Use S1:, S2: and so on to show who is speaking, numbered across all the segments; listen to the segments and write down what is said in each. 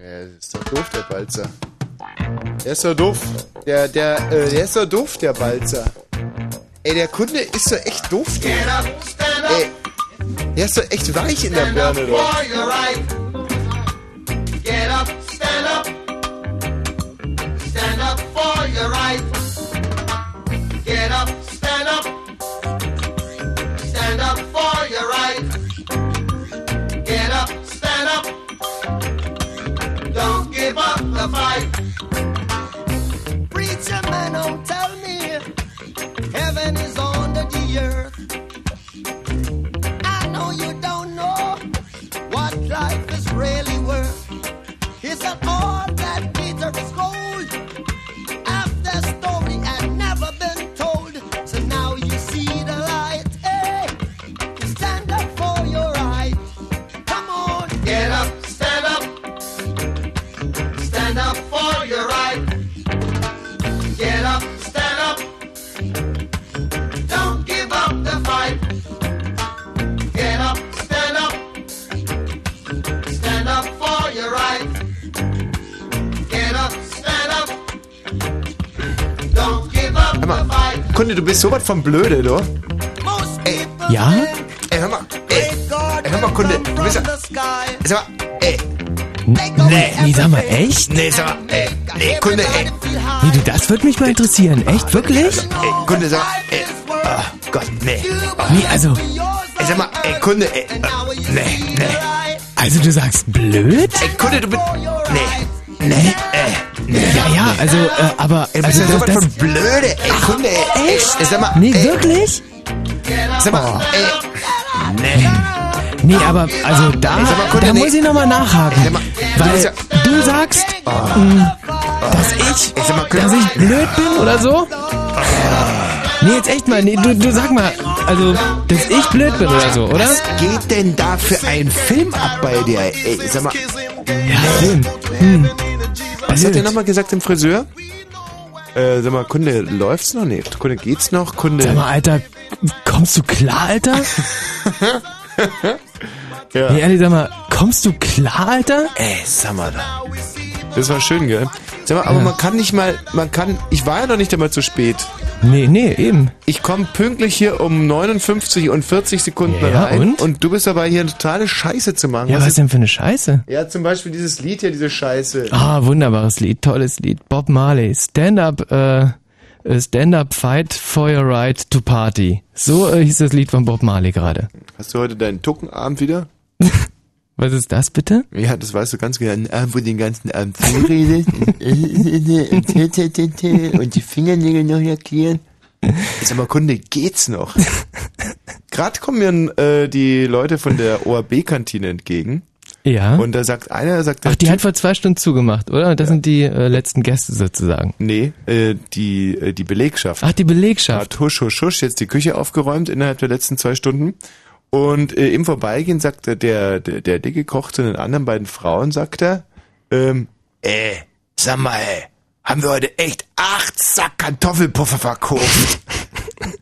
S1: Ja, das ist doch doof, der Balzer. Der ist doch doof. Der, der, äh, der ist doch doof, der Balzer. Ey, der Kunde ist doch echt doof, du. Ey, der ist doch echt weich in der Birne, doch.
S2: The fight.
S1: Bist sowas von blöde, du.
S3: people
S4: Ja?
S1: Ey, hör mal, ey, ey, hör mal, Kunde, du bist ja, sag mal, ey,
S4: Nee, nee, sag mal, echt?
S1: nee, sag mal, ey, nee, Kunde, ey,
S4: Wie du, das würde mich mal interessieren. Echt, wirklich?
S1: ey, Kunde, sag mal, ey, oh Gott, nee,
S4: Nee, also,
S1: ey, sag mal, ey, Kunde, ey, äh, nee, nee,
S4: also du sagst blöd?
S1: ey, Kunde, du bist, nee, ey, nee,
S4: Ja, ja, also, äh, aber,
S1: ey, du bist
S4: also
S1: ja
S4: das,
S1: sowas
S4: das,
S1: von blöde, ey, Kunde, ey,
S4: echt?
S1: ey, sag mal,
S4: nee,
S1: ey,
S4: wirklich?
S1: sag mal, ey, nee,
S4: Nee, aber, also da,
S1: sag mal, Kunde,
S4: da
S1: nee.
S4: muss ich nochmal nachhaken.
S1: Sag mal,
S4: Weil
S1: ja-
S4: du sagst, mh, dass ich,
S1: ey, mal,
S4: dass ich blöd bin oder so? Nee, jetzt echt mal, nee, du, du sag mal, also, dass ich blöd bin oder so, oder?
S1: was geht denn da für ein Film ab bei dir, ey, sag mal,
S4: Ja, Film. Hm.
S1: Was hat der nochmal gesagt im Friseur? Äh, sag mal, Kunde, läuft's noch? Nee, Kunde, geht's noch? Kunde,
S4: Sag mal, Alter, kommst du klar, Alter?
S1: ja.
S4: Nee, ehrlich, sag mal, kommst du klar, Alter?
S1: Ey, sag mal da. Das war schön, gell? Sag mal, aber man kann nicht mal, man kann, ich war ja noch nicht einmal zu spät.
S4: Nee, nee, eben.
S1: Ich komme pünktlich hier um 59 und 40 Sekunden
S4: Ja,
S1: rein
S4: und?
S1: du bist dabei hier eine totale Scheiße zu machen.
S4: Ja,
S1: Was
S4: was
S1: ist-
S4: denn für eine Scheiße?
S1: ja, zum Beispiel dieses Lied hier, diese Scheiße.
S4: Ah, wunderbares Lied, tolles Lied. Bob Marley, Stand Up, äh, äh, Stand Up Fight for Your Right to Party. So äh, hieß das Lied von Bob Marley gerade.
S1: Hast du heute deinen Tuckenabend wieder?
S4: Was ist das bitte?
S1: Ja, das weißt du ganz genau. Abend, wo den ganzen Abend zuredest und die Fingernägel noch lackieren. Sag mal, Kunde, geht's noch? Gerade kommen mir äh, die Leute von der ORB-Kantine entgegen.
S4: Ja.
S1: Und da sagt einer, sagt
S4: Ach, die
S1: Typ-
S4: hat vor zwei Stunden zugemacht, oder? Das sind die äh, letzten Gäste sozusagen.
S1: Nee, äh, die, äh, die Belegschaft
S4: Ach, die Belegschaft.
S1: hat husch, husch, husch jetzt die Küche aufgeräumt innerhalb der letzten zwei Stunden. Und äh, im Vorbeigehen sagt der, der, der, dicke Koch zu den anderen beiden Frauen, sagt er, ähm, äh, sag mal, ey, haben wir heute echt acht Sack Kartoffelpuffer verkauft.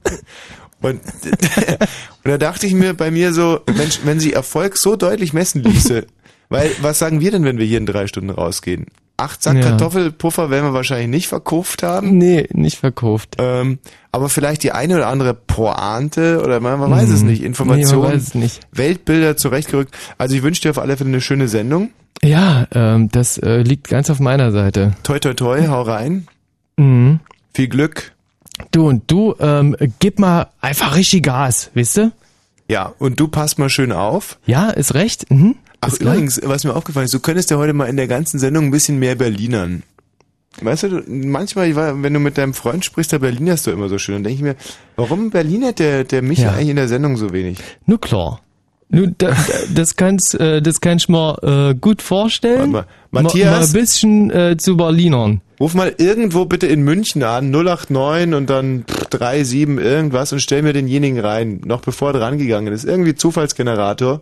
S1: und, und da dachte ich mir bei mir so, Mensch, wenn sie Erfolg so deutlich messen ließe, weil was sagen wir denn, wenn wir hier in drei Stunden rausgehen? Acht Sack
S4: Ja.
S1: Kartoffelpuffer werden wir wahrscheinlich nicht verkauft haben.
S4: Nee, nicht verkauft.
S1: Ähm, aber vielleicht die eine oder andere Pointe oder man, man weiß es
S4: Mhm.
S1: nicht. Informationen,
S4: Nee, es nicht.
S1: Weltbilder zurechtgerückt. Also ich wünsche dir auf alle Fälle eine schöne Sendung.
S4: Ja, ähm, das äh, liegt ganz auf meiner Seite.
S1: Toi toi toi, hau rein.
S4: Mhm.
S1: Viel Glück.
S4: Du und du, ähm, gib mal einfach richtig Gas, wisst du?
S1: Ja, und du passt mal schön auf.
S4: Ja, ist recht. Mhm.
S1: Ach übrigens, was mir aufgefallen ist, du könntest ja heute mal in der ganzen Sendung ein bisschen mehr Berlinern. Weißt du, du- manchmal, wenn du mit deinem Freund sprichst, der Berlinerst du immer so schön. Dann denke ich mir, warum Berlinert der, der Micha
S4: Ja.
S1: eigentlich in der Sendung so wenig?
S4: Nur klar. Nur, da, da, das kannst, äh, das kann ich mir äh, gut vorstellen.
S1: Warte mal. Matthias?
S4: Mal, mal ein bisschen äh, zu Berlinern.
S1: Ruf mal irgendwo bitte in München an, 089 und dann pff, 37 irgendwas und stell mir denjenigen rein, noch bevor er dran gegangen ist. Irgendwie Zufallsgenerator.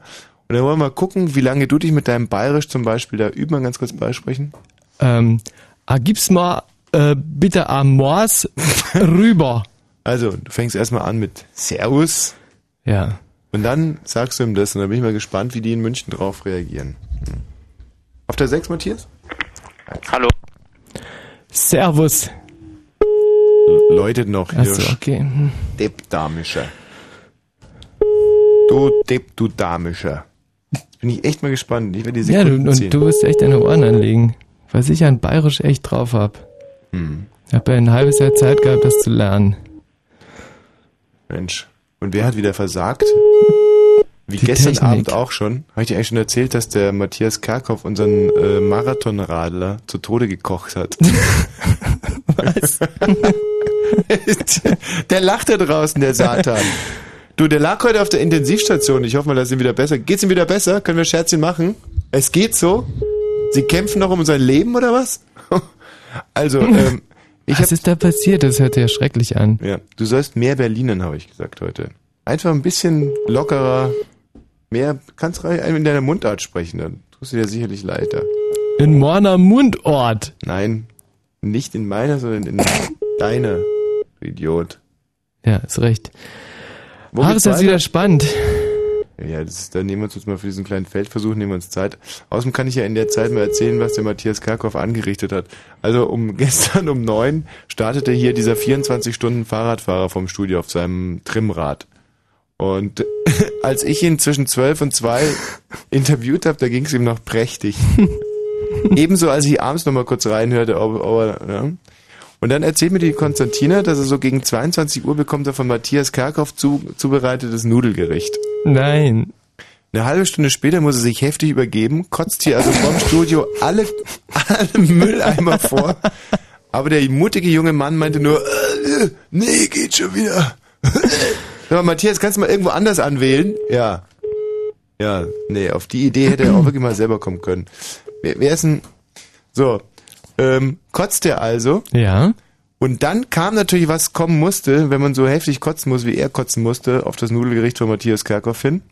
S1: Und dann wollen wir mal gucken, wie lange du dich mit deinem Bayerisch zum Beispiel da üben, mal ganz kurz beisprechen.
S4: Ähm, ah, gib's mal äh, bitte am Mors rüber.
S1: Also, du fängst erstmal an mit Servus
S4: Ja.
S1: und dann sagst du ihm das und dann bin ich mal gespannt, wie die in München drauf reagieren. Hm. Auf der 6, Matthias?
S5: Hallo.
S4: Servus.
S1: Läutet noch hier.
S4: Achso, okay. Hm.
S1: Depp Damischer. Du Depp, du Damischer. Bin ich echt mal gespannt. Ich werde die
S4: Ja, du,
S1: Sekunden
S4: und du wirst echt deine Ohren anlegen. Was ich an Bayerisch echt drauf hab.
S1: Hm.
S4: Ich hab ja ein halbes Jahr Zeit gehabt, das zu lernen.
S1: Mensch. Und wer hat wieder versagt? Wie
S4: Die
S1: gestern
S4: Technik.
S1: Abend auch schon. Habe ich dir eigentlich schon erzählt, dass der Matthias Kerkhoff unseren äh, Marathonradler zu Tode gekocht hat?
S4: Was?
S1: der lacht da draußen, der Satan. Du, der lag heute auf der Intensivstation. Ich hoffe mal, dass es ihm wieder besser Geht's ihm wieder besser? Können wir Scherzchen machen? Es geht so? Sie kämpfen noch um sein Leben oder was? Also, ähm, ich
S4: Was ist da passiert? Das hört sich ja schrecklich an.
S1: ja, du sollst mehr Berlinern, habe ich gesagt heute. Einfach ein bisschen lockerer, mehr, kannst rein in deiner Mundart sprechen, dann tust du dir sicherlich leichter.
S4: In Morner Mundort.
S1: Nein, nicht in meiner, sondern in deiner, du Idiot.
S4: Ja, ist recht.
S1: Wo
S4: Ach, ist das wieder spannend.
S1: Ja, das ist, dann nehmen wir uns jetzt mal für diesen kleinen Feldversuch, nehmen wir uns Zeit. Außerdem kann ich ja in der Zeit mal erzählen, was der Matthias Kerkhoff angerichtet hat. Also um gestern um neun startete hier dieser 24-Stunden-Fahrradfahrer vom Studio auf seinem Trimmrad. Und als ich ihn zwischen zwölf und zwei interviewt habe, da ging es ihm noch prächtig. Ebenso, als ich abends noch mal kurz reinhörte, ob, ob er, ja. Und dann erzählt mir die Konstantina, dass er so gegen 22 Uhr bekommt er von Matthias Kerkhoff zu, zubereitetes Nudelgericht.
S4: Nein.
S1: Eine halbe Stunde später muss er sich heftig übergeben, kotzt hier also vom Studio alle, alle Mülleimer vor. Aber der mutige junge Mann meinte nur, äh, äh, nee, geht schon wieder. Sag mal, Matthias, kannst du mal irgendwo anders anwählen? Ja. Ja, nee, auf die Idee hätte er auch wirklich mal selber kommen können. Wer, wer ist denn, so, ähm, kotzt er also?
S4: Ja.
S1: Und dann kam natürlich, was kommen musste, wenn man so heftig kotzen muss, wie er kotzen musste, auf das Nudelgericht von Matthias Kerkhoff hin,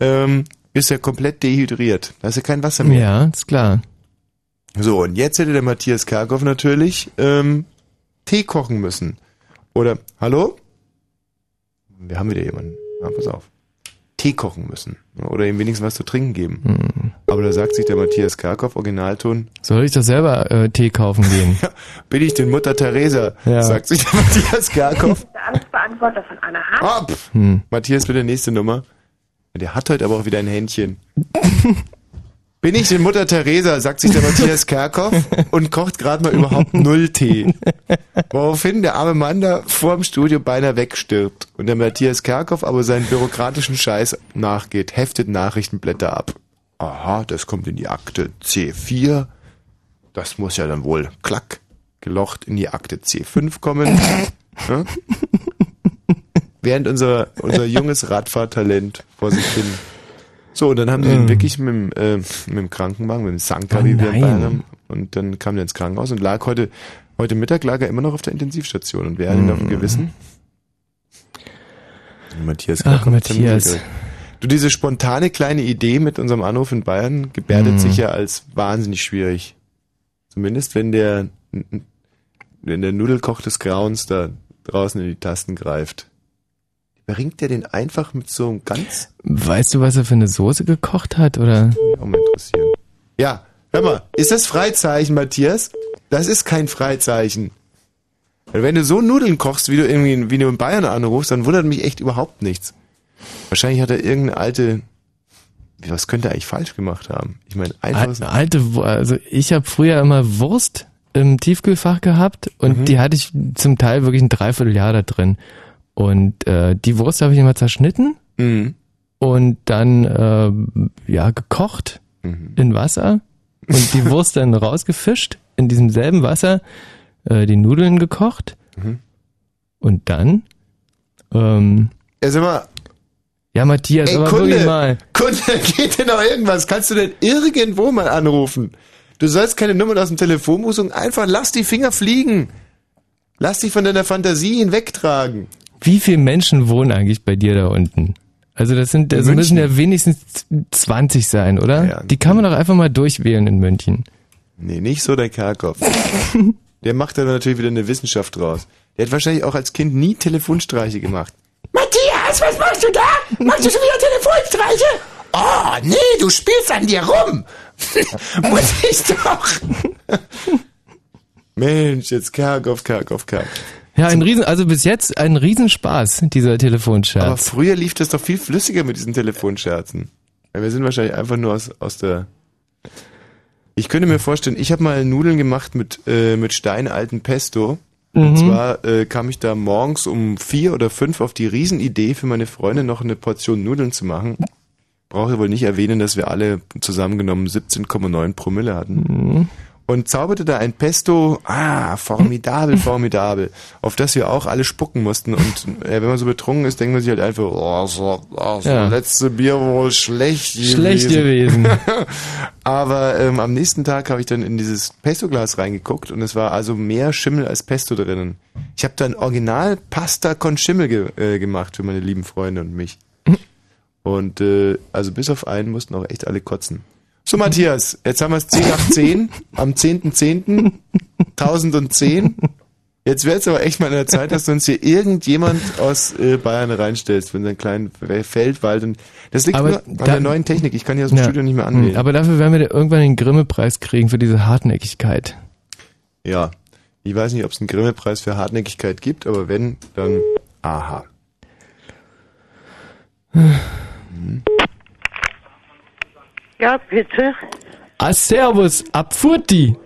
S1: ähm, ist er komplett dehydriert. Da ist ja kein Wasser mehr.
S4: Ja, ist klar.
S1: So, und jetzt hätte der Matthias Kerkhoff natürlich ähm, Tee kochen müssen. Oder, hallo? Wir haben wieder jemanden. Ah, pass auf. Tee kochen müssen. Oder ihm wenigstens was zu trinken geben.
S4: Hm.
S1: Aber da sagt sich der Matthias Kerkhoff, Originalton,
S4: Soll ich doch selber äh, Tee kaufen gehen?
S1: bin ich denn Mutter Teresa?
S4: Ja.
S1: Sagt sich der Matthias Kerkhoff.
S6: Der Amtsbeantworter von Anna Hart.
S1: Ah.
S4: Hm.
S1: Matthias, bitte nächste Nummer. Der hat heute aber auch wieder ein Händchen. Bin ich denn Mutter Teresa, sagt sich der Matthias Kerkhoff und kocht gerade mal überhaupt null Tee. Woraufhin der arme Mann da vor dem Studio beinahe wegstirbt und der Matthias Kerkhoff aber seinen bürokratischen Scheiß nachgeht, heftet Nachrichtenblätter ab. Aha, das kommt in die Akte C4. Das muss ja dann wohl, klack, gelocht in die Akte C5 kommen. Während unser, unser junges Radfahrtalent vor sich hin. So, und dann haben sie ihn wirklich mit dem, äh, mit dem Krankenwagen, mit dem Sanka,
S4: Oh
S1: wie wir in. Bayern haben. Und dann kam er ins Krankenhaus und lag heute, heute Mittag lag er immer noch auf der Intensivstation. Und wer hat ihn auf dem Gewissen? Matthias
S4: Ach, Matthias.
S1: Du, diese spontane kleine Idee mit unserem Anruf in Bayern gebärdet
S4: Mhm.
S1: sich ja als wahnsinnig schwierig. Zumindest wenn der, wenn der Nudelkoch des Grauens da draußen in die Tasten greift. Bringt der den einfach mit so einem ganz,
S4: Weißt du, was er für eine Soße gekocht hat? Oder?
S1: auch mal interessieren. Ja, hör mal, ist das Freizeichen, Matthias? Das ist kein Freizeichen. Wenn du so Nudeln kochst, wie du irgendwie, wie du in Bayern anrufst, dann wundert mich echt überhaupt nichts. Wahrscheinlich hat er irgendeine alte, was könnte er eigentlich falsch gemacht haben? Ich meine, einfach
S4: Al- Alte, also ich habe früher immer Wurst im Tiefkühlfach gehabt und
S1: Mhm.
S4: die hatte ich zum Teil wirklich ein Dreivierteljahr da drin. Und äh, die Wurst habe ich immer zerschnitten
S1: Mhm.
S4: und dann äh, ja gekocht
S1: Mhm.
S4: in Wasser und die Wurst dann rausgefischt in diesem selben Wasser äh, die Nudeln gekocht
S1: Mhm.
S4: und dann ähm,
S1: Ja, sag mal,
S4: ja Matthias,
S1: Ey,
S4: aber
S1: Kunde.
S4: wirklich mal.
S1: Kunde, geht denn noch irgendwas? Kannst du denn irgendwo mal anrufen? Du sollst keine Nummern aus dem Telefonbuch suchen, einfach lass die Finger fliegen. Lass dich von deiner Fantasie hinwegtragen.
S4: Wie viele Menschen wohnen eigentlich bei dir da unten? Also das sind,
S1: In
S4: also müssen ja wenigstens 20 sein, oder?
S1: Ja.
S4: Die kann man doch einfach mal durchwählen in München.
S1: Nee, nicht so der Kerkhoff. Der macht da natürlich wieder eine Wissenschaft draus. Der hat wahrscheinlich auch als Kind nie Telefonstreiche gemacht.
S7: Matthias, was machst du da? Machst du schon wieder Telefonstreiche? Oh,
S1: Oh, nee, du spielst an dir rum. Muss ich doch. Mensch, jetzt Kerkhoff, Kerkhoff, Kerkhoff.
S4: Ja, ein Riesen, also bis jetzt ein Riesenspaß, dieser
S1: Aber
S4: Telefonscherz.
S1: früher lief das doch viel flüssiger mit diesen Telefonscherzen. Wir sind wahrscheinlich einfach nur aus, aus der... Ich könnte mir vorstellen, ich habe mal Nudeln gemacht mit, äh, mit steinalten Pesto. Und zwar äh, kam ich da morgens um vier oder fünf auf die Riesenidee, für meine Freunde noch eine Portion Nudeln zu machen. Brauche wohl nicht erwähnen, dass wir alle zusammengenommen 17,9 Promille hatten. Und zauberte da ein Pesto, ah, formidabel, formidabel, auf das wir auch alle spucken mussten. Und äh, wenn man so betrunken ist, denkt man sich halt einfach, oh, so, oh, so
S4: Ja.
S1: letzte Bier wohl schlecht gewesen.
S4: Schlecht gewesen.
S1: Aber ähm, am nächsten Tag habe ich dann in dieses Pesto-Glas reingeguckt und es war also mehr Schimmel als Pesto drinnen. Ich habe dann Original Pasta con Schimmel ge äh, gemacht für meine lieben Freunde und mich. Und äh, also bis auf einen mussten auch echt alle kotzen. So Matthias, jetzt haben wir es 10 nach 10 am 10.10. 1010. Jetzt wäre es aber echt mal an der Zeit, dass du uns hier irgendjemand aus äh, Bayern reinstellst für unseren kleinen Feldwald. Und das liegt
S4: Aber
S1: nur an
S4: da-
S1: der neuen Technik. Ich kann hier aus dem
S4: Ja.
S1: Studio nicht mehr
S4: Hm,
S1: anwählen.
S4: Aber dafür werden wir irgendwann den Grimme-Preis kriegen für diese Hartnäckigkeit.
S1: Ja, ich weiß nicht, ob es einen Grimme-Preis für Hartnäckigkeit gibt, aber wenn, dann aha.
S5: Ja, bitte.
S4: A servus, abfurti.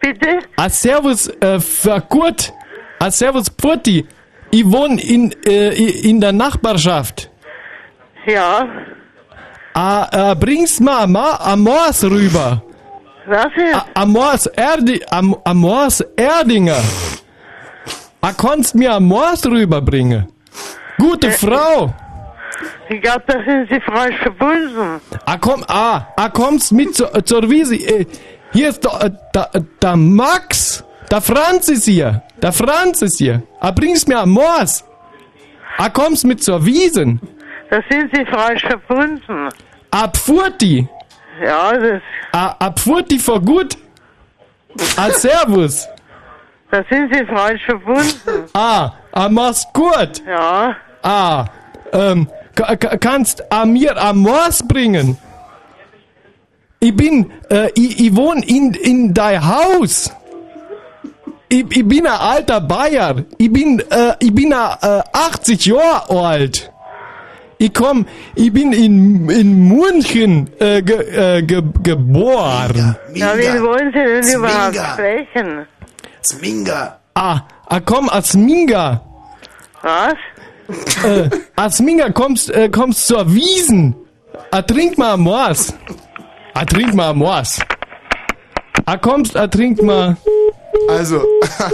S5: Bitte?
S4: A servus, äh, verkurt. A servus, pfurti. Ich wohne in, äh, in der Nachbarschaft.
S5: Ja.
S4: A, äh, bringst mal ma, Amors rüber.
S5: Was ist?
S4: A, Amors Erdi, Am, Amors Erdinger. A konntest mir Amors rüberbringen. Gute Frau.
S5: Ich glaube, da sind Sie falsch verbunden.
S4: Ah, komm, ah, ah, kommst mit zur, zur Wiese. Äh, hier ist der, äh, der, äh, der Max. Der Franz ist hier. Der Franz ist hier. Ah, bringst mir Amors. Ah, kommst mit zur Wiesen.
S5: Da sind Sie falsch verbunden.
S4: Abfurti.
S5: Ja, das,
S4: Ah, abfurti vor gut. Ah, servus.
S5: da sind Sie falsch verbunden.
S4: Ah, ah, mach's gut.
S5: Ja.
S4: Ah, ähm, kannst ah, mir Amors bringen? Ich bin, äh, ich, ich wohne in, in dein Haus. Ich, ich bin ein alter Bayer. Ich bin, äh, ich bin äh, 80 Jahre alt. Ich komm, ich bin in, in München äh, ge, äh, ge, geboren.
S5: Ja, wen wollen Sie denn überhaupt sprechen?
S1: Zwinga.
S4: Ah, ah, komm, als Minga.
S5: Was?
S4: Äh, als Minga kommst, äh, kommst zur Wiesen. Ah, trink mal Amors. Ah, trink mal Amors. Ah, kommst, ah, trink mal.
S1: Also,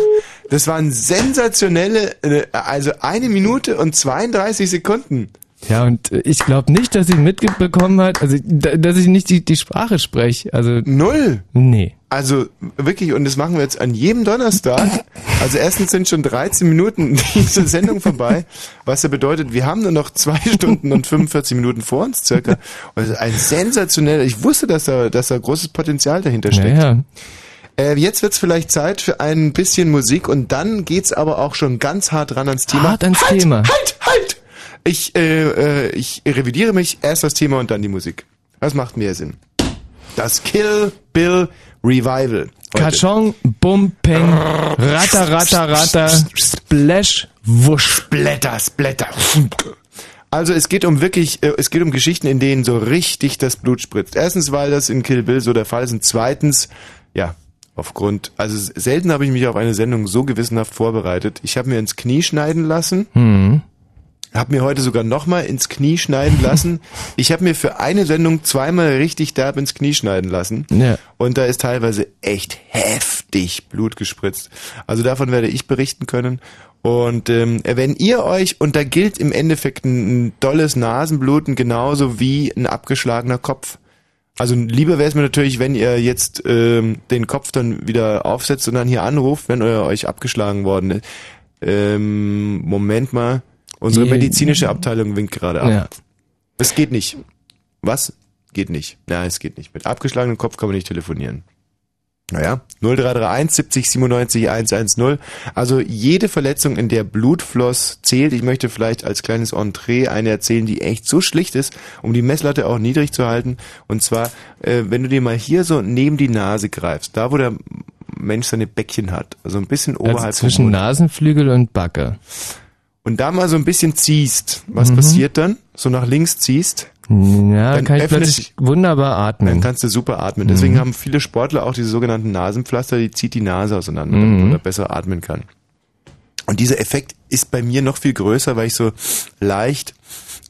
S1: das waren sensationelle, äh, also eine Minute und 32 Sekunden.
S4: Ja, und äh, ich glaube nicht, dass sie mitbekommen hat, also, da- dass ich nicht die, die Sprache spreche. Also,
S1: Null.
S4: nee.
S1: Also wirklich, und das machen wir jetzt an jedem Donnerstag. Also erstens sind schon 13 Minuten diese Sendung vorbei, was ja bedeutet, wir haben nur noch zwei Stunden und 45 Minuten vor uns circa. Ist ein sensationeller, ich wusste, dass da, dass da großes Potenzial dahinter steckt.
S4: Naja.
S1: Äh, jetzt wird's vielleicht Zeit für ein bisschen Musik und dann geht's aber auch schon ganz hart ran ans Thema.
S4: Hart ans
S1: halt,
S4: Thema.
S1: Halt, halt! Ich, äh, äh, ich revidiere mich, erst das Thema und dann die Musik. Das macht mehr Sinn. Das Kill Bill Revival.
S4: Kachong, Bum, Peng, Ratter, Ratter, Ratter, Splash, Wusch.
S1: Blätter, Blätter. Also es geht um wirklich, äh, es geht um Geschichten, in denen so richtig das Blut spritzt. Erstens, weil das in Kill Bill so der Fall ist. Und zweitens, ja, aufgrund, also selten habe ich mich auf eine Sendung so gewissenhaft vorbereitet. Ich habe mir ins Knie schneiden lassen.
S4: Hm.
S1: Hab mir heute sogar nochmal ins Knie schneiden lassen. Ich habe mir für eine Sendung zweimal richtig derb ins Knie schneiden lassen.
S4: Ja.
S1: Und da ist teilweise echt heftig Blut gespritzt. Also davon werde ich berichten können. Und ähm, wenn ihr euch, und da gilt im Endeffekt ein, ein dolles Nasenbluten genauso wie ein abgeschlagener Kopf. Also lieber wäre es mir natürlich, wenn ihr jetzt ähm, den Kopf dann wieder aufsetzt und dann hier anruft, wenn euer euch abgeschlagen worden ist. Ähm, Moment mal. Unsere medizinische Abteilung winkt gerade ab.
S4: Ja.
S1: Es geht nicht. Was? Geht nicht. Nein, es geht nicht. Mit abgeschlagenem Kopf kann man nicht telefonieren. Naja, 0331 70 97 110. Also jede Verletzung, in der Blut floss, zählt. Ich möchte vielleicht als kleines Entree eine erzählen, die echt so schlicht ist, um die Messlatte auch niedrig zu halten. Und zwar, äh, wenn du dir mal hier so neben die Nase greifst, da wo der Mensch seine Bäckchen hat, also ein bisschen
S4: Also
S1: oberhalb vom
S4: zwischen. Nasenflügel und Backe.
S1: Und da mal so ein bisschen ziehst, was
S4: Mhm.
S1: passiert dann? So nach links ziehst,
S4: Ja,
S1: Dann
S4: dann kann ich plötzlich wunderbar
S1: dann
S4: atmen.
S1: kannst du super atmen. Deswegen
S4: Mhm.
S1: haben viele Sportler auch diese sogenannten Nasenpflaster, die zieht die Nase auseinander,
S4: Mhm.
S1: damit man besser atmen kann. Und dieser Effekt ist bei mir noch viel größer, weil ich so leicht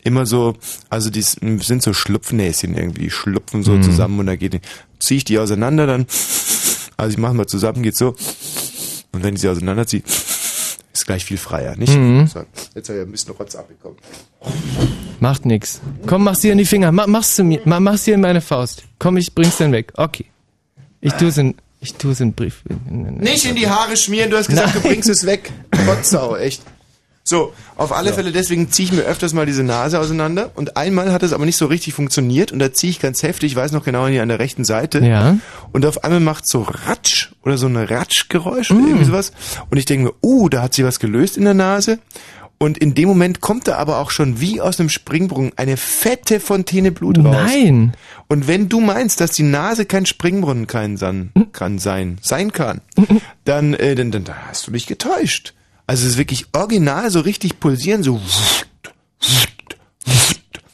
S1: immer so, also die sind so Schlupfnäschen irgendwie, die schlupfen
S4: Mhm.
S1: so zusammen und da geht, ziehe ich die auseinander, dann, also ich mache mal zusammen, geht so, und wenn ich sie auseinanderziehe, ist gleich viel freier, nicht?
S4: Mhm.
S1: So, jetzt habe ich ein bisschen Rotz abbekommen.
S4: Macht nix. Komm, mach's dir in die Finger. Mach, mach's zu mir. Mach, mach's dir in meine Faust. Komm, ich bring's dann weg. Okay. Ich tu's in, ich tu's in Brief.
S1: Nicht in die Haare schmieren, du hast gesagt, du
S4: Nein.
S1: bringst es weg. Kotzsau, echt. So, auf alle Fälle, deswegen ziehe ich mir öfters mal diese Nase auseinander und einmal hat es aber nicht so richtig funktioniert und da ziehe ich ganz heftig, ich weiß noch genau, hier an der rechten Seite.
S4: Ja.
S1: Und auf einmal macht so Ratsch oder so ein Ratschgeräusch
S4: Mm.
S1: oder irgendwie sowas. Und ich denke mir, uh, da hat sich was gelöst in der Nase. Und in dem Moment kommt da aber auch schon wie aus einem Springbrunnen eine fette Fontäne Blut raus.
S4: Nein.
S1: Und wenn du meinst, dass die Nase kein Springbrunnen kein sein, kann sein, sein kann, dann, äh, dann, dann, dann hast du dich getäuscht. Also es ist wirklich original so richtig pulsieren, so.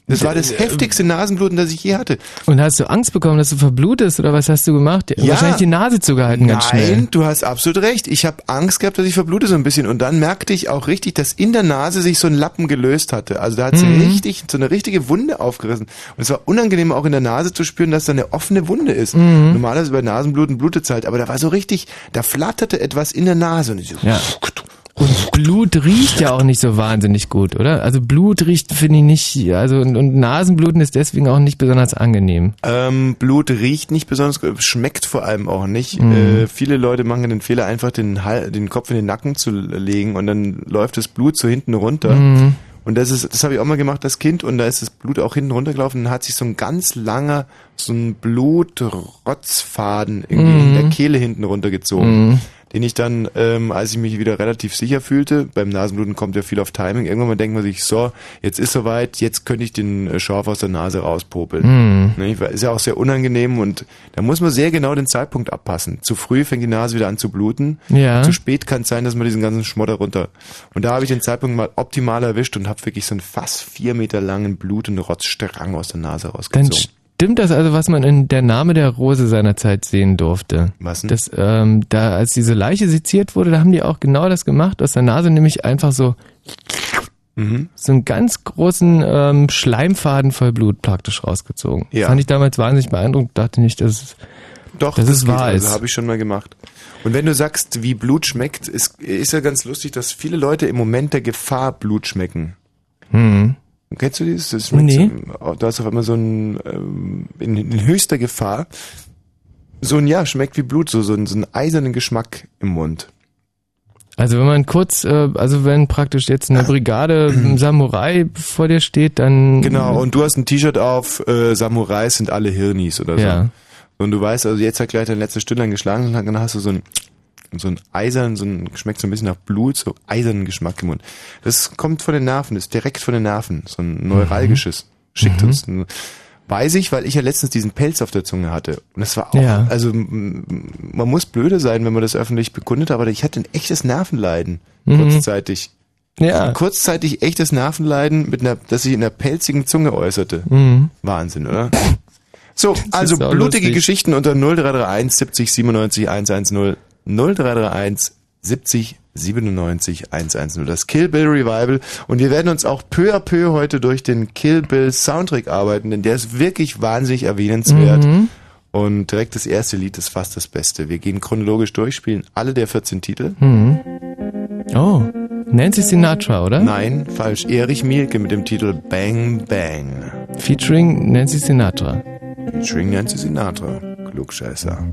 S1: Das war das heftigste Nasenbluten, das ich je hatte.
S4: Und hast du Angst bekommen, dass du verblutest oder was hast du gemacht?
S1: Ja.
S4: Wahrscheinlich die Nase zugehalten ganz schnell.
S1: Nein, du hast absolut recht. Ich habe Angst gehabt, dass ich verblute so ein bisschen. Und dann merkte ich auch richtig, dass in der Nase sich so ein Lappen gelöst hatte. Also da hat sie
S4: Mhm.
S1: richtig, so eine richtige Wunde aufgerissen. Und es war unangenehm auch in der Nase zu spüren, dass da eine offene Wunde ist.
S4: Mhm.
S1: Normalerweise bei Nasenbluten blutet es halt. Aber da war so richtig, da flatterte etwas in der Nase. Und ich so,
S4: Ja. Und Blut riecht ja auch nicht so wahnsinnig gut, oder? Also Blut riecht, finde ich nicht, also und, und Nasenbluten ist deswegen auch nicht besonders angenehm.
S1: Ähm, Blut riecht nicht besonders gut, schmeckt vor allem auch nicht.
S4: Mhm.
S1: Äh, viele Leute machen den Fehler, einfach den, den Kopf in den Nacken zu legen und dann läuft das Blut so hinten runter.
S4: Mhm.
S1: Und das ist, das habe ich auch mal gemacht als Kind und da ist das Blut auch hinten runtergelaufen und hat sich so ein ganz langer, so ein Blutrotzfaden irgendwie
S4: Mhm.
S1: in der Kehle hinten runtergezogen. Den ich dann, ähm, als ich mich wieder relativ sicher fühlte, beim Nasenbluten kommt ja viel auf Timing, irgendwann mal denkt man sich, so, jetzt ist soweit, jetzt könnte ich den äh, Schorf aus der Nase rauspopeln.
S4: Mhm.
S1: Ist ja auch sehr unangenehm und da muss man sehr genau den Zeitpunkt abpassen. Zu früh fängt die Nase wieder an zu bluten.
S4: Ja.
S1: Zu spät kann es sein, dass man diesen ganzen Schmodder runter. Und da habe ich den Zeitpunkt mal optimal erwischt und habe wirklich so einen fast vier Meter langen Blut- und Rotzstrang aus der Nase
S4: Dann
S1: rausgezogen.
S4: Stimmt das also, was man in der Name der Rose seinerzeit sehen durfte.
S1: Was denn?
S4: Das, ähm, da, als diese Leiche seziert wurde, da haben die auch genau das gemacht, aus der Nase nämlich einfach so,
S1: Mhm.
S4: so einen ganz großen ähm, Schleimfaden voll Blut praktisch rausgezogen.
S1: Ja.
S4: Fand ich damals wahnsinnig beeindruckend, dachte nicht, dass es
S1: Doch,
S4: dass es
S1: geht,
S4: wahr
S1: also
S4: ist.
S1: habe ich schon mal gemacht. Und wenn du sagst, wie Blut schmeckt, ist, ist ja ganz lustig, dass viele Leute im Moment der Gefahr Blut schmecken.
S4: hm.
S1: Kennst du dieses? Das
S4: Nee.
S1: so, da ist auf einmal so ein, ähm, in, in höchster Gefahr, so ein, ja, schmeckt wie Blut, so, so, ein, so einen eisernen Geschmack im Mund.
S4: Also wenn man kurz, äh, also wenn praktisch jetzt eine Brigade ähm, Samurai vor dir steht, dann
S1: Genau, und du hast ein T-Shirt auf, äh, Samurais sind alle Hirnis oder so.
S4: Ja.
S1: Und du weißt, also jetzt hat gleich dein letztes Stündlein geschlagen und dann hast du so ein so ein eisernen, so ein, schmeckt so ein bisschen nach Blut, so eisernen Geschmack im Mund. Das kommt von den Nerven, das ist direkt von den Nerven, so ein neuralgisches, schickt uns. ein- Weiß ich, weil ich ja letztens diesen Pelz auf der Zunge hatte. Und das war auch,
S4: Ja.
S1: also man muss blöde sein, wenn man das öffentlich bekundet, aber ich hatte ein echtes Nervenleiden,
S4: Mhm.
S1: kurzzeitig.
S4: ja.
S1: Kurzzeitig echtes Nervenleiden, mit einer, das sich in einer pelzigen Zunge äußerte.
S4: Mhm.
S1: Wahnsinn, oder? So, also blutige
S4: lustig.
S1: Geschichten unter 0331 70 97 110 0331 70 97 110. Das Kill Bill Revival. Und wir werden uns auch peu à peu heute durch den Kill Bill Soundtrack arbeiten, denn der ist wirklich wahnsinnig erwähnenswert.
S4: Mhm.
S1: Und direkt das erste Lied ist fast das Beste. Wir gehen chronologisch durch, spielen alle der 14 Titel.
S4: Mhm. Oh, Nancy Sinatra, oder?
S1: Nein, falsch. Erich Mielke mit dem Titel Bang Bang.
S4: Featuring Nancy Sinatra.
S1: Featuring Nancy Sinatra. Klugscheißer.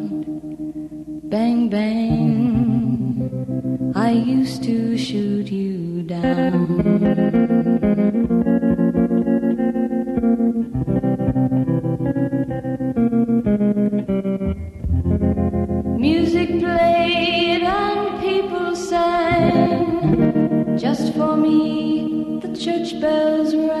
S8: bang, bang. I used to shoot you down. Music played and people sang. Just for me, the church bells rang.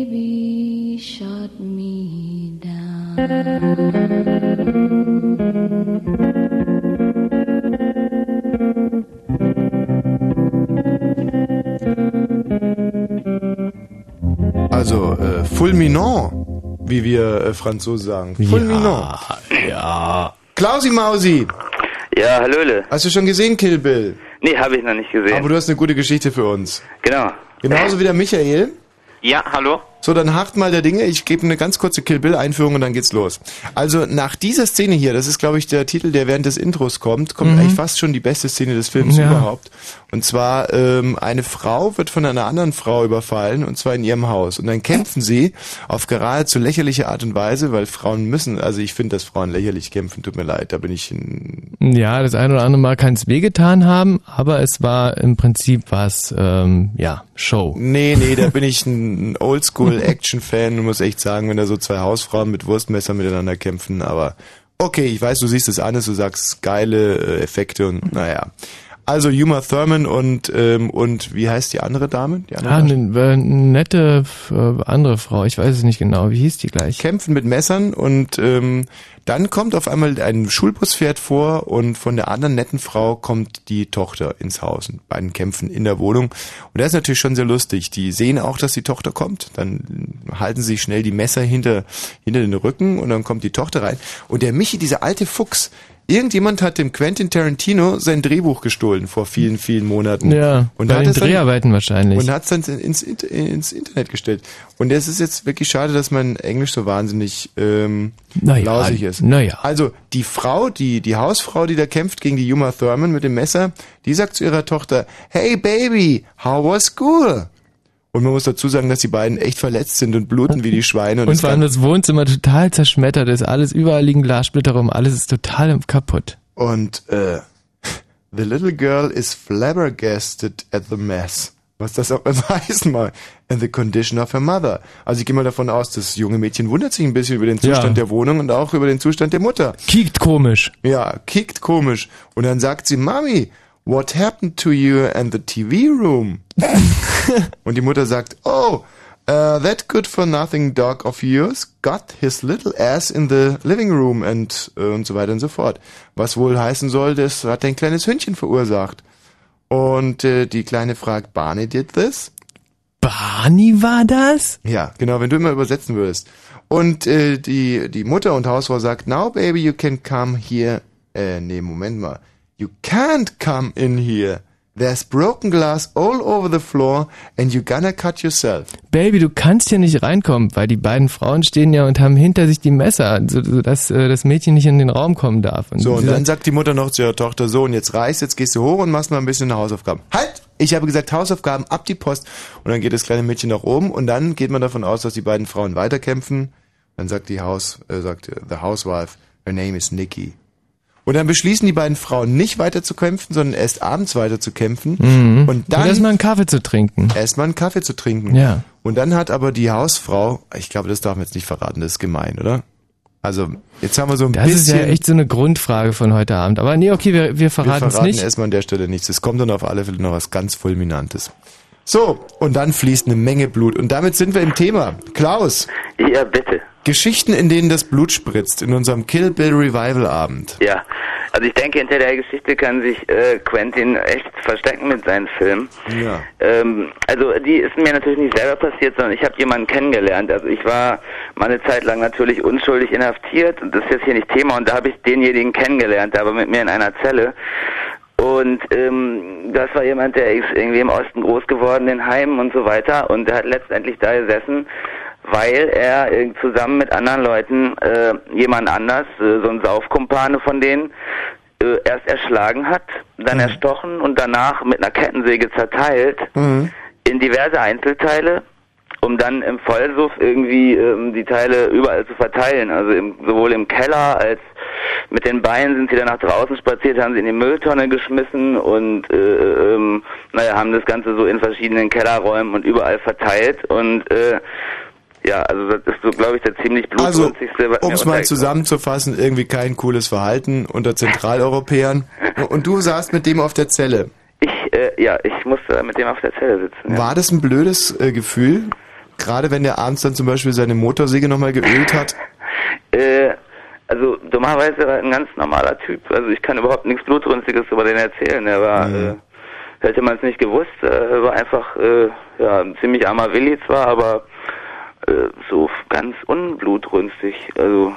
S1: Also, äh, fulminant, wie wir äh, Franzosen sagen. Fulminant.
S9: Ja.
S1: Klausi Mausi.
S9: Ja, Hallöle.
S1: Hast du schon gesehen, Kill Bill?
S9: Nee, habe ich noch nicht gesehen.
S1: Aber du hast eine gute Geschichte für uns.
S9: genau.
S1: Genauso wie der Michael.
S9: Ja, hallo?
S1: So, dann hart mal der Dinge. Ich gebe eine ganz kurze Kill Bill Einführung und dann geht's los. Also nach dieser Szene hier, das ist glaube ich der Titel, der während des Intros kommt, kommt
S4: Mhm.
S1: eigentlich fast schon die beste Szene des Films
S4: Ja.
S1: überhaupt. Und zwar ähm, eine Frau wird von einer anderen Frau überfallen und zwar in ihrem Haus. Und dann kämpfen sie auf geradezu lächerliche Art und Weise, weil Frauen müssen. Also ich finde, dass Frauen lächerlich kämpfen. Tut mir leid, da bin ich. Ein,
S4: Ja, das eine oder andere Mal kann es wehgetan haben, aber es war im Prinzip was, ähm, ja, Show.
S1: Nee, nee, da bin ich ein Und muss echt sagen, wenn da so zwei Hausfrauen mit Wurstmesser miteinander kämpfen, aber okay, ich weiß, du siehst es an, du sagst geile äh, Effekte und naja. Also Uma Thurman und ähm, und wie heißt die andere Dame? Die andere
S4: Ah, eine äh, nette äh, andere Frau, ich weiß es nicht genau, wie hieß die gleich?
S1: kämpfen mit Messern und ähm, dann kommt auf einmal ein Schulbus fährt vor und von der anderen netten Frau kommt die Tochter ins Haus. Und beiden kämpfen in der Wohnung. Und das ist natürlich schon sehr lustig. Die sehen auch, dass die Tochter kommt, dann halten sie schnell die Messer hinter hinter den Rücken und dann kommt die Tochter rein. Und der Michi, dieser alte Fuchs, Irgendjemand hat dem Quentin Tarantino sein Drehbuch gestohlen vor vielen, vielen Monaten.
S4: Ja,
S1: und
S4: bei
S1: hat
S4: den
S1: es dann-
S4: Dreharbeiten wahrscheinlich.
S1: und hat es dann ins, ins Internet gestellt. Und es ist jetzt wirklich schade, dass mein Englisch so wahnsinnig ähm,
S4: Naja,
S1: lausig ist.
S4: naja.
S1: Also die Frau, die die Hausfrau, die da kämpft gegen die Uma Thurman mit dem Messer, die sagt zu ihrer Tochter, Hey Baby, how was school? Und man muss dazu sagen, dass die beiden echt verletzt sind und bluten wie die Schweine. Und,
S4: Und vor allem das Wohnzimmer total zerschmettert ist, alles, überall liegen Glassplitter rum, alles ist total kaputt.
S1: Und äh, the little girl is flabbergasted at the mess. Was das auch immer heißen mag. And the condition of her mother. Also ich gehe mal davon aus, das junge Mädchen wundert sich ein bisschen über den Zustand
S4: Ja.
S1: der Wohnung und auch über den Zustand der Mutter.
S4: Kiekt komisch.
S1: Ja, kickt komisch. Und dann sagt sie, Mami, what happened to you and the TV room? und die Mutter sagt, oh, uh, that good for nothing dog of yours got his little ass in the living room and, äh, und so weiter und so fort. Was wohl heißen soll, das hat ein kleines Hündchen verursacht. Und äh, die Kleine fragt, Barney did this?
S4: Barney war das?
S1: Ja, genau, wenn du immer übersetzen würdest. Und äh, die, die Mutter und Hausfrau sagt, now baby, you can come here. Äh, nee, Moment mal. You can't come in here. There's broken glass all over the floor and you gonna cut yourself.
S4: Baby, du kannst hier nicht reinkommen, weil die beiden Frauen stehen ja und haben hinter sich die Messer, so, so dass äh, das Mädchen nicht in den Raum kommen darf.
S1: So, und dann
S4: sagt,
S1: sagt die Mutter noch zu ihrer Tochter, so, und jetzt reißt, jetzt gehst du hoch und machst mal ein bisschen Hausaufgaben. Halt! Ich habe gesagt, Hausaufgaben ab die Post. Und dann geht das kleine Mädchen nach oben und dann geht man davon aus, dass die beiden Frauen weiterkämpfen. Dann sagt die Haus, äh, sagt äh, the housewife, her name is Nikki. Und dann beschließen die beiden Frauen nicht weiter zu kämpfen, sondern erst abends weiter zu kämpfen.
S4: mhm.
S1: Und dann
S4: Und erstmal einen Kaffee zu trinken.
S1: erstmal einen Kaffee zu trinken.
S4: Ja.
S1: Und dann hat aber die Hausfrau, ich glaube, das darf man jetzt nicht verraten, das ist gemein, oder? Also, jetzt haben wir so ein
S4: Das
S1: bisschen.
S4: ist ja echt so eine Grundfrage von heute Abend. Aber nee, okay, wir, wir
S1: wir
S4: verraten es
S1: verraten
S4: nicht.
S1: erstmal an der Stelle nichts. Es kommt dann auf alle Fälle noch was ganz Fulminantes. So, und dann fließt eine Menge Blut. Und damit sind wir im Thema. Klaus,
S9: Ja, bitte.
S1: Geschichten, in denen das Blut spritzt, in unserem Kill Bill Revival Abend.
S9: Ja. Also ich denke, hinter der Geschichte kann sich äh, Quentin echt verstecken mit seinen Filmen.
S1: Ja.
S9: Ähm, also die ist mir natürlich nicht selber passiert, sondern ich habe jemanden kennengelernt. Also ich war mal eine Zeit lang natürlich unschuldig inhaftiert und das ist jetzt hier nicht Thema und da habe ich denjenigen kennengelernt, der war mit mir in einer Zelle. Und ähm, das war jemand, der ist irgendwie im Osten groß geworden, in Heimen und so weiter. Und der hat letztendlich da gesessen, weil er zusammen mit anderen Leuten äh, jemand anders, äh, so ein Saufkumpane von denen, äh, erst erschlagen hat, dann erstochen und danach mit einer Kettensäge zerteilt in diverse Einzelteile, um dann im Vollsuff irgendwie ähm, die Teile überall zu verteilen. Also im, sowohl im Keller als mit den Beinen sind sie dann nach draußen spaziert, haben sie in die Mülltonne geschmissen und äh, ähm, naja, haben das Ganze so in verschiedenen Kellerräumen und überall verteilt und äh, ja, also das ist so, glaube ich, der ziemlich
S1: Also,
S9: blutrünstigste, was
S1: um es mal zusammenzufassen, irgendwie kein cooles Verhalten unter Zentraleuropäern. Und du saßt mit dem auf der Zelle.
S9: Ich, äh, ja, ich musste mit dem auf der Zelle sitzen. Ja.
S1: War das ein blödes äh, Gefühl? Gerade wenn der abends dann zum Beispiel seine Motorsäge nochmal geölt hat?
S9: Äh, also dummerweise war er ein ganz normaler Typ. Also ich kann überhaupt nichts Blutrünstiges über den erzählen. Er war, äh, hätte man es nicht gewusst, äh, er war einfach äh, ja, ein ziemlich armer Willi zwar, aber äh, so ganz unblutrünstig. Also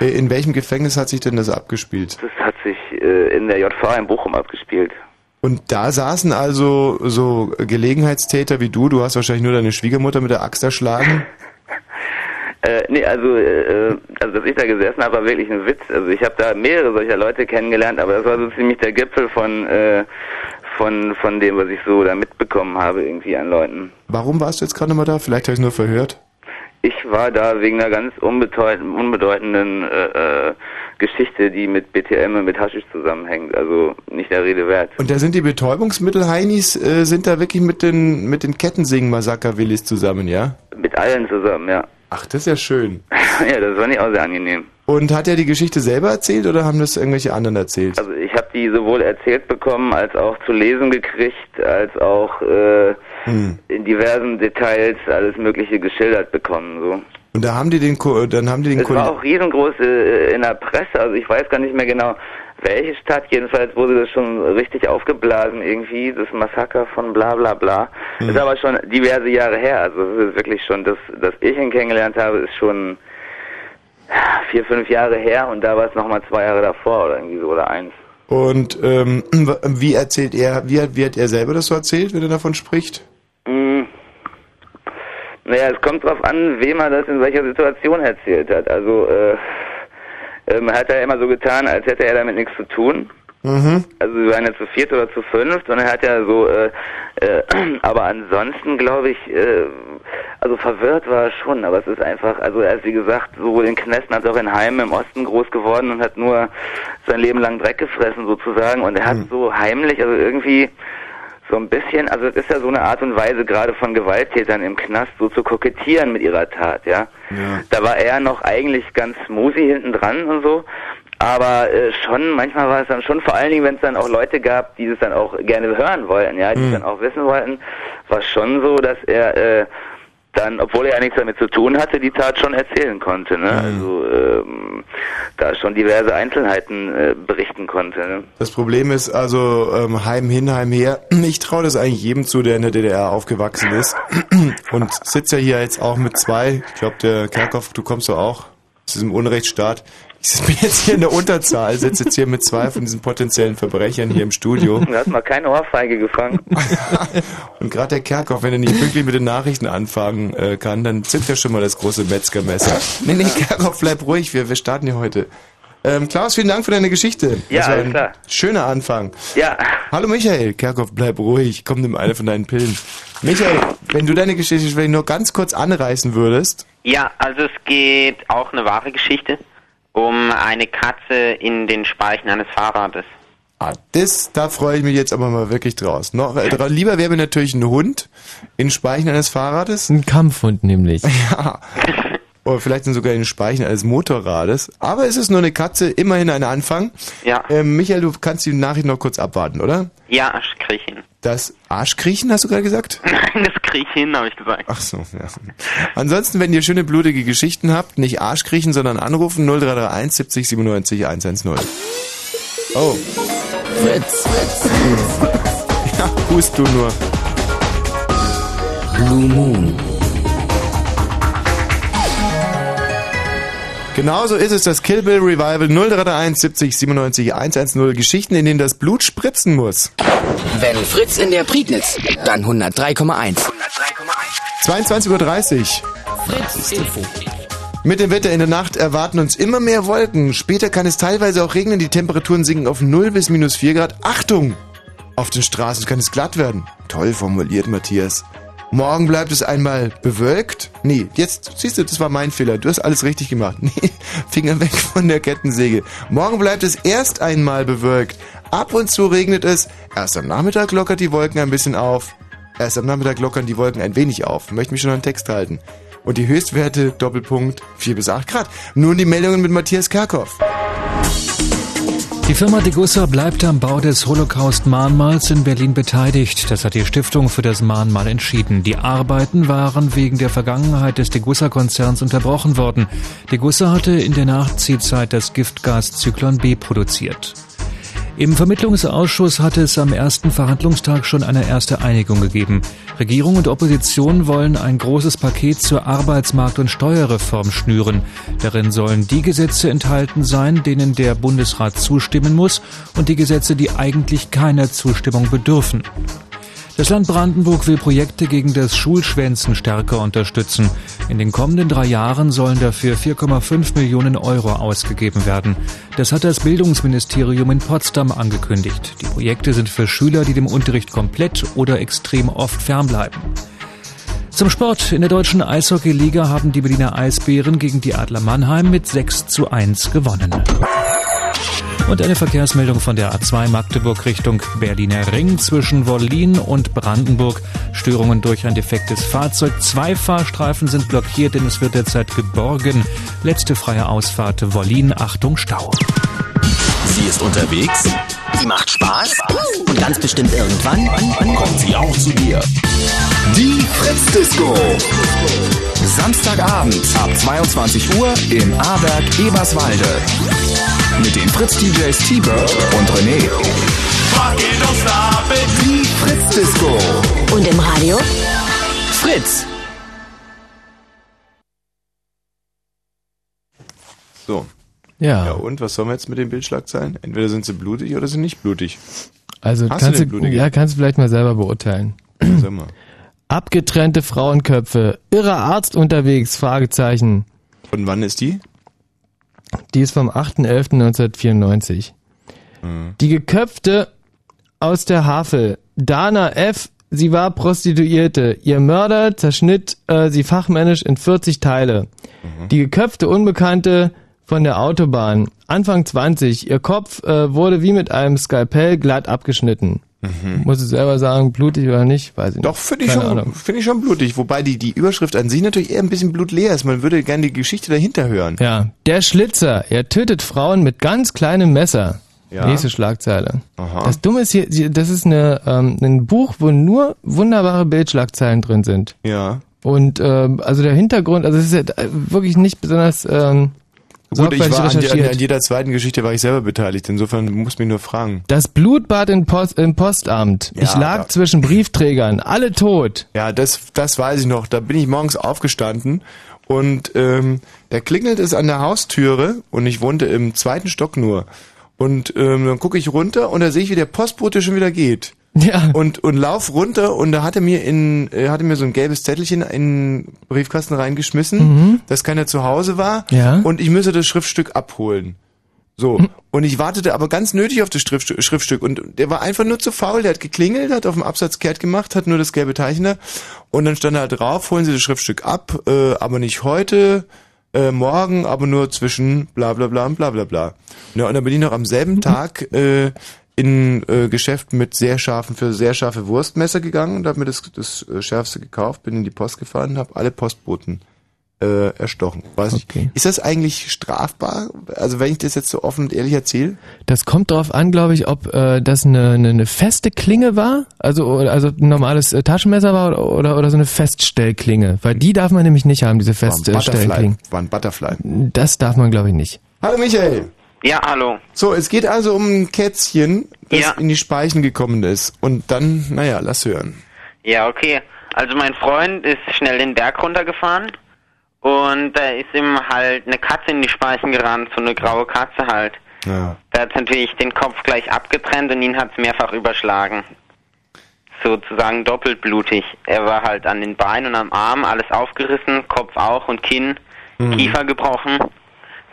S1: Äh, In welchem Gefängnis hat sich denn das abgespielt?
S9: das hat sich äh, in der JV in Bochum abgespielt.
S1: Und da saßen also so Gelegenheitstäter wie du, du hast wahrscheinlich nur deine Schwiegermutter mit der Axt erschlagen.
S9: Äh, nee, also, äh, also dass ich da gesessen habe, war wirklich ein Witz. Also ich habe da mehrere solcher Leute kennengelernt, aber das war so ziemlich der Gipfel von äh, von von dem, was ich so da mitbekommen habe irgendwie an Leuten.
S1: Warum warst du jetzt gerade nochmal da? Vielleicht habe ich nur verhört.
S9: Ich war da wegen einer ganz unbedeutenden, unbedeutenden äh, äh, Geschichte, die mit BTM und mit Haschisch zusammenhängt. Also nicht der Rede wert.
S1: Und da sind die Betäubungsmittel-Heinis, äh, sind da wirklich mit den, mit den Kettensägen-Massaker-Willis zusammen, ja?
S9: Mit allen zusammen, ja.
S1: Ach, das ist ja schön.
S9: ja, das war nicht auch sehr angenehm.
S1: Und hat er die Geschichte selber erzählt oder haben das irgendwelche anderen erzählt?
S9: Also ich habe die sowohl erzählt bekommen, als auch zu lesen gekriegt, als auch äh,
S1: Hm.
S9: in diversen Details alles Mögliche geschildert bekommen. So.
S1: Und da haben die den, Ko dann haben die den
S9: Es war
S1: Kollegen.
S9: auch riesengroß äh, in der Presse, also ich weiß gar nicht mehr genau, welche Stadt, jedenfalls wurde das schon richtig aufgeblasen irgendwie, das Massaker von bla bla bla.
S1: Hm.
S9: Ist aber schon diverse Jahre her, also es ist wirklich schon, das, dass ich ihn kennengelernt habe, ist schon vier, fünf Jahre her und da war es nochmal zwei Jahre davor oder irgendwie so oder eins.
S1: Und ähm, wie erzählt er, wie wie hat er selber das so erzählt, wenn er davon spricht?
S9: Naja, es kommt drauf an, wem er das in welcher Situation erzählt hat. Also, äh, ähm, hat er immer so getan, als hätte er damit nichts zu tun.
S1: Mhm.
S9: Also wir waren ja zu viert oder zu fünft und er hat ja so, äh, äh, aber ansonsten glaube ich, äh, also verwirrt war er schon, aber es ist einfach, also er ist wie gesagt sowohl in Knesten als auch in Heimen im Osten groß geworden und hat nur sein Leben lang Dreck gefressen sozusagen und er hat so heimlich, also irgendwie so ein bisschen, also es ist ja so eine Art und Weise gerade von Gewalttätern im Knast so zu kokettieren mit ihrer Tat, ja. Da war er noch eigentlich ganz smoothie hinten dran und so. Aber äh, schon, manchmal war es dann schon, vor allen Dingen, wenn es dann auch Leute gab, die das dann auch gerne hören wollten, ja, die
S1: Mhm.
S9: dann auch wissen wollten, war schon so, dass er äh, dann, obwohl er ja nichts damit zu tun hatte, die Tat schon erzählen konnte, ne? Also ähm, da schon diverse Einzelheiten äh, berichten konnte. Ne?
S1: Das Problem ist also ähm, heim hin, heim her. Ich traue das eigentlich jedem zu, der in der DDR aufgewachsen ist. Und sitzt ja hier jetzt auch mit zwei. Ich glaube, der Kerkhoff, du kommst doch auch aus diesem Unrechtsstaat. Ich bin jetzt hier in der Unterzahl, sitze jetzt hier mit zwei von diesen potenziellen Verbrechern hier im Studio.
S9: Du hast mal keine Ohrfeige gefangen.
S1: Und gerade der Kerkhoff, wenn er nicht pünktlich mit den Nachrichten anfangen äh, kann, dann zückt er schon mal das große Metzgermesser. Nee, nee, Kerkhoff, bleib ruhig, wir, wir starten hier heute. Ähm, Klaus, vielen Dank für deine Geschichte.
S9: Ja,
S1: das war
S9: alles
S1: ein
S9: klar.
S1: Schöner Anfang.
S9: Ja,
S1: Hallo Michael, Kerkhoff, bleib ruhig, komm, nimm eine von deinen Pillen. Michael, wenn du deine Geschichte nur ganz kurz anreißen würdest.
S10: Ja, also es geht auch eine wahre Geschichte um eine Katze in den Speichen eines Fahrrades.
S1: Ah, das, da freue ich mich jetzt aber mal wirklich draus. Noch, äh, dra- lieber wäre mir natürlich ein Hund in Speichen eines Fahrrades.
S4: Ein Kampfhund nämlich.
S1: Ja. Oder vielleicht sogar in den Speichen eines Motorrades. Aber es ist nur eine Katze, immerhin ein Anfang.
S10: Ja.
S1: Ähm, Michael, du kannst die Nachricht noch kurz abwarten, oder?
S10: Ja, hin.
S1: Das Arschkriechen, hast du gerade gesagt?
S10: Nein, das hin, habe ich gesagt.
S1: Ach so, ja. Ansonsten, wenn ihr schöne blutige Geschichten habt, nicht Arschkriechen, sondern anrufen 0331 70 97 110. Oh.
S11: Fritz. Fritz.
S1: Ja, hust du nur.
S11: Blue Moon.
S1: Genauso ist es das Kill Bill Revival 0331 70 97 110. Geschichten, in denen das Blut spritzen muss.
S11: Wenn Fritz in der Prignitz, dann 103,1.
S1: 22.30 Uhr.
S11: Fritz Info.
S1: Mit dem Wetter in der Nacht erwarten uns immer mehr Wolken. Später kann es teilweise auch regnen. Die Temperaturen sinken auf 0 bis minus 4 Grad. Achtung! Auf den Straßen kann es glatt werden. Toll formuliert, Matthias. Morgen bleibt es einmal bewölkt. Nee, jetzt, siehst du, das war mein Fehler. Du hast alles richtig gemacht. Nee, Finger weg von der Kettensäge. Morgen bleibt es erst einmal bewölkt. Ab und zu regnet es. Erst am Nachmittag lockert die Wolken ein bisschen auf. Erst am Nachmittag lockern die Wolken ein wenig auf. Möchte mich schon an den Text halten. Und die Höchstwerte, Doppelpunkt, 4 bis 8 Grad. Nun die Meldungen mit Matthias Kerkhoff.
S12: Die Firma Degussa bleibt am Bau des Holocaust-Mahnmals in Berlin beteiligt. Das hat die Stiftung für das Mahnmal entschieden. Die Arbeiten waren wegen der Vergangenheit des Degussa-Konzerns unterbrochen worden. Degussa hatte in der Nachziehzeit das Giftgas Zyklon B produziert. Im Vermittlungsausschuss hatte es am ersten Verhandlungstag schon eine erste Einigung gegeben. Regierung und Opposition wollen ein großes Paket zur Arbeitsmarkt- und Steuerreform schnüren. Darin sollen die Gesetze enthalten sein, denen der Bundesrat zustimmen muss und die Gesetze, die eigentlich keiner Zustimmung bedürfen. Das Land Brandenburg will Projekte gegen das Schulschwänzen stärker unterstützen. In den kommenden drei Jahren sollen dafür 4,5 Millionen Euro ausgegeben werden. Das hat das Bildungsministerium in Potsdam angekündigt. Die Projekte sind für Schüler, die dem Unterricht komplett oder extrem oft fernbleiben. Zum Sport. In der deutschen Eishockey-Liga haben die Berliner Eisbären gegen die Adler Mannheim mit 6 zu 1 gewonnen. Und eine Verkehrsmeldung von der A2 Magdeburg Richtung Berliner Ring zwischen Wollin und Brandenburg. Störungen durch ein defektes Fahrzeug. Zwei Fahrstreifen sind blockiert, denn es wird derzeit geborgen. Letzte freie Ausfahrt Wollin. Achtung Stau.
S13: Sie ist unterwegs.
S11: Sie macht Spaß. Und ganz bestimmt irgendwann
S13: Kommt sie auch zu dir. Die Fritz Disco. Samstagabend ab 22 Uhr im A-Werk Eberswalde. Mit den Fritz DJs T-Bird und René. Die Fritz Disco.
S14: Und im Radio?
S11: Fritz.
S1: So.
S4: Ja.
S1: Ja, und was sollen wir jetzt mit den Bildschlagzeilen? Entweder sind sie blutig oder sind nicht blutig.
S4: Also
S1: Hast
S4: kannst
S1: du
S4: du, ja, kannst du vielleicht mal selber beurteilen.
S1: Sag mal.
S4: Abgetrennte Frauenköpfe. Irrer Arzt unterwegs? Fragezeichen.
S1: Von wann ist die?
S4: Die ist vom 8.11.1994.
S1: Mhm.
S4: Die geköpfte aus der Havel. Dana F. Sie war Prostituierte. Ihr Mörder zerschnitt äh, sie fachmännisch in 40 Teile.
S1: Mhm.
S4: Die geköpfte Unbekannte von der Autobahn. Anfang 20. Ihr Kopf äh, wurde wie mit einem Skalpell glatt abgeschnitten. Muss ich selber sagen, blutig oder nicht, weiß ich
S1: Mhm. Doch,
S4: nicht.
S1: finde ich, schon, finde ich schon blutig. Wobei die, die Überschrift an sich natürlich eher ein bisschen blutleer ist. Man würde gerne die Geschichte dahinter hören.
S4: Ja, der Schlitzer, er tötet Frauen mit ganz kleinem Messer.
S1: Ja.
S4: Nächste Schlagzeile.
S1: Aha.
S4: Das Dumme ist hier, das ist eine, ähm, ein Buch, wo nur wunderbare Bildschlagzeilen drin sind.
S1: Ja.
S4: Und ähm, also der Hintergrund, also es ist ja wirklich nicht besonders ähm,
S1: Gut, ich war an, die- an jeder zweiten Geschichte war ich selber beteiligt. Insofern muss mich nur fragen.
S4: das Blutbad in Post, im Postamt.
S1: Ja,
S4: ich lag
S1: ja.
S4: zwischen Briefträgern, alle tot.
S1: Ja, das, das weiß ich noch. Da bin ich morgens aufgestanden Und ähm, da klingelt es an der Haustüre und ich wohnte im zweiten Stock nur. Und ähm, dann gucke ich runter und da sehe ich, wie der Postbote schon wieder geht.
S4: Ja.
S1: Und, und lauf runter und da hat er mir in, er hatte mir so ein gelbes Zettelchen in den Briefkasten reingeschmissen,
S4: Mhm.
S1: dass keiner zu Hause war.
S4: Ja.
S1: Und ich müsse das Schriftstück abholen. So. Und ich wartete aber ganz nötig auf das Schriftstück, Schriftstück. Und der war einfach nur zu faul. Der hat geklingelt, hat auf dem Absatz kehrt gemacht, hat nur das gelbe Teilchen da. Und dann stand da drauf, holen Sie das Schriftstück ab, äh, aber nicht heute, äh, morgen, aber nur zwischen bla bla bla und bla bla bla. Ja, und dann bin ich noch am selben Tag äh, in äh, Geschäft mit sehr scharfen, für sehr scharfe Wurstmesser gegangen und habe mir das, das äh, Schärfste gekauft, bin in die Post gefahren habe alle Postboten äh, erstochen. Weiß ich. Ist das eigentlich strafbar? Also wenn ich das jetzt so offen und ehrlich erzähle?
S4: Das kommt drauf an, glaube ich, ob äh, das eine, eine, eine feste Klinge war, also also ein normales äh, Taschenmesser war oder, oder oder so eine Feststellklinge, weil die darf man nämlich nicht haben, diese
S1: War ein Butterfly.
S4: Feststellklingen.
S1: War ein Butterfly.
S4: Das darf man, glaube ich, nicht.
S1: Hallo Michael.
S10: Ja, hallo.
S1: So, es geht also um ein Kätzchen, das in die Speichen gekommen ist. Und dann, naja, lass hören.
S10: Ja, okay. Also mein Freund ist schnell den Berg runtergefahren und da ist ihm halt eine Katze in die Speichen gerannt, so eine graue Katze halt.
S1: Ja.
S10: Da hat natürlich den Kopf gleich abgetrennt und ihn hat es mehrfach überschlagen. Sozusagen doppelt blutig. Er war halt an den Beinen und am Arm alles aufgerissen, Kopf auch und Kinn,
S14: Mhm.
S10: Kiefer gebrochen,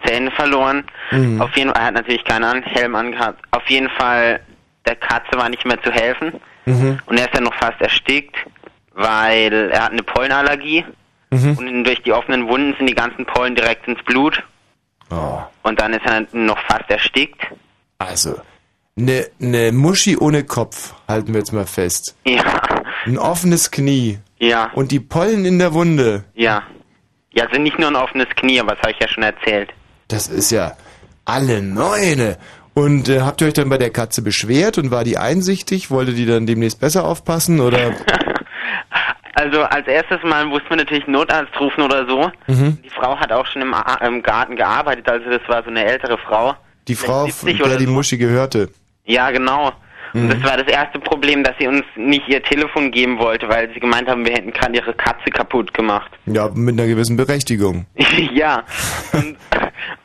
S10: Zähne verloren.
S14: Mhm.
S10: Auf jeden Fall, er hat natürlich keinen Helm angehabt. Auf jeden Fall, der Katze war nicht mehr zu helfen.
S1: Mhm.
S10: Und er ist dann noch fast erstickt, weil er hat eine Pollenallergie.
S1: Mhm.
S10: Und durch die offenen Wunden sind die ganzen Pollen direkt ins Blut.
S1: Oh.
S10: Und dann ist er noch fast erstickt.
S1: Also, eine ne Muschi ohne Kopf, halten wir jetzt mal fest.
S10: Ja,
S1: Ein offenes Knie.
S10: ja,
S1: Und die Pollen in der Wunde.
S10: ja. Ja, also nicht nur ein offenes Knie, aber das habe ich ja schon erzählt.
S1: Das ist ja alle Neune. Und äh, habt ihr euch dann bei der Katze beschwert und war die einsichtig? Wollte die dann demnächst besser aufpassen oder?
S10: Also als erstes Mal musste man natürlich einen Notarzt rufen oder so.
S1: Mhm.
S10: Die Frau hat auch schon im, im Garten gearbeitet, also das war so eine ältere Frau.
S1: Die Frau,
S10: 70
S1: der die
S10: so.
S1: Muschi gehörte.
S10: Ja, genau. Und
S1: Mhm.
S10: das war das erste Problem, dass sie uns nicht ihr Telefon geben wollte, weil sie gemeint haben, wir hätten gerade ihre Katze kaputt gemacht.
S1: Ja, mit einer gewissen Berechtigung.
S10: ja. Und,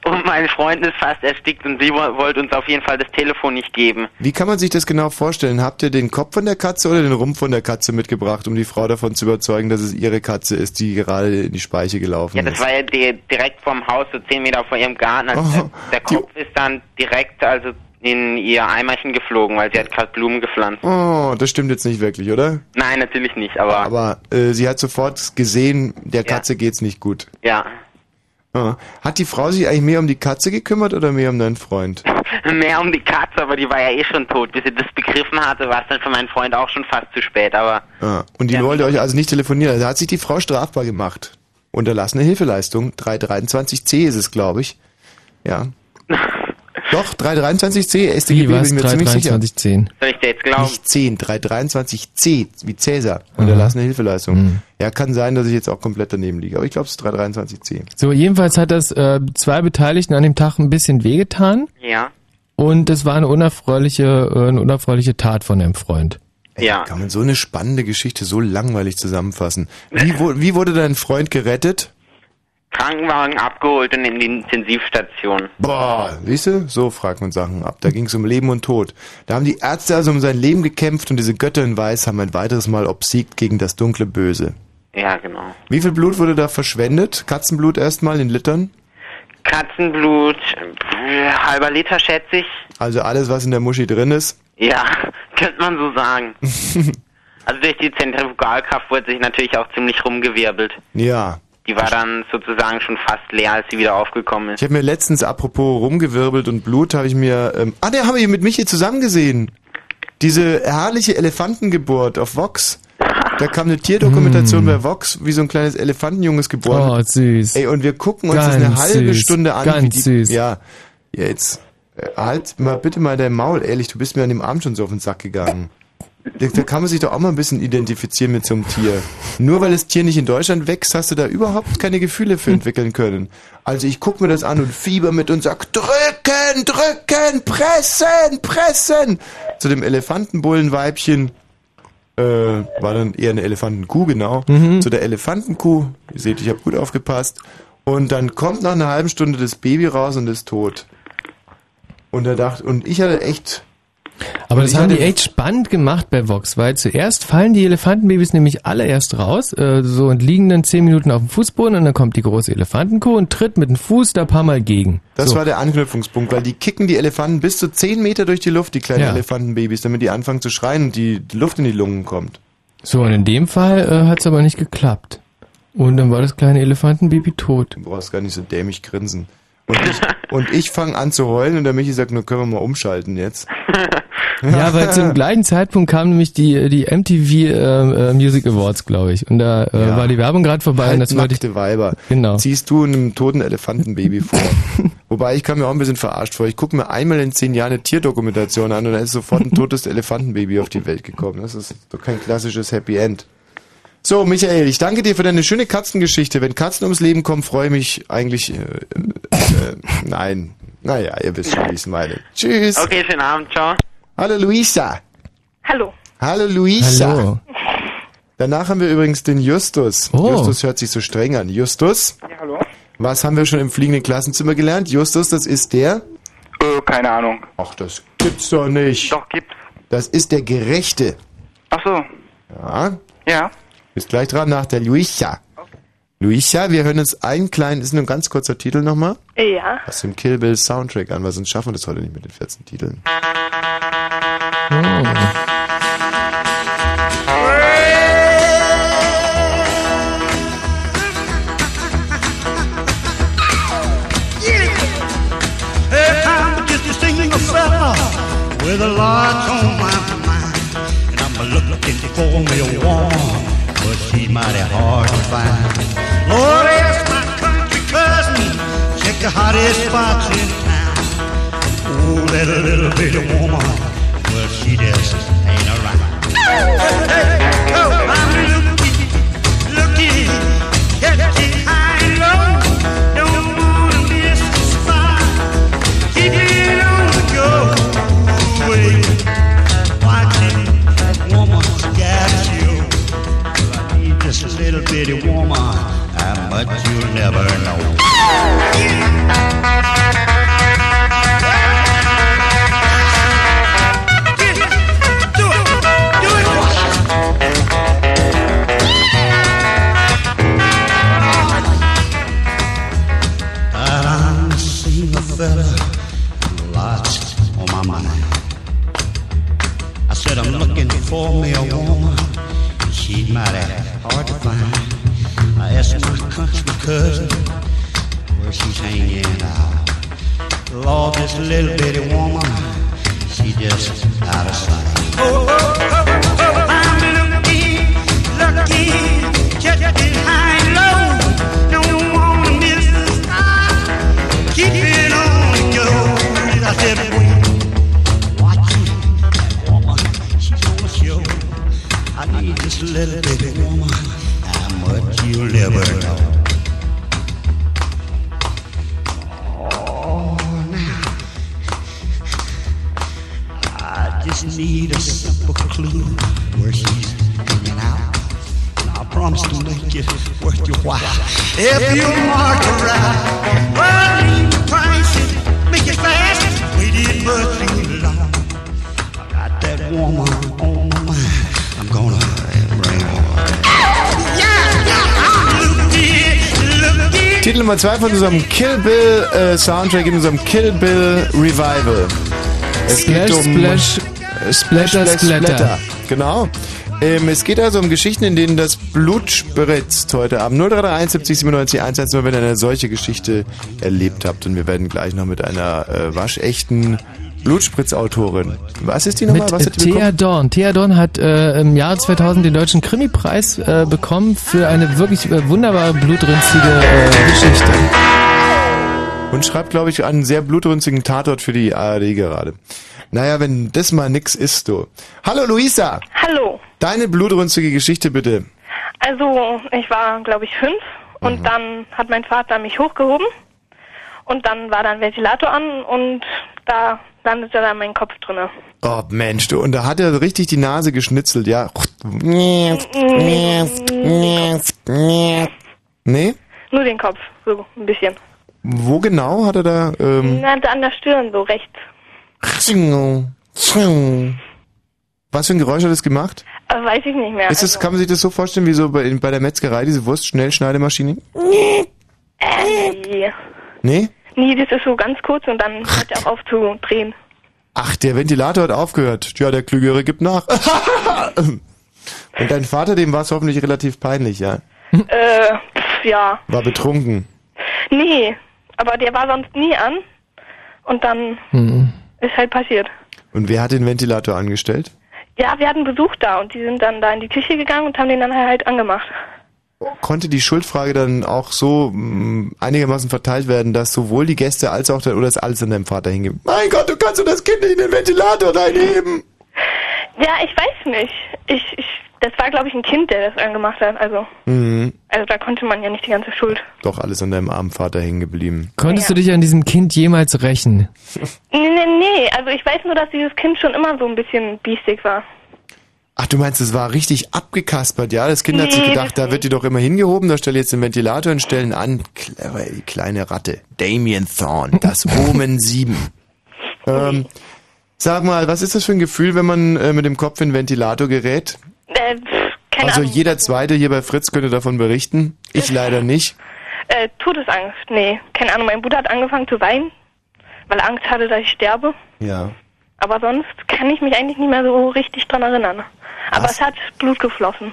S10: und mein Freund ist fast erstickt und sie wo- wollte uns auf jeden Fall das Telefon nicht geben.
S1: Wie kann man sich das genau vorstellen? Habt ihr den Kopf von der Katze oder den Rumpf von der Katze mitgebracht, um die Frau davon zu überzeugen, dass es ihre Katze ist, die gerade in die Speiche gelaufen
S10: Ja, das
S1: ist?
S10: war ja di- direkt vorm Haus, so zehn Meter vor ihrem Garten. Also
S1: Oh,
S10: der, der Kopf ist dann direkt also in ihr Eimerchen geflogen, weil sie hat gerade Blumen gepflanzt.
S1: Oh, das stimmt jetzt nicht wirklich, oder?
S10: Nein, natürlich nicht, aber,
S1: Aber äh, sie hat sofort gesehen, der Katze geht's nicht gut.
S10: ja.
S1: Hat die Frau sich eigentlich mehr um die Katze gekümmert oder mehr um deinen Freund?
S10: Mehr um die Katze, aber die war ja eh schon tot. Bis sie das begriffen hatte, war es dann für meinen Freund auch schon fast zu spät, aber
S1: Ah. Und die wollte euch also nicht telefonieren. Also hat sich die Frau strafbar gemacht. Unterlassene Hilfeleistung. 323c ist es, glaube ich. Ja. Doch, 323c, StGB,
S4: Wie
S1: bin ich mir ziemlich sicher.
S4: 32310.
S10: soll ich dir jetzt glauben?
S1: Nicht 10, 323c, wie Cäsar. Unterlassene Hilfeleistung.
S4: Mhm.
S1: Ja, kann sein, dass ich jetzt auch komplett daneben liege. Aber ich glaube, es ist 323c.
S4: So, jedenfalls hat das äh, zwei Beteiligten an dem Tag ein bisschen wehgetan
S10: Ja.
S4: und es war eine unerfreuliche, äh, eine unerfreuliche Tat von dem Freund.
S10: Ja.
S1: Kann man so eine spannende Geschichte so langweilig zusammenfassen? Wie, wo, wie wurde dein Freund gerettet?
S10: Krankenwagen abgeholt und in die Intensivstation.
S1: Boah, siehst du? So fragt man Sachen ab. Da ging es um Leben und Tod. Da haben die Ärzte also um sein Leben gekämpft und diese Götter in Weiß haben ein weiteres Mal obsiegt gegen das dunkle Böse.
S10: Ja, genau.
S1: Wie viel Blut wurde da verschwendet? Katzenblut erstmal in Litern?
S10: Katzenblut, äh, halber Liter schätze ich.
S1: Also alles, was in der Muschi drin ist?
S10: Ja, könnte man so sagen. also durch die Zentrifugalkraft wurde sich natürlich auch ziemlich rumgewirbelt.
S1: Ja.
S10: Die war dann sozusagen schon fast leer, als sie wieder aufgekommen ist.
S1: Ich habe mir letztens, apropos rumgewirbelt und Blut, habe ich mir... Ähm, ah, der habe ich mit Michi zusammen gesehen. Diese herrliche Elefantengeburt auf Vox. Da kam eine Tierdokumentation bei Vox, wie so ein kleines Elefantenjunges geboren.
S4: Oh, süß.
S1: Ey, und wir gucken uns das
S4: Ganz
S1: eine halbe
S4: süß,
S1: Stunde an.
S4: ganz
S1: wie die,
S4: süß.
S1: Ja, ja, jetzt äh, halt mal bitte mal dein Maul, ehrlich, du bist mir an dem Abend schon so auf den Sack gegangen. Da, kann man sich doch auch mal ein bisschen identifizieren mit so einem Tier. Nur weil das Tier nicht in Deutschland wächst, hast du da überhaupt keine Gefühle für entwickeln können. Also ich guck mir das an und fieber mit und sag, drücken, drücken, pressen, pressen. Zu dem Elefantenbullenweibchen. äh, war dann eher eine Elefantenkuh, genau.
S4: Mhm.
S1: Zu der Elefantenkuh, ihr seht, ich habe gut aufgepasst. Und dann kommt nach einer halben Stunde das Baby raus und ist tot. Und er dachte, und ich hatte echt.
S4: Aber
S1: und
S4: das haben die echt spannend gemacht bei Vox, weil zuerst fallen die Elefantenbabys nämlich alle erst raus, äh, so und liegen dann zehn Minuten auf dem Fußboden und dann kommt die große Elefantenkuh und tritt mit dem Fuß da ein paar Mal gegen.
S1: Das
S4: so.
S1: war der Anknüpfungspunkt, weil die kicken die Elefanten bis zu 10 Meter durch die Luft, die kleinen
S4: Ja.
S1: Elefantenbabys, damit die anfangen zu schreien und die Luft in die Lungen kommt.
S4: So, und in dem Fall äh, hat es aber nicht geklappt. Und dann war das kleine Elefantenbaby tot.
S1: Du brauchst gar nicht so dämlich grinsen. Und ich, und ich fange an zu heulen und der Michi sagt, nur können wir mal umschalten jetzt.
S4: Ja, weil zum gleichen Zeitpunkt kamen nämlich die, die MTV äh, äh, Music Awards, glaube ich. Und da äh,
S1: Ja.
S4: war die Werbung gerade vorbei und das wollte ich.
S1: Weiber.
S4: Genau.
S1: Ziehst du einem toten Elefantenbaby vor. Wobei ich kam mir auch ein bisschen verarscht vor. Ich gucke mir einmal in zehn Jahren eine Tierdokumentation an und da ist sofort ein totes Elefantenbaby auf die Welt gekommen. Das ist doch kein klassisches Happy End. So, Michael, ich danke dir für deine schöne Katzengeschichte. Wenn Katzen ums Leben kommen, freue ich mich eigentlich. Äh, äh, äh, nein. Naja, ihr wisst schon, wie ich es meine. Tschüss.
S10: Okay, schönen Abend, ciao.
S1: Hallo Luisa.
S6: Hallo.
S1: Hallo Luisa.
S4: Hallo.
S1: Danach haben wir übrigens den Justus.
S4: Oh.
S1: Justus hört sich so streng an. Justus?
S14: Ja, hallo?
S1: Was haben wir schon im fliegenden Klassenzimmer gelernt? Justus, das ist der?
S14: Äh, keine Ahnung.
S1: Ach, das gibt's doch nicht.
S14: Doch, gibt's.
S1: Das ist der Gerechte.
S14: Ach so.
S1: Ja.
S14: Ja.
S1: Bist gleich dran nach der Luisa. Luisa, wir hören uns einen kleinen, ist nur ein ganz kurzer Titel nochmal,
S6: Ja.
S1: aus dem Kill Bill Soundtrack an, weil sonst schaffen wir das heute nicht mit den 14 Titeln.
S2: Fella with a lot on my mind. And I'm looking for me a woman, but she's mighty hard to find. Lord, ask my country cousin, check the hottest spots in town. Oh, that little bitty woman, well, she just ain't around. Hey, oh, I'm a bitty woman. How much you'll never know. I'm a single fella, lots on my mind. I said I'm looking for me a woman, she's mighty hard to find. I asked my country cousin where she's hanging out. Lord, this little bitty woman, she just out of sight. Oh, oh, oh, oh, I'm looking, looking, high and low. Don't wanna miss the spot. Keep it on the go. I said, wait, watching that woman, she's on the show. I need just a little bitty woman. How much you'll never know. Oh, now I just need a simple clue where she's hanging out. And I promise to make it worth your while. If you mark her right, well, leave the price and make it fast. Waited much too long. I got that woman on my mind. I'm gonna bring her. Yeah, yeah,
S1: Titel Nummer 2 von unserem Kill Bill äh, Soundtrack in unserem Kill Bill Revival. Es
S4: Splash, Splash, Splatter, Splatter.
S1: Genau. Ähm, es geht also um Geschichten, in denen das Blut spritzt heute Abend. 0331 70 97 110, wenn ihr eine solche Geschichte erlebt habt. Und wir werden gleich noch mit einer äh, waschechten Blutspritzautorin. Was ist die nochmal?
S4: Mit
S1: Was hat die bekommen?
S4: Thea Dorn. Thea Dorn hat äh, im Jahr 2000 den Deutschen Krimi-Preis äh, bekommen für eine wirklich äh, wunderbare, blutrünstige äh, Geschichte.
S1: Und schreibt, glaube ich, einen sehr blutrünstigen Tatort für die ARD gerade. Naja, wenn das mal nix ist, du. Hallo Luisa!
S6: Hallo.
S1: Deine blutrünstige Geschichte bitte.
S6: Also, ich war, glaube ich, fünf und dann hat mein Vater mich hochgehoben und dann war da ein Ventilator an und da landete dann mein Kopf drinne.
S1: Oh Mensch, du. Und da hat er richtig die Nase geschnitzelt, ja. Nee?
S6: Nur den Kopf, so ein bisschen.
S1: Wo genau hat er da, ähm,
S6: Na, an der Stirn, so rechts.
S1: was für ein Geräusch hat es gemacht?
S6: Aber weiß ich nicht mehr.
S1: Ist es,
S6: also,
S1: kann man sich das so vorstellen, wie so bei, bei der Metzgerei, diese Wurstschnellschneidemaschine?
S6: äh, nee.
S1: Nee?
S6: Nee, das ist so ganz kurz und dann hört er auch auf zu drehen.
S1: Ach, der Ventilator hat aufgehört. Ja, der Klügere gibt nach. Und dein Vater, dem war es hoffentlich relativ peinlich, ja?
S6: äh, pf, ja.
S1: War betrunken.
S6: Nee, aber der war sonst nie an. Und dann ist halt passiert.
S1: Und wer hat den Ventilator angestellt?
S6: Ja, wir hatten Besuch da und die sind dann da in die Küche gegangen und haben den dann halt angemacht.
S1: Konnte die Schuldfrage dann auch so mh, einigermaßen verteilt werden, dass sowohl die Gäste als auch der, oder ist alles an deinem Vater hingeben? Mein Gott, du kannst doch das Kind nicht in den Ventilator reinheben!
S6: Ja, ich weiß nicht. Ich, ich, das war, glaube ich, ein Kind, der das angemacht hat. Also,
S1: Mhm.
S6: also da konnte man ja nicht die ganze Schuld.
S1: Doch alles an deinem armen Vater hängen geblieben.
S4: Konntest du dich an diesem Kind jemals rächen?
S6: Nee, nee, nee. Also ich weiß nur, dass dieses Kind schon immer so ein bisschen biestig war.
S1: Ach, du meinst, es war richtig abgekaspert, ja? Das Kind hat sich
S6: Nee,
S1: gedacht, da wird die doch immer hingehoben, da stelle ich jetzt den Ventilator und stellen an. Clever, die kleine Ratte. Damien Thorne, das Omen 7. Ähm, sag mal, was ist das für ein Gefühl, wenn man äh, mit dem Kopf in den Ventilator gerät?
S6: Äh, keine
S1: also
S6: Ahnung.
S1: jeder Zweite hier bei Fritz könnte davon berichten. Ich leider nicht.
S6: Äh, Todesangst. Nee, keine Ahnung. Mein Bruder hat angefangen zu weinen, weil er Angst hatte, dass ich sterbe.
S1: Ja.
S6: Aber sonst kann ich mich eigentlich nicht mehr so richtig dran erinnern. Aber
S1: Was?
S6: es hat Blut geflossen.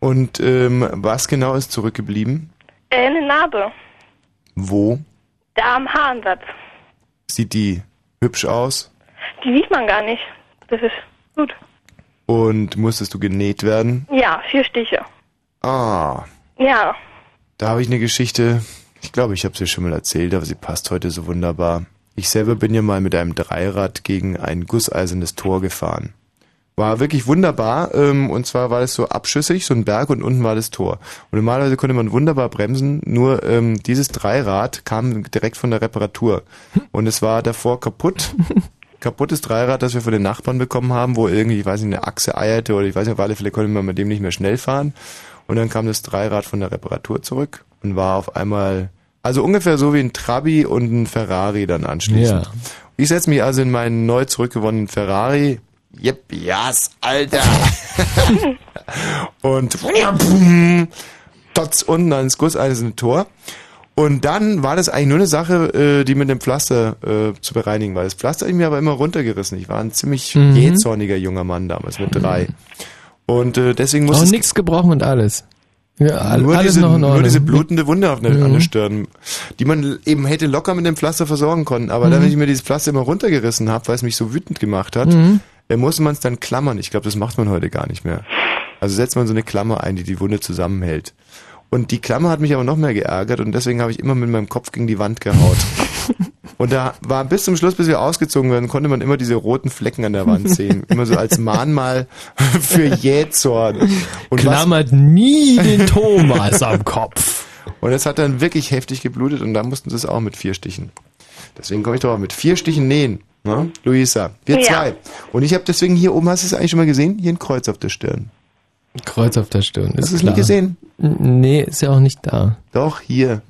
S1: Und ähm, was genau ist zurückgeblieben?
S6: Äh, eine Narbe.
S1: Wo?
S6: Da am Haaransatz.
S1: Sieht die hübsch aus?
S6: Die sieht man gar nicht. Das ist gut.
S1: Und musstest du genäht werden?
S6: Ja, vier Stiche.
S1: Ah,
S6: Ja.
S1: Da habe ich eine Geschichte, ich glaube, ich habe sie schon mal erzählt, aber sie passt heute so wunderbar. Ich selber bin ja mal mit einem Dreirad gegen ein gusseisernes Tor gefahren. War wirklich wunderbar, ähm, und zwar war das so abschüssig, so ein Berg und unten war das Tor. Und normalerweise konnte man wunderbar bremsen, nur ähm, dieses Dreirad kam direkt von der Reparatur. Und es war davor kaputt. Kaputtes Dreirad, das wir von den Nachbarn bekommen haben, wo irgendwie, ich weiß nicht, eine Achse eierte oder ich weiß nicht, auf alle Fälle konnte man mit dem nicht mehr schnell fahren. Und dann kam das Dreirad von der Reparatur zurück und war auf einmal, also ungefähr so wie ein Trabi und ein Ferrari dann anschließend.
S4: Ja.
S1: Ich setze mich also in meinen neu zurückgewonnenen Ferrari. Yep, yes, Alter. und dotz unten ans gusseiserne Tor. Und dann war das eigentlich nur eine Sache, äh, die mit dem Pflaster äh, zu bereinigen war. Das Pflaster habe ich mir aber immer runtergerissen. Ich war ein ziemlich
S4: Mhm.
S1: jähzorniger junger Mann damals mit drei. Und äh, deswegen muss
S4: Auch nichts gebrochen und alles. Ja,
S1: nur
S4: alles
S1: diese,
S4: noch in Ordnung.
S1: Nur diese blutende Wunde auf der,
S4: Mhm.
S1: Stirn, die man eben hätte locker mit dem Pflaster versorgen können. Aber dann,
S4: Mhm.
S1: wenn ich mir dieses Pflaster immer runtergerissen habe, weil es mich so wütend gemacht hat,
S4: Mhm.
S1: äh, muss man es dann klammern. Ich glaube, das macht man heute gar nicht mehr. Also setzt man so eine Klammer ein, die die Wunde zusammenhält. Und die Klammer hat mich aber noch mehr geärgert und deswegen habe ich immer mit meinem Kopf gegen die Wand gehaut. Und da war bis zum Schluss, bis wir ausgezogen werden, konnte man immer diese roten Flecken an der Wand sehen. Immer so als Mahnmal für Jähzorn. Und was-
S4: Klammert nie den Thomas am Kopf.
S1: Und es hat dann wirklich heftig geblutet und da mussten sie es auch mit vier Stichen. Deswegen komme ich doch auch mit vier Stichen nähen. Ne? Luisa, wir
S6: Ja.
S1: zwei. Und ich habe deswegen hier oben, hast du es eigentlich schon mal gesehen? Hier ein Kreuz auf der Stirn.
S4: Kreuz auf der Stirn.
S1: Hast
S4: Ist
S1: du es nie gesehen?
S4: Nee, ist ja auch nicht da.
S1: Doch, hier.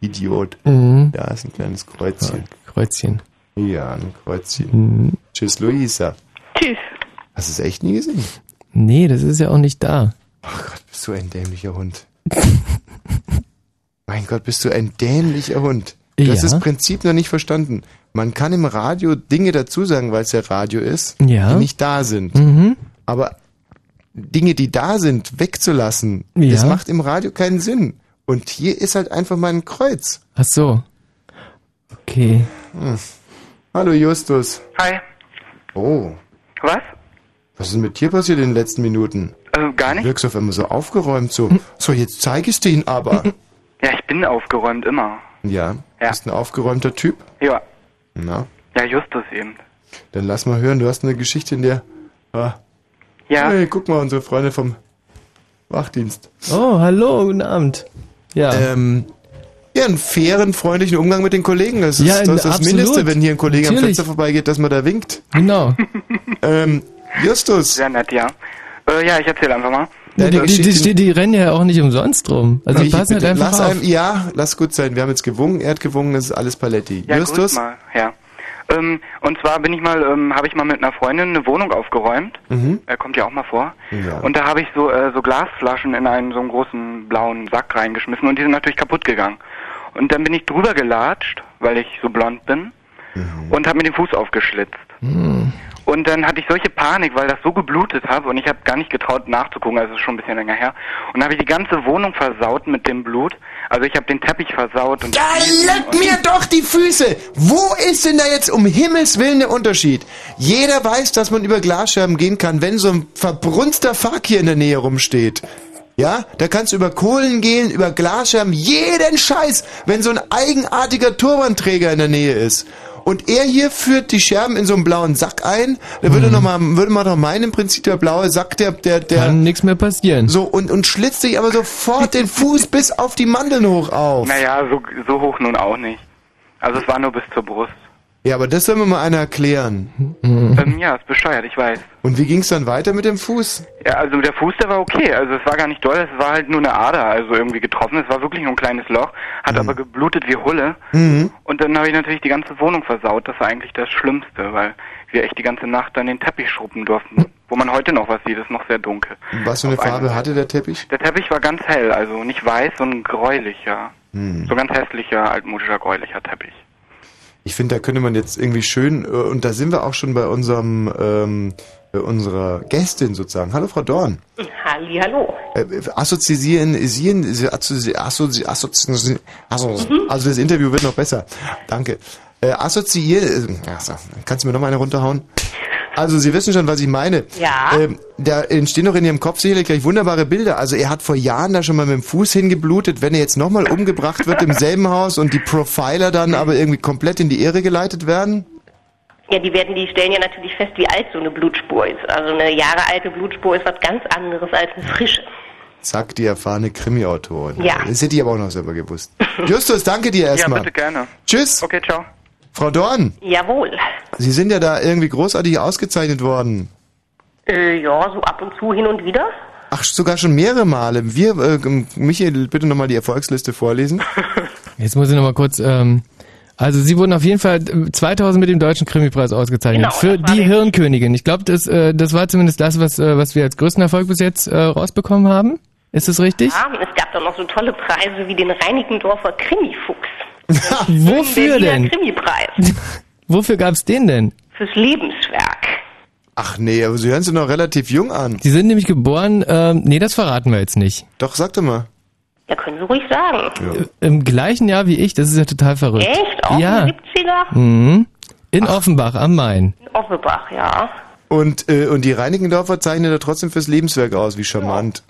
S1: Idiot.
S4: Mhm.
S1: Da ist ein kleines Kreuzchen.
S4: Kreuzchen.
S1: Ja, ein Kreuzchen.
S4: Mhm.
S1: Tschüss, Luisa.
S6: Tschüss.
S1: Hast du es echt nie gesehen?
S4: Nee, das ist ja auch nicht da.
S1: Bist du ein dämlicher Hund. mein Gott, bist du ein dämlicher Hund. Du hast
S4: Ja.
S1: das Prinzip noch nicht verstanden. Man kann im Radio Dinge dazu sagen, weil es ja Radio ist,
S4: Ja.
S1: die nicht da sind.
S4: Mhm.
S1: Aber Dinge, die da sind, wegzulassen,
S4: Ja.
S1: das macht im Radio keinen Sinn. Und hier ist halt einfach mal ein Kreuz.
S4: Ach so. Okay.
S1: Hm. Hallo Justus.
S14: Hi.
S1: Oh.
S14: Was?
S1: Was ist mit dir passiert in den letzten Minuten?
S14: Äh, gar
S1: Du
S14: nicht.
S1: wirkst auf einmal so aufgeräumt, so. So, jetzt zeig es dir ihn aber.
S14: Ja, ich bin aufgeräumt immer.
S1: Ja.
S14: Ja.
S1: Bist ein aufgeräumter Typ?
S14: Ja.
S1: Na,
S14: Ja, Justus eben.
S1: dann lass mal hören. Du hast eine Geschichte in der. Ah.
S14: Ja.
S1: Hey, guck mal, unsere Freunde vom Wachdienst.
S4: Oh, hallo, guten Abend. Ja.
S1: Ähm, ja, einen fairen, freundlichen Umgang mit den Kollegen. Das ist
S4: Ja,
S1: das, ist das. Mindeste, wenn hier ein Kollege am
S4: Natürlich.
S1: Fenster vorbeigeht, dass man da winkt.
S4: Genau.
S1: Ähm, Justus.
S14: Sehr nett, ja. Äh, ja, ich erzähle einfach mal.
S4: Die, die, die, die, die rennen ja auch nicht umsonst rum. Also
S1: Ich
S4: passen halt einfach
S1: lass
S4: auf.
S1: einem, ja, lass gut sein. Wir haben jetzt gewungen, er hat gewungen, es ist alles Paletti.
S14: Ja,
S1: Justus?
S14: mal, ja. Ähm, und zwar bin ich mal, ähm, habe ich mal mit einer Freundin eine Wohnung aufgeräumt.
S1: Mhm.
S14: Er kommt ja auch mal vor.
S1: Ja.
S14: Und da habe ich so, äh, so Glasflaschen in einen so einen großen blauen Sack reingeschmissen und die sind natürlich kaputt gegangen. Und dann bin ich drüber gelatscht, weil ich so blond bin,
S1: Mhm.
S14: und habe mir den Fuß aufgeschlitzt. Und dann hatte ich solche Panik, weil das so geblutet habe und ich habe gar nicht getraut nachzugucken, also es ist schon ein bisschen länger her. Und dann habe ich die ganze Wohnung versaut mit dem Blut. Also ich habe den Teppich versaut und
S1: Da leck mir doch die Füße! Wo ist denn da jetzt um Himmels Willen der Unterschied? Jeder weiß, dass man über Glasscherben gehen kann, wenn so ein verbrunster Fuck hier in der Nähe rumsteht. Ja, da kannst du über Kohlen gehen, über Glasscherben, jeden Scheiß, wenn so ein eigenartiger Turbanträger in der Nähe ist. Und er hier führt die Scherben in so einen blauen Sack ein. Da würde, noch mal, würde man doch meinen, im Prinzip der blaue Sack, der, der, der.
S4: Kann nichts mehr passieren.
S1: So, und, und schlitzt sich aber sofort den Fuß bis auf die Mandeln hoch auf.
S14: naja, so, so hoch nun auch nicht. Also es war nur bis zur Brust.
S1: Ja, aber das soll mir mal einer erklären.
S14: Ähm, ja, ist bescheuert, ich weiß.
S1: Und wie ging's dann weiter mit dem Fuß?
S14: Ja, also der Fuß, der war okay. Also es war gar nicht doll, es war halt nur eine Ader, also irgendwie getroffen. Es war wirklich nur ein kleines Loch, hat aber geblutet wie Hulle.
S1: Mhm.
S14: Und dann habe ich natürlich die ganze Wohnung versaut. Das war eigentlich das Schlimmste, weil wir echt die ganze Nacht dann den Teppich schrubben durften. Wo man heute noch was sieht, ist noch sehr dunkel.
S1: Was für eine
S14: Auf
S1: Farbe hatte der Teppich?
S14: Der Teppich war ganz hell, also nicht weiß, sondern gräulicher.
S1: Hm.
S14: So ganz hässlicher, altmodischer, gräulicher Teppich.
S1: Ich finde, da könnte man jetzt irgendwie schön, äh, und da sind wir auch schon bei unserem, ähm, unserer Gästin sozusagen. Hallo Frau Dorn.
S15: Halli, hallo.
S1: Äh, assoziieren, sieren, assozi, assozi, assozi, assozi, also das Interview wird noch besser. Danke. Äh, assoziieren, äh, achso, kannst du mir noch mal eine runterhauen? Also Sie wissen schon, was ich meine.
S15: Ja.
S1: Ähm, da entstehen doch in Ihrem Kopf sicherlich gleich wunderbare Bilder. Also er hat vor Jahren da schon mal mit dem Fuß hingeblutet. Wenn er jetzt nochmal umgebracht wird im selben Haus und die Profiler dann aber irgendwie komplett in die Irre geleitet werden?
S15: Ja, die werden, die stellen ja natürlich fest, wie alt so eine Blutspur ist. Also eine jahrealte Blutspur ist was ganz anderes als eine frische.
S1: Sagt die erfahrene Krimi-Autorin.
S15: Ja.
S1: Das hätte ich aber auch noch selber gewusst. Justus, danke dir erstmal.
S14: Ja, bitte gerne.
S1: Tschüss.
S14: Okay, ciao.
S1: Frau Dorn,
S15: Jawohl.
S1: Sie sind ja da irgendwie großartig ausgezeichnet worden.
S15: Äh, ja, so ab und zu hin und wieder.
S1: Ach, sogar schon mehrere Male. Wir, äh, Michael, bitte nochmal die Erfolgsliste vorlesen.
S4: Jetzt muss ich noch mal kurz. Ähm, also Sie wurden auf jeden Fall äh, 2000 mit dem deutschen Krimipreis ausgezeichnet
S15: Genau,
S4: für die Hirnkönigin. Ich glaube, das, äh, das war zumindest das, was, äh, was wir als größten Erfolg bis jetzt äh, rausbekommen haben. Ist das richtig?
S15: Ja, es gab dann noch so tolle Preise wie den Reinickendorfer Krimifuchs.
S4: Wofür denn?
S15: Krimipreis.
S4: Wofür gab's den denn?
S15: Fürs Lebenswerk.
S1: Ach nee, aber Sie hören sich noch relativ jung an.
S4: Sie sind nämlich geboren. Ähm, nee, das verraten wir jetzt nicht.
S1: Doch, sag doch mal.
S15: Ja, können Sie ruhig sagen.
S4: Im gleichen Jahr wie ich. Das ist ja total verrückt.
S15: Echt? Auch
S4: Ja.
S15: in den 70er?
S4: Mhm. In Offenbach am Main.
S15: In Offenbach, ja.
S1: Und, äh, und die Reinickendorfer zeichnen da trotzdem fürs Lebenswerk aus, wie charmant.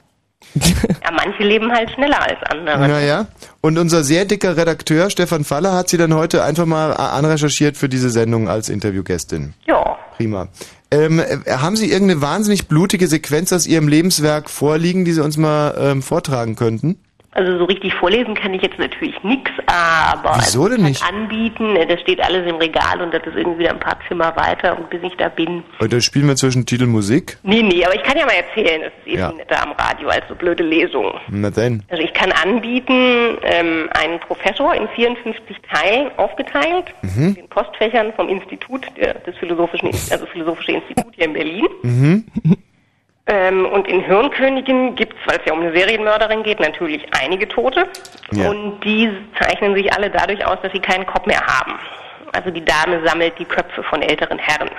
S15: Ja, manche leben halt schneller als andere.
S1: Naja, und unser sehr dicker Redakteur Stefan Faller hat sie dann heute einfach mal anrecherchiert für diese Sendung als Interviewgästin.
S15: Ja.
S1: Prima. Ähm, äh, haben Sie irgendeine wahnsinnig blutige Sequenz aus Ihrem Lebenswerk vorliegen, die Sie uns mal ähm, vortragen könnten?
S15: Also so richtig vorlesen kann ich jetzt natürlich nix, aber
S1: Wieso denn
S15: ich
S1: nicht?
S15: anbieten, äh, das steht alles im Regal und das ist irgendwie ein paar Zimmer weiter und bis ich da bin.
S1: Und da spielen wir zwischen Titel Musik.
S15: Nee, nee, aber ich kann ja mal erzählen, das ist eben
S1: Ja.
S15: netter am Radio als so blöde Lesung.
S1: Na denn.
S15: Also ich kann anbieten, ähm, einen Professor in 54 Teilen aufgeteilt,
S1: Mhm.
S15: den Postfächern vom Institut, der, des Philosophischen, also Philosophische Institut hier in Berlin.
S1: Mhm.
S15: Ähm, und in Hirnkönigin gibt es, weil es ja um eine Serienmörderin geht, natürlich einige Tote.
S1: Ja.
S15: Und die zeichnen sich alle dadurch aus, dass sie keinen Kopf mehr haben. Also die Dame sammelt die Köpfe von älteren Herren.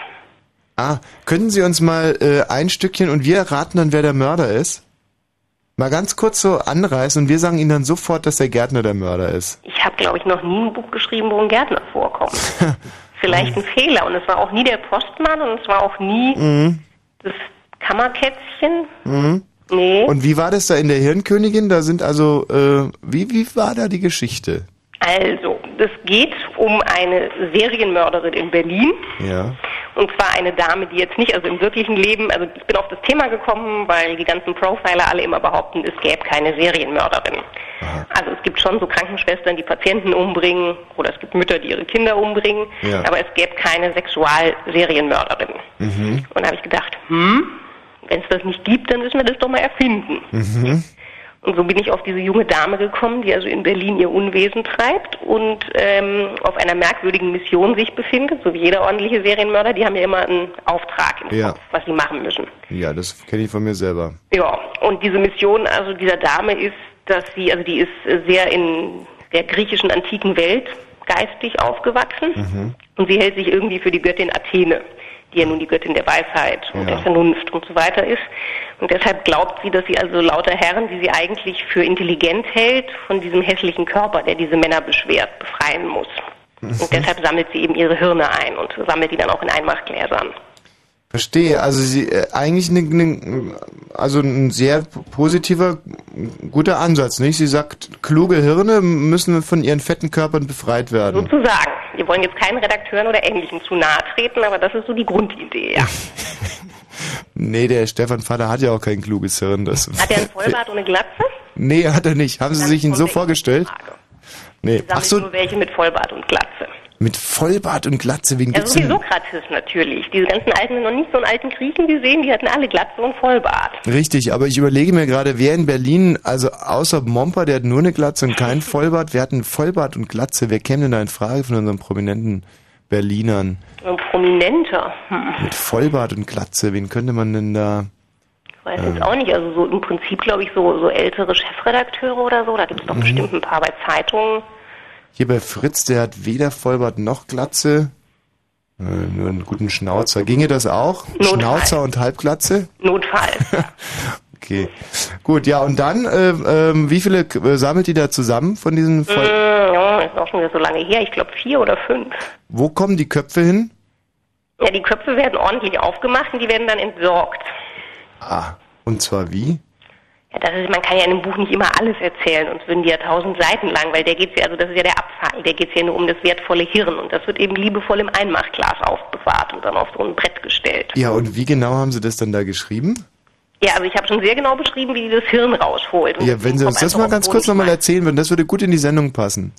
S1: Ah, könnten Sie uns mal äh, ein Stückchen und wir raten dann, wer der Mörder ist? Mal ganz kurz so anreißen und wir sagen Ihnen dann sofort, dass der Gärtner der Mörder ist.
S15: Ich habe, glaube ich, noch nie ein Buch geschrieben, wo ein Gärtner vorkommt. Vielleicht ein Fehler. Und es war auch nie der Postmann und es war auch nie
S1: Mhm.
S15: das Kammerkätzchen.
S1: Mhm.
S15: Nee.
S1: Und wie war das da in der Hirnkönigin? Da sind also, äh, wie, wie war da die Geschichte?
S15: Also, es geht um eine Serienmörderin in Berlin.
S1: Ja.
S15: Und zwar eine Dame, die jetzt nicht, also im wirklichen Leben, also ich bin auf das Thema gekommen, weil die ganzen Profiler alle immer behaupten, es gäbe keine Serienmörderin. Also es gibt schon so Krankenschwestern, die Patienten umbringen, oder es gibt Mütter, die ihre Kinder umbringen,
S1: Ja.
S15: aber es gäbe keine Sexualserienmörderin.
S1: Mhm.
S15: Und da habe ich gedacht, hm, wenn es das nicht gibt, dann müssen wir das doch mal erfinden.
S1: Mhm.
S15: Und so bin ich auf diese junge Dame gekommen, die also in Berlin ihr Unwesen treibt und ähm, auf einer merkwürdigen Mission sich befindet, so wie jeder ordentliche Serienmörder. Die haben ja immer einen Auftrag im
S1: Ja.
S15: Kopf, was sie machen müssen.
S1: Ja, das kenne ich von mir selber.
S15: Ja, und diese Mission also dieser Dame ist, dass sie, also die ist sehr in der griechischen antiken Welt geistig aufgewachsen
S1: Mhm.
S15: und sie hält sich irgendwie für die Göttin Athene, die ja nun die Göttin der Weisheit und
S1: Ja.
S15: der Vernunft und so weiter ist. Und deshalb glaubt sie, dass sie also lauter Herren, die sie eigentlich für intelligent hält, von diesem hässlichen Körper, der diese Männer beschwert, befreien muss. Und deshalb sammelt sie eben ihre Hirne ein und sammelt die dann auch in Einmachgläsern.
S1: Verstehe. Also sie äh, eigentlich eine, eine, also ein sehr positiver, guter Ansatz, nicht? Sie sagt, kluge Hirne müssen von ihren fetten Körpern befreit werden.
S15: Sozusagen. Wir wollen jetzt keinen Redakteuren oder Ähnlichem zu nahe treten, aber das ist so die Grundidee, ja.
S1: Nee, der Stefan Vater hat ja auch kein kluges Hirn. Das
S15: Hat er einen Vollbart ohne Glatze?
S1: Nee, hat er nicht. Haben Sie sich ihn so vorgestellt? Nee.
S15: Sammelt
S1: Ach so,
S15: nur welche mit Vollbart und Glatze.
S1: Mit Vollbart und Glatze, wen
S15: Ja,
S1: gibt's
S15: so wie? Sokrates natürlich. Diese ganzen alten, noch nicht so einen alten Griechen gesehen, die hatten alle Glatze und Vollbart.
S1: Richtig, aber ich überlege mir gerade, wer in Berlin, also außer Momper, der hat nur eine Glatze und kein Vollbart, wer hat einen Vollbart und Glatze? Wer käme denn da in Frage von unseren prominenten Berlinern?
S15: Ein Prominenter. Hm.
S1: Mit Vollbart und Glatze, wen könnte man denn da?
S15: Ich weiß
S1: Ähm.
S15: jetzt auch nicht. Also so im Prinzip, glaube ich, so, so ältere Chefredakteure oder so. Da gibt es doch
S1: Mhm.
S15: bestimmt ein paar bei Zeitungen.
S1: Hier bei Fritz, der hat weder Vollbart noch Glatze. Äh, nur einen guten Schnauzer. Ginge das auch?
S15: Notfall.
S1: Schnauzer und Halbglatze?
S15: Notfall.
S1: Okay. Gut, ja, und dann, äh, ähm, wie viele äh, sammelt ihr da zusammen von diesen Voll
S15: Hm, ja, ist auch schon wieder so lange her. Ich glaube vier oder fünf.
S1: Wo kommen die Köpfe hin?
S15: Ja, die Köpfe werden ordentlich aufgemacht und die werden dann entsorgt.
S1: Ah, und zwar wie?
S15: Ja, das ist, man kann ja in einem Buch nicht immer alles erzählen, sonst würden die ja tausend Seiten lang, weil der geht's ja, also das ist ja der Abfall, der geht's ja nur um das wertvolle Hirn und das wird eben liebevoll im Einmachglas aufbewahrt und dann auf so ein Brett gestellt.
S1: Ja, und wie genau haben Sie das dann da geschrieben?
S15: Ja, also ich habe schon sehr genau beschrieben, wie die das Hirn rausholt.
S1: Ja, wenn Sie uns das mal ganz kurz nochmal erzählen würden, das würde gut in die Sendung passen.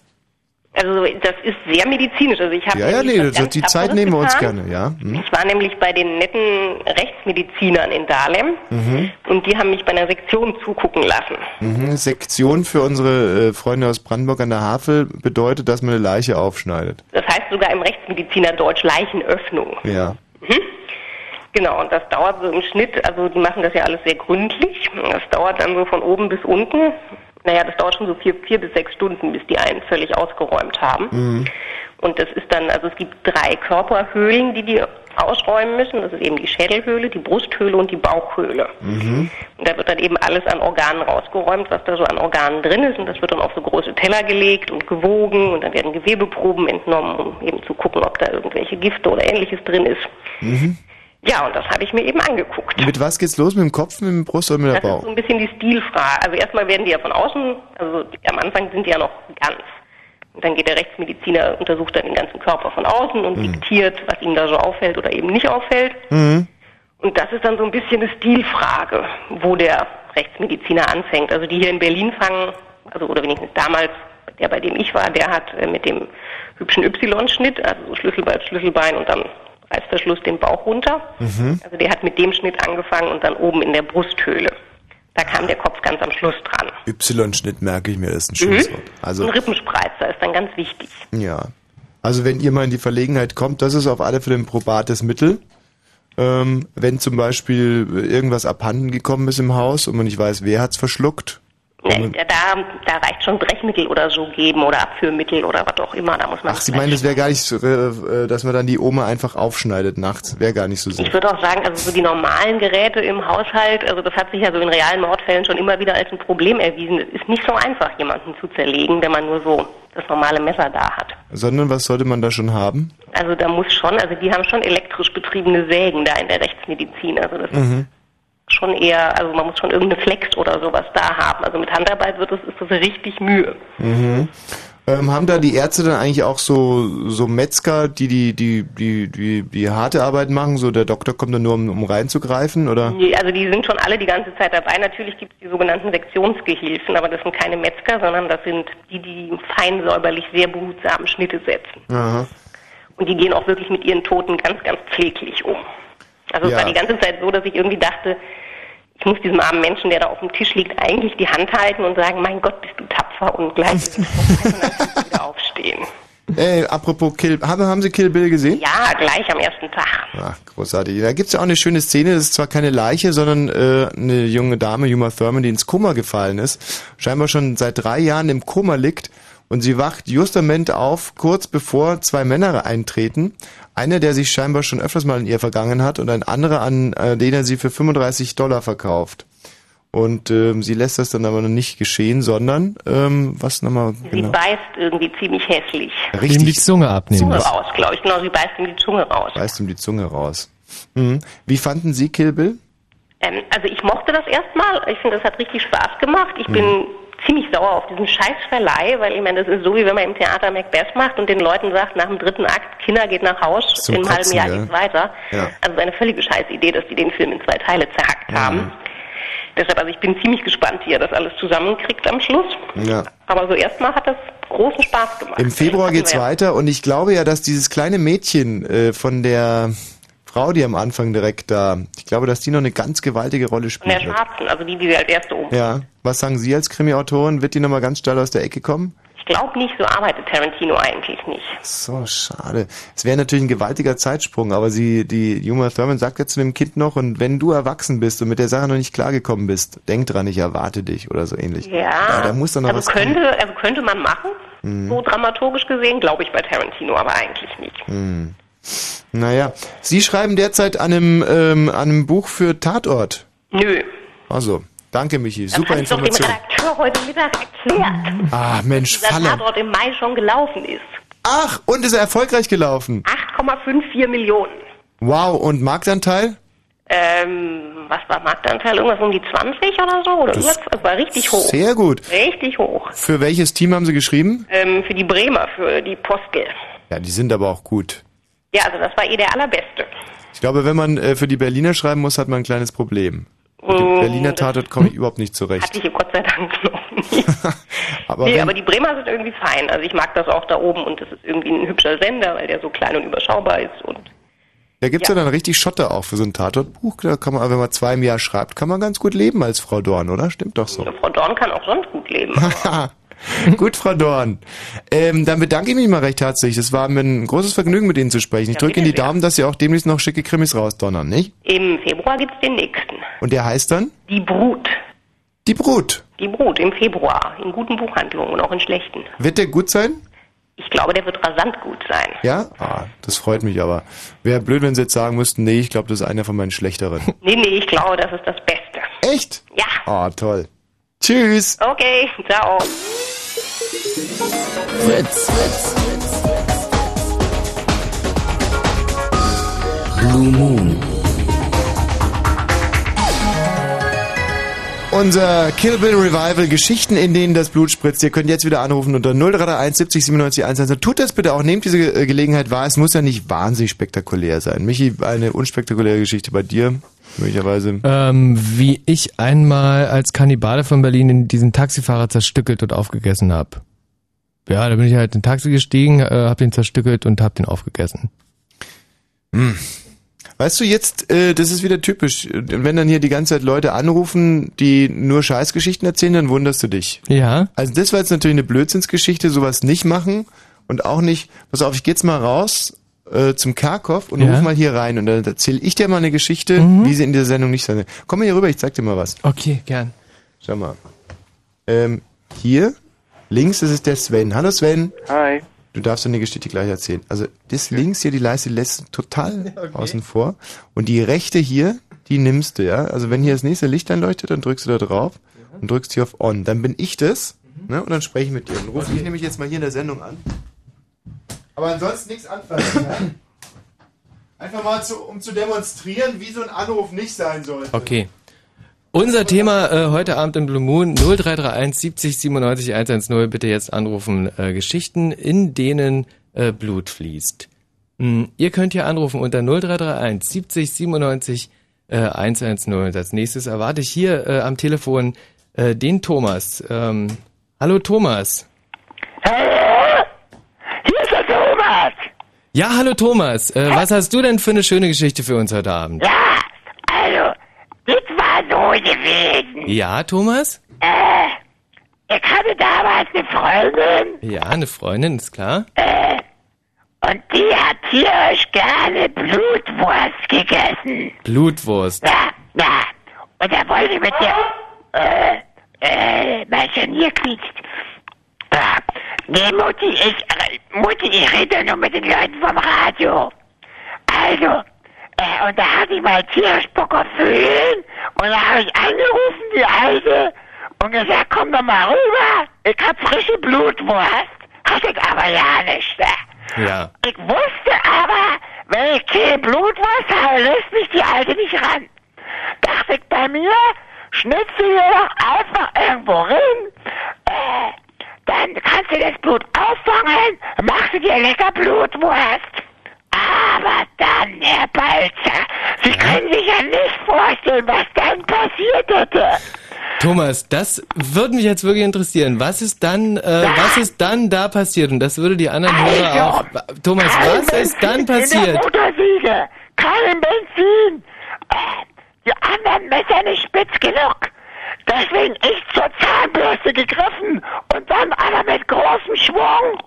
S15: Also das ist sehr medizinisch. Also ich habe
S1: Ja, ja, nee,
S15: ganz
S1: die Zeit nehmen wir uns
S15: getan.
S1: gerne, ja. Hm.
S15: Ich war nämlich bei den netten Rechtsmedizinern in Dahlem
S1: Mhm.
S15: und die haben mich bei einer Sektion zugucken lassen.
S1: Mhm. Sektion für unsere äh, Freunde aus Brandenburg an der Havel bedeutet, dass man eine Leiche aufschneidet.
S15: Das heißt sogar im Rechtsmediziner Deutsch Leichenöffnung.
S1: Ja.
S15: Mhm. Genau, und das dauert so im Schnitt, also die machen das ja alles sehr gründlich. Das dauert dann so von oben bis unten. Naja, das dauert schon so vier, vier bis sechs Stunden, bis die einen völlig ausgeräumt haben.
S1: Mhm.
S15: Und das ist dann, also es gibt drei Körperhöhlen, die die ausräumen müssen. Das ist eben die Schädelhöhle, die Brusthöhle und die Bauchhöhle.
S1: Mhm.
S15: Und da wird dann eben alles an Organen rausgeräumt, was da so an Organen drin ist. Und das wird dann auf so große Teller gelegt und gewogen. Und dann werden Gewebeproben entnommen, um eben zu gucken, ob da irgendwelche Gifte oder ähnliches drin ist.
S1: Mhm.
S15: Ja, und das habe ich mir eben angeguckt.
S1: Mit was geht's los? Mit dem Kopf, mit dem Brust oder mit der
S15: Das ist
S1: Bauch?
S15: so ein bisschen die Stilfrage. Also erstmal werden die ja von außen, also die, am Anfang sind die ja noch ganz. Und dann geht der Rechtsmediziner, untersucht dann den ganzen Körper von außen und diktiert, was ihm da so auffällt oder eben nicht auffällt.
S1: Mhm.
S15: Und das ist dann so ein bisschen eine Stilfrage, wo der Rechtsmediziner anfängt. Also die hier in Berlin fangen, also oder wenigstens damals, der bei dem ich war, der hat äh, mit dem hübschen Y-Schnitt, also so Schlüsselbein, Schlüsselbein und dann Reißverschluss den Bauch runter.
S1: Mhm.
S15: Also der hat mit dem Schnitt angefangen und dann oben in der Brusthöhle. Da kam der Kopf ganz am Schluss dran.
S1: Y-Schnitt merke ich mir, das ist ein schönes
S15: Mhm.
S1: Wort. Also,
S15: ein Rippenspreizer ist dann ganz wichtig.
S1: ja. Also wenn ihr mal in die Verlegenheit kommt, das ist auf alle Fälle ein probates Mittel. Ähm, wenn zum Beispiel irgendwas abhanden gekommen ist im Haus und man nicht weiß, wer hat's verschluckt.
S15: Nee, da, da, da reicht schon Brechmittel oder so geben oder Abführmittel oder was auch immer. Da muss man
S1: Ach, Sie meinen, das wäre gar nicht so, äh, äh, dass man dann die Oma einfach aufschneidet nachts. Wäre gar nicht so
S15: Ich
S1: sinnvoll.
S15: würde auch sagen, also so die normalen Geräte im Haushalt, also das hat sich ja so in realen Mordfällen schon immer wieder als ein Problem erwiesen. Es ist nicht so einfach, jemanden zu zerlegen, wenn man nur so das normale Messer da hat.
S1: Sondern was sollte man da schon haben?
S15: Also da muss schon, also die haben schon elektrisch betriebene Sägen da in der Rechtsmedizin. Also das
S1: Mhm.
S15: ist schon eher, also man muss schon irgendeine Flex oder sowas da haben. Also mit Handarbeit wird es, ist das richtig Mühe.
S1: Mhm. Ähm, haben da die Ärzte dann eigentlich auch so, so Metzger, die die, die, die, die, die harte Arbeit machen? So der Doktor kommt dann nur, um, um reinzugreifen, oder?
S15: Nee, Also die sind schon alle die ganze Zeit dabei. Natürlich gibt es die sogenannten Sektionsgehilfen, aber das sind keine Metzger, sondern das sind die, die fein säuberlich sehr behutsam Schnitte setzen.
S1: Aha.
S15: Und die gehen auch wirklich mit ihren Toten ganz, ganz pfleglich um. Also es
S1: Ja.
S15: war die ganze Zeit so, dass ich irgendwie dachte, Ich muss diesem armen Menschen, der da auf dem Tisch liegt, eigentlich die Hand halten und sagen, mein Gott, bist du tapfer und gleich es wieder aufstehen.
S1: Ey, apropos Kill, haben, haben Sie Kill Bill gesehen?
S15: Ja, gleich am ersten Tag.
S1: Ach, großartig. Da gibt's ja auch eine schöne Szene, das ist zwar keine Leiche, sondern äh, eine junge Dame, Uma Thurman, die ins Koma gefallen ist, scheinbar schon seit drei Jahren im Koma liegt und sie wacht justament auf, kurz bevor zwei Männer eintreten. Einer, der sich scheinbar schon öfters mal in ihr vergangen hat und ein anderer, an äh, den er sie für 35 Dollar verkauft. Und ähm, sie lässt das dann aber noch nicht geschehen, sondern ähm, was nochmal
S15: Sie
S1: genau.
S15: beißt irgendwie ziemlich hässlich.
S1: Richtig.
S4: Ihm die Zunge abnehmen.
S15: Zunge raus, glaube ich. Genau, sie beißt ihm die Zunge raus.
S1: Reißt ihm die Zunge raus. Mhm. Wie fanden Sie Kill Bill?
S15: Ähm, also ich mochte das erstmal. Ich finde, das hat richtig Spaß gemacht. Ich bin ziemlich sauer auf diesen scheiß Verleih, weil ich meine, das ist so, wie wenn man im Theater Macbeth macht und den Leuten sagt, nach dem dritten Akt, Kinder geht nach Haus,
S1: Zum
S15: in einem halben Jahr
S1: ja.
S15: geht's weiter.
S1: Ja.
S15: Also eine völlige Scheißidee, dass die den Film in zwei Teile zerhackt haben. Deshalb, also ich bin ziemlich gespannt, wie er das alles zusammenkriegt am Schluss.
S1: Ja.
S15: Aber so erstmal hat das großen Spaß gemacht.
S1: Im Februar geht's weiter und ich glaube ja, dass dieses kleine Mädchen äh, von der Frau, die am Anfang direkt da, ich glaube, dass die noch eine ganz gewaltige Rolle
S15: Von der. Schwarzen, also die, die wir als erste um.
S1: Ja. Was sagen Sie als Krimi-Autorin? Wird die nochmal ganz steil aus der Ecke kommen?
S15: Ich glaube nicht, so arbeitet Tarantino eigentlich nicht.
S1: So, schade. Es wäre natürlich ein gewaltiger Zeitsprung, aber sie, die Uma Thurman sagt ja zu dem Kind noch, und wenn du erwachsen bist und mit der Sache noch nicht klargekommen bist, denk dran, ich erwarte dich oder so ähnlich.
S15: Ja,
S1: da muss doch noch
S15: also
S1: was kommen.
S15: könnte, also könnte man machen,
S1: Mhm.
S15: so dramaturgisch gesehen, glaube ich bei Tarantino, aber eigentlich nicht.
S1: Hm. Naja, Sie schreiben derzeit an einem, ähm, an einem Buch für Tatort.
S15: Nö.
S1: Also, danke Michi,
S15: Das
S1: super
S15: habe ich doch dem
S1: Information.
S15: Redakteur heute Mittag erklärt,
S1: Ah, Mensch,
S15: dass
S1: Falle.
S15: Tatort im Mai schon gelaufen ist.
S1: Ach, und ist er erfolgreich gelaufen?
S15: 8,54 Millionen.
S1: Wow, und Marktanteil?
S15: Ähm, was war Marktanteil? Irgendwas um die 20 oder so? Oder?
S1: Das
S15: war richtig hoch.
S1: Sehr gut.
S15: Richtig hoch.
S1: Für welches Team haben Sie geschrieben?
S15: Ähm, für die Bremer, für die Postel.
S1: Ja, die sind aber auch gut.
S15: Ja, also das war eh der allerbeste.
S1: Ich glaube, wenn man äh, für die Berliner schreiben muss, hat man ein kleines Problem. Mit dem
S15: Mm,
S1: Berliner Tatort komme ich überhaupt nicht zurecht.
S15: Hatte ich hier Gott sei Dank noch.
S1: Aber
S15: nee, aber die Bremer sind irgendwie fein. Also ich mag das auch da oben und das ist irgendwie ein hübscher Sender, weil der so klein und überschaubar ist und
S1: da gibt's ja. dann richtig Schotter auch für so ein Tatortbuch. Da kann man, wenn man zwei im Jahr schreibt, kann man ganz gut leben als Frau Dorn, oder? Stimmt doch so.
S15: Frau Dorn kann auch sonst gut leben.
S1: Gut, Frau Dorn. Ähm, dann bedanke ich mich mal recht herzlich. Es war mir ein großes Vergnügen, mit Ihnen zu sprechen. Ich drücke Ihnen die Daumen, dass Sie auch demnächst noch schicke Krimis rausdonnern, nicht?
S15: Im Februar gibt's den nächsten.
S1: Und der heißt dann?
S15: Die Brut.
S1: Die Brut.
S15: Die Brut im Februar. In guten Buchhandlungen und auch in schlechten.
S1: Wird der gut sein?
S15: Ich glaube, der wird rasant gut sein.
S1: Ja? Ah, das freut mich aber. Wäre blöd, wenn Sie jetzt sagen müssten, nee, ich glaube, das ist einer von meinen schlechteren.
S15: Nee, nee, ich glaube, das ist das Beste.
S1: Echt?
S15: Ja.
S1: Ah, toll. Tschüss.
S15: Okay, ciao.
S11: Fritz. Fritz. Blue Moon.
S1: Unser Kill Bill Revival, Geschichten, in denen das Blut spritzt. Ihr könnt jetzt wieder anrufen unter 0331 70 97 110. Tut das bitte auch, nehmt diese äh, Gelegenheit wahr. Es muss ja nicht wahnsinnig spektakulär sein. Michi, eine unspektakuläre Geschichte bei dir, möglicherweise.
S4: Ähm, wie ich einmal als Kannibale von Berlin in diesen Taxifahrer zerstückelt und aufgegessen habe. Ja, da bin ich halt in ein Taxi gestiegen, äh, hab den zerstückelt und hab den aufgegessen.
S1: Hm. Weißt du jetzt, äh, das ist wieder typisch. Wenn dann hier die ganze Zeit Leute anrufen, die nur Scheißgeschichten erzählen, dann wunderst du dich.
S4: Ja.
S1: Also das war jetzt natürlich eine Blödsinnsgeschichte, sowas nicht machen und auch nicht, pass auf, ich geh jetzt mal raus äh, zum Karkow und
S4: Ja.
S1: ruf mal hier rein und dann erzähle ich dir mal eine Geschichte, wie sie in dieser Sendung nicht sein. Komm mal hier rüber, ich zeig dir mal was.
S4: Okay, gern.
S1: Schau mal. Ähm, hier, links ist es der Sven. Hallo Sven.
S16: Hi.
S1: Du darfst eine Geschichte gleich erzählen. Also das links hier, die Leiste, die lässt total außen vor. Und die rechte hier, die nimmst du, ja. Also wenn hier das nächste Licht anleuchtet, dann drückst du da drauf und drückst hier auf On. Dann bin ich das, ne? Und dann spreche ich mit dir. Dann rufe ich nämlich jetzt mal hier in der Sendung an. Aber ansonsten nichts anfassen, ja? Einfach mal zu, um zu demonstrieren, wie so ein Anruf nicht sein sollte.
S4: Okay. Unser Thema äh, heute Abend im Blue Moon 0331 70 97 110. Bitte jetzt anrufen. Äh, Geschichten, in denen äh, Blut fließt. Hm, ihr könnt hier anrufen unter 0331 70 97 äh, 110. Und als nächstes erwarte ich hier äh, am Telefon äh, den Thomas. Ähm, hallo Thomas.
S16: Hier ist der Thomas.
S4: Ja, hallo Thomas. Äh, was hast du denn für eine schöne Geschichte für uns heute Abend?
S16: Ja, so, gewesen.
S4: Ja, Thomas?
S16: Äh, ich hatte damals eine Freundin
S4: Ja, eine Freundin, ist klar.
S16: äh, und die hat tierisch gerne Blutwurst gegessen.
S4: Blutwurst.
S16: Ja, ja. Und da wollte ich mit der, äh, äh, mein Scharnier quietscht. Ja. Nee, Mutti, ich, äh, Mutti, ich rede nur mit den Leuten vom Radio. Also, und da hatte ich mal auf Föhn und da habe ich angerufen, die Alte, und gesagt, komm doch mal rüber, ich hab frische Blutwurst. Hatte ich aber ja nicht. Ne?
S4: Ja.
S16: Ich wusste aber, wenn ich keine Blutwurst habe, lässt mich die Alte nicht ran. Dachte ich bei mir, schnitze dir doch einfach irgendwo rein, äh, dann kannst du das Blut auffangen, machst du dir lecker Blutwurst. Aber dann, Herr Balzer, Sie können sich ja nicht vorstellen, was dann passiert hätte.
S4: Thomas, das würde mich jetzt wirklich interessieren. Was ist dann, äh, was ist dann da passiert? Und das würde die anderen Hörer auch. Thomas, was ist dann
S16: Benzin In der
S4: passiert?
S16: Motorsäge, kein Benzin. Äh, die anderen Messer nicht spitz genug. Deswegen ich zur Zahnbürste gegriffen und dann aber mit großem Schwung.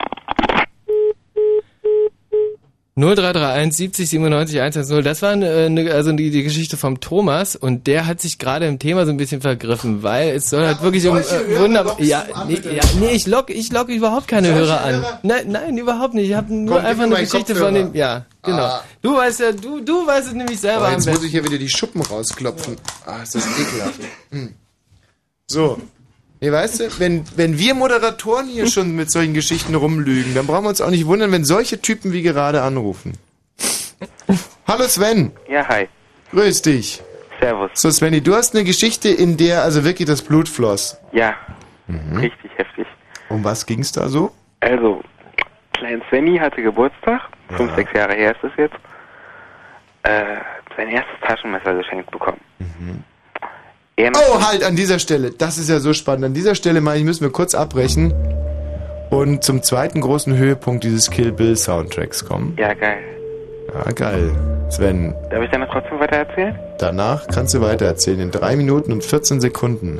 S4: 0331 70 97 110. Das war äh, ne, also die, die Geschichte vom Thomas und der hat sich gerade im Thema so ein bisschen vergriffen, weil es soll halt wirklich um äh, wunderbar. Ja, nee, ja, nee, ich lock, ich lock überhaupt keine
S1: Solche
S4: Hörer an.
S1: Hörer?
S4: Nein, nein, überhaupt nicht. Ich habe nur
S1: Komm,
S4: einfach eine Geschichte
S1: Kopfhörer.
S4: von dem. Ja, genau.
S1: Ah.
S4: Du weißt ja, du, du weißt es nämlich selber.
S1: Oh, jetzt muss ich hier wieder die Schuppen rausklopfen. Ah, ist das ekelhaft. Hm. So. Nee, weißt du, wenn, wenn wir Moderatoren hier schon mit solchen Geschichten rumlügen, dann brauchen wir uns auch nicht wundern, wenn solche Typen wie gerade anrufen. Hallo Sven.
S17: Ja, hi.
S1: Grüß dich.
S17: Servus.
S1: So Svenny, du hast eine Geschichte, in der also wirklich das Blut floss.
S17: Ja,
S1: Mhm.
S17: richtig heftig.
S1: Um was ging's da so?
S17: Also, Klein Svenny hatte Geburtstag. Fünf, sechs Jahre her ist das jetzt. Äh, sein erstes Taschenmesser geschenkt bekommen. Er
S1: Oh, halt, an dieser Stelle. Das ist ja so spannend. An dieser Stelle, meine ich, müssen wir kurz abbrechen und zum zweiten großen Höhepunkt dieses Kill Bill Soundtracks kommen.
S17: Ja, geil.
S1: Ja, geil. Sven,
S17: Darf ich dann noch trotzdem weiter erzählen?
S1: danach kannst du weitererzählen. In drei Minuten und 14 Sekunden.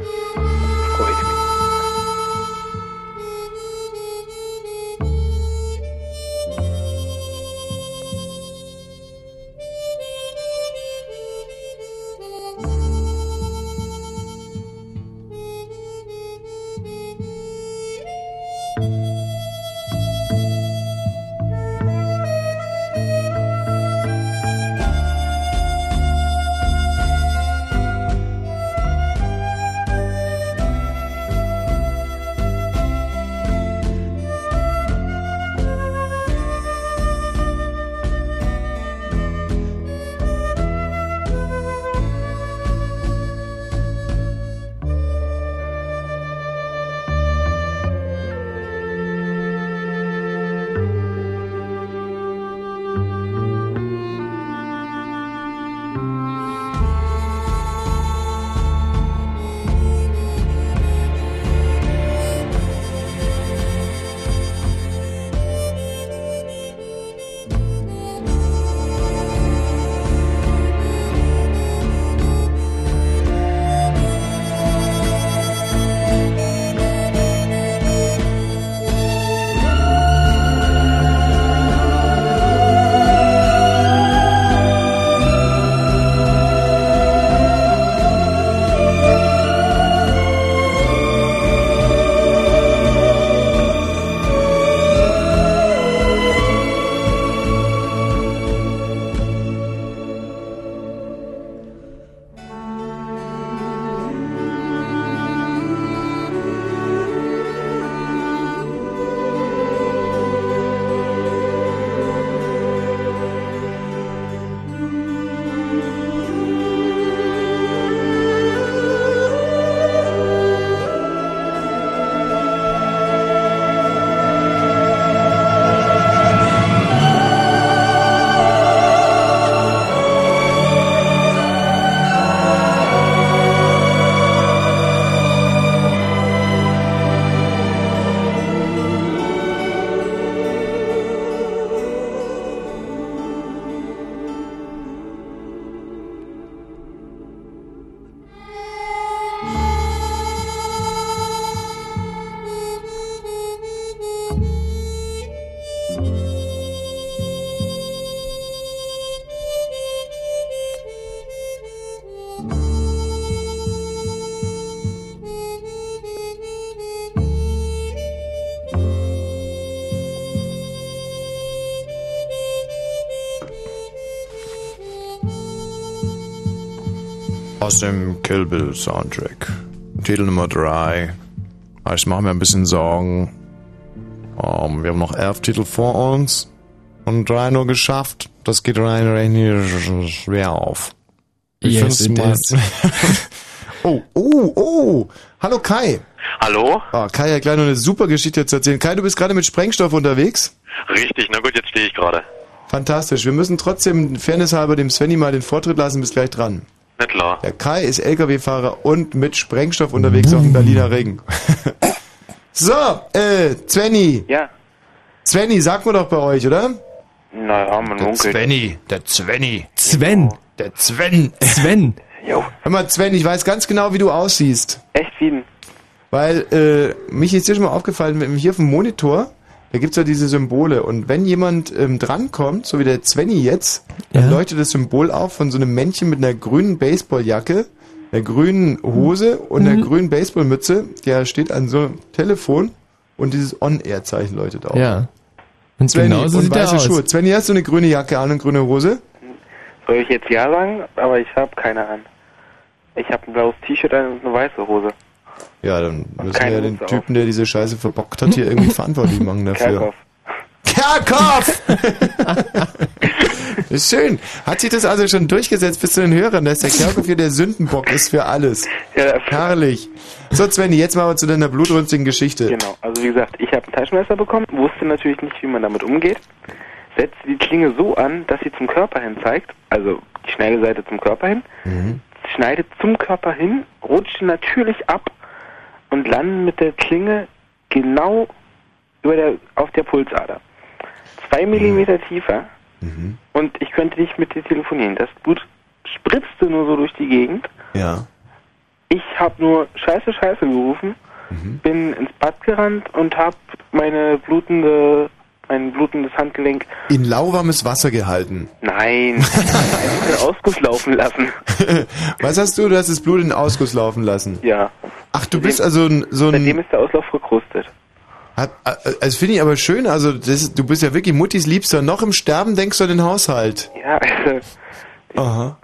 S1: Aus dem Kill Bill Soundtrack. Titel Nummer 3. Ich mache mir ein bisschen Sorgen. Ähm, wir haben noch elf Titel vor uns und drei nur geschafft. Das geht rein rein schwer auf. Ich
S4: Yes,
S1: find's mal- oh, oh, oh. Hallo Kai.
S18: Hallo?
S1: Ah, Kai hat gleich noch eine super Geschichte zu erzählen. Kai, du bist gerade mit Sprengstoff unterwegs?
S18: Richtig, na gut, jetzt stehe ich gerade.
S1: Fantastisch. Wir müssen trotzdem fairnesshalber dem Svenny mal den Vortritt lassen. Bis gleich dran.
S18: Na klar.
S1: Der Kai ist LKW-Fahrer und mit Sprengstoff unterwegs auf dem Berliner Ring. so, äh, Svenny.
S17: Ja.
S1: Svenny, sagt man doch bei euch, oder?
S17: Naja, man
S1: Der
S17: munkelt.
S1: Svenny, der Svenny.
S4: Sven.
S1: Der Sven.
S4: Sven.
S17: Jo.
S1: Hör mal, Sven, ich weiß ganz genau, wie du aussiehst.
S17: Echt wie denn?
S1: Weil, äh, mich ist dir schon mal aufgefallen, wenn- hier auf dem Monitor, da gibt's ja diese Symbole. Und wenn jemand ähm, drankommt, so wie der Svenny jetzt, dann
S4: Ja.
S1: leuchtet das Symbol auf von so einem Männchen mit einer grünen Baseballjacke, einer grünen Hose und einer
S4: Mhm.
S1: grünen Baseballmütze. Der steht an so einem Telefon und dieses On-Air-Zeichen leuchtet auf.
S4: Ja. Und
S1: Svenny,
S4: genauso
S1: und
S4: sieht er
S1: weiße
S4: aus.
S1: Schuhe. Svenny, hast du eine grüne Jacke an und grüne Hose?
S17: Soll ich jetzt ja sagen? Aber ich habe keine an. Ich habe ein blaues T-Shirt an und eine weiße Hose.
S1: Ja, dann müssen wir ja den
S17: Mütze auf.
S1: Typen, der diese Scheiße verbockt hat, hier irgendwie verantwortlich machen dafür.
S17: Kerkhoff.
S1: Kerkhoff! ist schön. Hat sich das also schon durchgesetzt bis zu den Hörern, dass der Kerkhoff hier der Sündenbock ist für alles.
S17: Ja,
S1: Herrlich. So, Svenny, jetzt mal zu deiner blutrünstigen Geschichte.
S17: Genau, also wie gesagt, ich habe ein Taschenmesser bekommen, wusste natürlich nicht, wie man damit umgeht, setzte die Klinge so an, dass sie zum Körper hin zeigt, also die Schneideseite zum Körper hin,
S1: Mhm.
S17: schneidet zum Körper hin, rutschte natürlich ab und landet mit der Klinge genau über der, auf der Pulsader. Zwei Millimeter tiefer
S1: Mhm.
S17: und ich könnte nicht mit dir telefonieren. Das Blut spritzte nur so durch die Gegend.
S1: Ja.
S17: Ich habe nur Scheiße, Scheiße gerufen,
S1: Mhm.
S17: bin ins Bad gerannt und habe meine blutende, mein blutendes Handgelenk,
S1: In lauwarmes Wasser gehalten.
S17: nein, in Ausguss laufen lassen.
S1: Was hast du? Du hast das Blut in den Ausguss laufen lassen.
S17: Ja.
S1: Ach, du bist also ein, so ein...
S17: Seitdem ist der Auslauf verkrustet.
S1: Hat, äh, also finde ich aber schön, also das, du bist ja wirklich Muttis Liebster. Noch im Sterben denkst du an den Haushalt.
S17: Ja, also,
S1: Aha.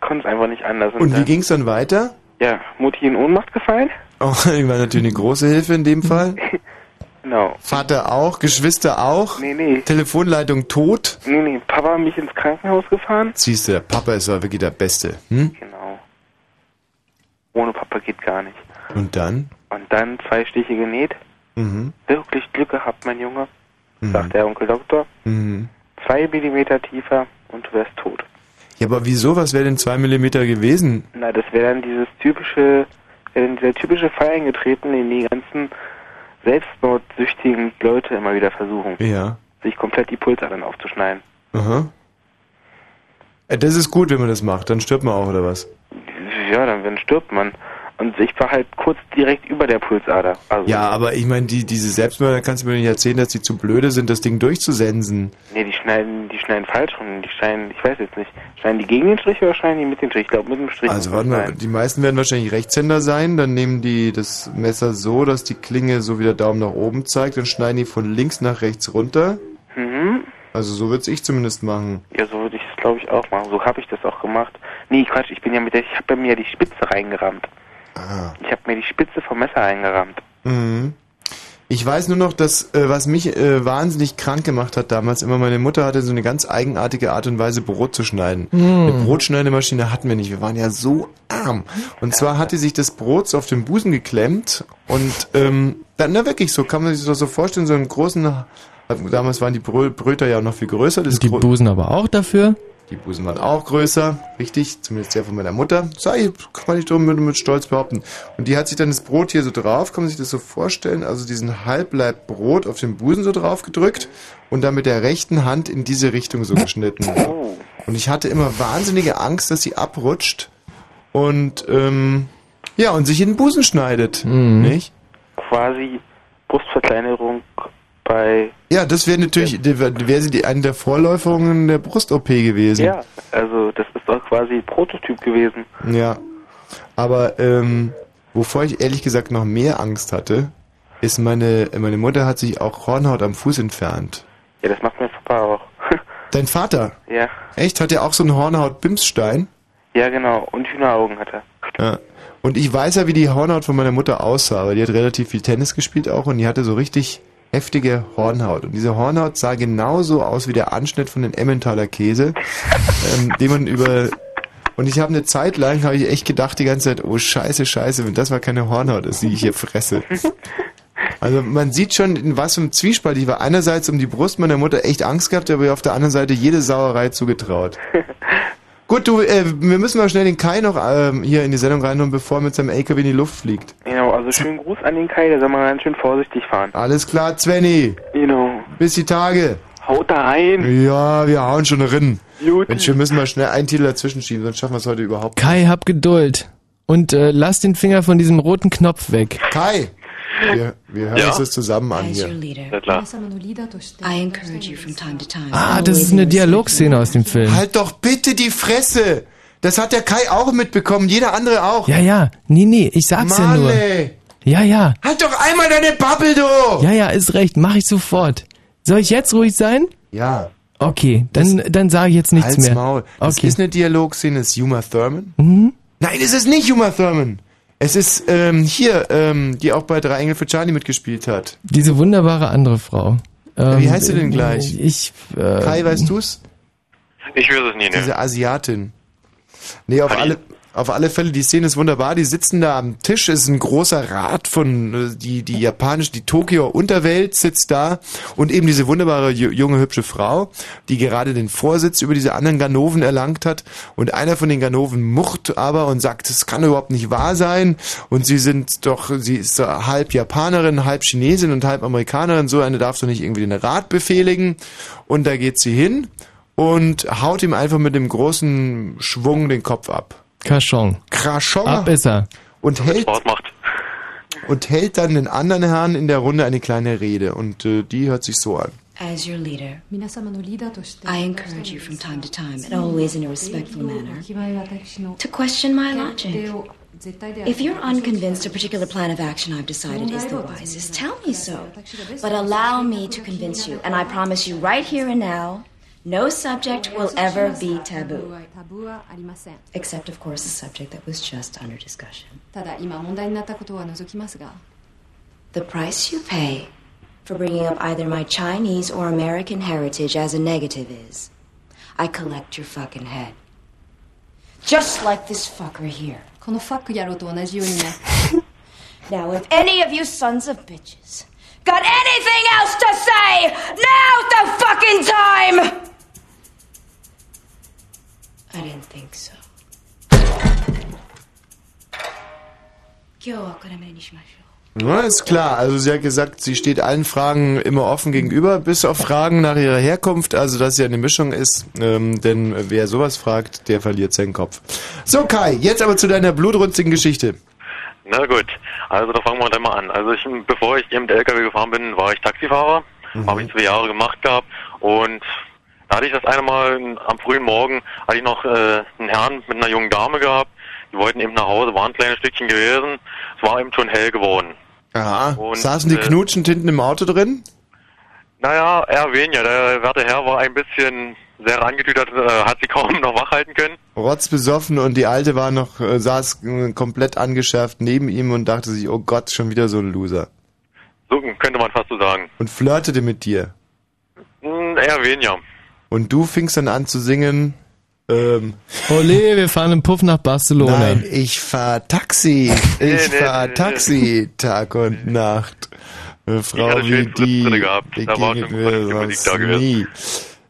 S17: konnte es einfach nicht anders.
S1: Und wie
S17: dann-
S1: ging's dann weiter?
S17: Ja, Mutti in Ohnmacht gefallen.
S1: Oh, ich war natürlich eine große Hilfe in dem Fall.
S17: Genau.
S1: Vater auch, Geschwister auch.
S17: Nee, nee.
S1: Telefonleitung tot.
S17: Nee, nee, Papa hat mich ins Krankenhaus gefahren.
S1: Siehst du, der Papa ist ja wirklich der Beste. Hm?
S17: Genau. Ohne Papa geht gar nicht.
S1: Und dann?
S17: Und dann zwei Stiche genäht.
S1: Mhm.
S17: Wirklich Glück gehabt, mein Junge,
S1: Mhm.
S17: sagt der Onkel Doktor.
S1: Mhm.
S17: Zwei Millimeter tiefer und du wärst tot.
S1: Ja, aber wieso? Was wäre denn zwei Millimeter gewesen?
S17: Na, das wäre dann dieses typische, dann dieser typische Fall eingetreten, den die ganzen selbstmordsüchtigen Leute immer wieder versuchen,
S1: Ja.
S17: sich komplett die Pulsadern aufzuschneiden.
S1: Aha. Äh, Das ist gut, wenn man das macht. Dann stirbt man auch, oder was?
S17: Ja, dann, dann stirbt man. Und ich war halt kurz direkt über der Pulsader. Also,
S1: Ja, aber ich meine, die, diese Selbstmörder kannst du mir nicht erzählen, dass die zu blöde sind, das Ding durchzusensen.
S17: Nee, die schneiden, die schneiden falsch rum. Die schneiden, ich weiß jetzt nicht. Schneiden die gegen den Strich oder schneiden die mit dem Strich? Ich glaube mit dem Strich.
S1: Also warte mal, die meisten werden wahrscheinlich Rechtshänder sein, dann nehmen die das Messer so, dass die Klinge so wie der Daumen nach oben zeigt, dann schneiden die von links nach rechts runter.
S17: Mhm.
S1: Also so würde ich zumindest machen.
S17: Ja, so würde ich es glaube ich auch machen. So habe ich das auch gemacht. Nee, Quatsch, ich bin ja mit der, ich habe bei mir ja die Spitze reingerammt.
S1: Ah.
S17: Ich habe mir die Spitze vom Messer reingerammt.
S1: Mhm. Ich weiß nur noch, dass äh, was mich äh, wahnsinnig krank gemacht hat damals, immer meine Mutter hatte so eine ganz eigenartige Art und Weise, Brot zu schneiden.
S4: Hm.
S1: Eine Brotschneidemaschine hatten wir nicht. Wir waren ja so arm. Und zwar hatte sich das Brot so auf den Busen geklemmt und ähm, dann, na wirklich, so kann man sich das so vorstellen, so einen großen, damals waren die Brö Bröter ja auch noch viel größer. Das
S4: Die
S1: Gro-
S4: Busen aber auch dafür.
S1: Die Busen waren auch größer, richtig, zumindest der von meiner Mutter. Ich, kann ich doch mit, mit Stolz behaupten. Und die hat sich dann das Brot hier so drauf, kann man sich das so vorstellen, also diesen Halbleib Brot auf den Busen so drauf gedrückt und dann mit der rechten Hand in diese Richtung so geschnitten. Und ich hatte immer wahnsinnige Angst, dass sie abrutscht und ähm, ja, und sich in den Busen schneidet. Nicht?
S17: Quasi Brustverkleinerung bei.
S1: Ja, das wäre natürlich, wäre sie die, eine der Vorläufungen der Brust-OP gewesen.
S17: Ja, also das ist doch quasi Prototyp gewesen.
S1: Ja. Aber ähm, wovor ich ehrlich gesagt noch mehr Angst hatte, ist meine, meine Mutter hat sich auch Hornhaut am Fuß entfernt.
S17: Ja, das macht mein Papa auch.
S1: Dein Vater?
S17: Ja.
S1: Echt? Hat er auch so einen Hornhaut-Bimsstein?
S17: Ja, genau. Und Hühneraugen hat er.
S1: Ja. Und ich weiß ja, wie die Hornhaut von meiner Mutter aussah, weil die hat relativ viel Tennis gespielt auch und die hatte so richtig heftige Hornhaut. Und diese Hornhaut sah genauso aus wie der Anschnitt von den Emmentaler Käse, ähm, den man über... Und ich habe eine Zeit lang, habe ich echt gedacht die ganze Zeit, oh scheiße, scheiße, wenn das mal keine Hornhaut ist, die ich hier fresse. Also man sieht schon, in was für einem Zwiespalt ich war. Einerseits um die Brust meiner Mutter echt Angst gehabt, aber auf der anderen Seite jede Sauerei zugetraut. Gut, du, äh, wir müssen mal schnell den Kai noch ähm, hier in die Sendung reinholen, bevor er mit seinem LKW in die Luft fliegt.
S17: Genau, also schönen Gruß an den Kai, der soll mal ganz schön vorsichtig fahren.
S1: Alles klar, Svenny.
S17: Genau.
S1: Bis die Tage.
S17: Haut da rein.
S1: Ja, wir hauen schon rein.
S17: Gut.
S1: Mensch, wir müssen mal schnell einen Titel dazwischen schieben, sonst schaffen wir es heute überhaupt
S4: Kai, hab Geduld. Und äh, lass den Finger von diesem roten Knopf weg.
S1: Kai! Wir, wir hören
S4: Ja?
S1: uns das zusammen an hier. Ja, klar.
S19: I encourage you from time to time.
S4: Ah, das ist eine Dialogszene aus dem Film.
S1: Halt doch bitte die Fresse! Das hat der Kai auch mitbekommen, jeder andere auch.
S4: Ja, ja. Nee, nee, ich sag's ja
S1: Mann,
S4: nur.
S1: ey.
S4: Ja, ja.
S1: Halt doch einmal deine Bubble, du!
S4: Ja, ja, ist recht. Mach ich sofort. Soll ich jetzt ruhig sein?
S1: Ja.
S4: Okay, dann, dann sage ich jetzt nichts
S1: Halt's
S4: mehr.
S1: Maul. Das
S4: Okay.
S1: ist eine Dialogszene, ist Uma Thurman.
S4: Mhm.
S1: Nein, es ist nicht Uma Thurman. Es ist ähm, hier, ähm, die auch bei Drei Engel für Charlie mitgespielt hat.
S4: Diese wunderbare andere Frau.
S1: Ja, wie
S4: Ähm,
S1: heißt sie denn gleich?
S4: Ich, äh,
S1: Kai, weißt du's?
S18: Ich weiß es nie, ne?
S1: Diese Asiatin. Nee, auf alle, auf alle Fälle, die Szene ist wunderbar. Die sitzen da am Tisch, ist ein großer Rat von, äh, die, die japanische, die Tokio Unterwelt sitzt da. Und eben diese wunderbare ju- junge, hübsche Frau, die gerade den Vorsitz über diese anderen Ganoven erlangt hat. Und einer von den Ganoven mucht aber und sagt, es kann überhaupt nicht wahr sein. Und sie sind doch, sie ist halb Japanerin, halb Chinesin und halb Amerikanerin, so eine darf doch nicht irgendwie den Rat befehligen. Und da geht sie hin und haut ihm einfach mit dem großen Schwung den Kopf ab.
S4: Kaschon.
S1: Kraschon.
S4: Ab ist er.
S1: Und hält, und hält dann den anderen Herren in der Runde eine kleine Rede. Und äh, die hört sich so an.
S19: As your leader, I encourage you from time to time, and always in a respectful manner, to question my logic. If you're unconvinced a particular plan of action I've decided is the wisest, tell me so. But allow me to convince you, and I promise you right here and now, no subject will ever be taboo. Except, of course, the subject that was just under discussion.
S20: ただ今問題になったことは除きますが
S19: The price you pay for bringing up either my Chinese or American heritage as a negative is I collect your fucking head. Just like this fucker here.
S20: このファック野郎と同じようにね
S19: Now, if any of you sons of bitches got anything else to say, now's the fucking time! I didn't think so. 今日はこれまでにしましょう。
S1: Ja, ist klar. Also sie hat gesagt, sie steht allen Fragen immer offen gegenüber, bis auf Fragen nach ihrer Herkunft. Also dass sie eine Mischung ist. Ähm, denn wer sowas fragt, der verliert seinen Kopf. So Kai, jetzt aber zu deiner blutrünstigen Geschichte.
S18: Na gut, also da fangen wir dann mal an. Also ich, bevor ich hier mit LKW gefahren bin, war ich Taxifahrer. Habe ich zwei Jahre gemacht gehabt und da hatte ich das eine Mal am frühen Morgen, hatte ich noch äh, einen Herrn mit einer jungen Dame gehabt. Die wollten eben nach Hause, waren ein kleines Stückchen gewesen. Es war eben schon hell geworden.
S1: Aha.
S18: Und,
S1: Saßen die
S18: äh,
S1: knutschend hinten im Auto drin?
S18: Naja, eher weniger. Der werte Herr war ein bisschen sehr angetütert, äh, hat sie kaum noch wach halten können.
S1: Rotzbesoffen und die Alte war noch, äh, saß äh, komplett angeschärft neben ihm und dachte sich, oh Gott, schon wieder so ein Loser.
S18: So könnte man fast so sagen.
S1: Und flirtete mit dir.
S18: Hm, eher weniger.
S1: Und du fingst dann an zu singen, ähm,
S4: Ole, wir fahren im Puff nach Barcelona.
S1: Nein, ich fahr Taxi. Ich
S18: nee,
S1: fahr
S18: nee,
S1: Taxi Tag und Nacht. Eine Frau
S18: hatte
S1: wie die
S18: drin gehabt. Da war schon
S1: sonst
S18: da gewesen.
S1: nie.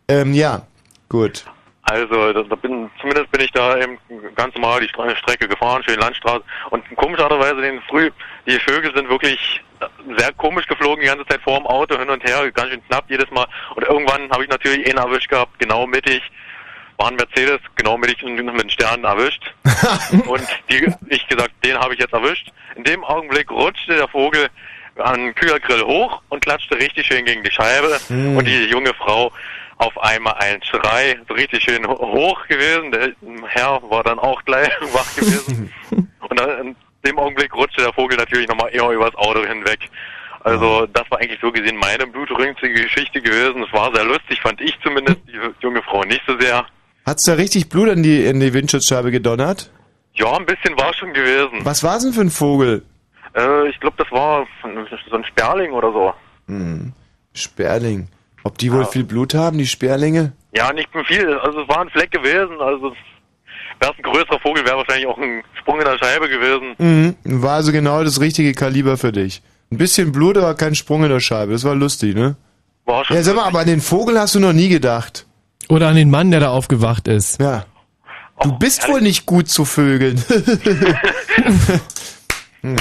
S1: Ähm, ja, gut.
S18: Also, da, da bin, zumindest bin ich da eben ganz normal die Stre Strecke gefahren, schön Landstraße. Und komischerweise den früh, die Vögel sind wirklich sehr komisch geflogen die ganze Zeit vor dem Auto hin und her, ganz schön knapp jedes Mal. Und irgendwann habe ich natürlich einen erwischt gehabt, genau mittig. War ein Mercedes, genau mittig und mit den Sternen erwischt. und die, ich gesagt, den habe ich jetzt erwischt. In dem Augenblick rutschte der Vogel an Kühlergrill hoch und klatschte richtig schön gegen die Scheibe.
S1: Hm.
S18: Und die junge Frau auf einmal ein Schrei, so richtig schön ho- hoch gewesen. Der Herr war dann auch gleich wach gewesen. Und dann dem Augenblick rutschte der Vogel natürlich nochmal eher übers Auto hinweg. Also das war eigentlich so gesehen meine blutrünstige Geschichte gewesen. Es war sehr lustig, fand ich zumindest, die junge Frau nicht so sehr.
S1: Hat's da richtig Blut in die, in die Windschutzscheibe gedonnert?
S18: Ja, ein bisschen war schon gewesen.
S1: Was war's denn für ein Vogel?
S18: Äh, ich glaube, das war so ein Sperling oder so.
S1: Hm. Sperling. Ob die wohl viel Blut haben, die Sperlinge?
S18: Ja, nicht viel. Also es war ein Fleck gewesen. Also wäre es ein größerer Vogel, wäre wahrscheinlich auch ein Sprung in der Scheibe gewesen.
S1: Mhm. War also genau das richtige Kaliber für dich. Ein bisschen Blut, aber kein Sprung in der Scheibe. Das war lustig, ne?
S18: War schon
S1: Ja, sag mal, aber an den Vogel hast du noch nie gedacht.
S4: Oder an den Mann, der da aufgewacht ist.
S1: Ja. Du bist wohl nicht gut zu Vögeln. Ja,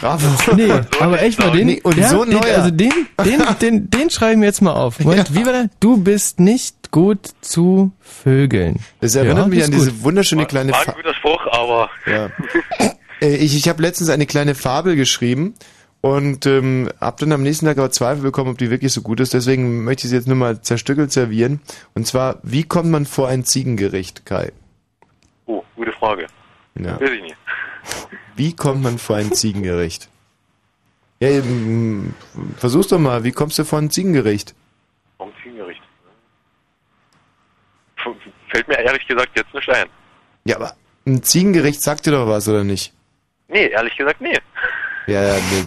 S1: Bravo.
S4: Nee, aber echt mal den,
S1: Nee, und
S4: ja,
S1: so ein
S4: den,
S1: neuer.
S4: also den, den, den, den schreiben wir jetzt mal auf. Moment, wie war der? Du bist nicht gut zu Vögeln.
S1: Das erinnert
S4: Ja,
S1: mich an diese
S4: gut.
S1: wunderschöne kleine
S18: War ein guter Spruch, aber
S1: Ja. Äh, ich ich habe letztens eine kleine Fabel geschrieben und ähm, habe dann am nächsten Tag aber Zweifel bekommen, ob die wirklich so gut ist. Deswegen möchte ich sie jetzt nur mal zerstückelt servieren. Und zwar, wie kommt man vor ein Ziegengericht, Kai?
S18: oh, gute Frage.
S1: Ja.
S18: Weiß ich nicht.
S1: Wie kommt man vor ein Ziegengericht? Ja, ähm, versuch's doch mal. Wie kommst du vor ein Ziegengericht?
S18: Warum Ziegengericht? F- Fällt mir ehrlich gesagt jetzt nicht ein.
S1: Ja, aber ein Ziegengericht sagt dir doch was, oder nicht?
S18: Nee, ehrlich gesagt, nee.
S1: Ja, ja, ne,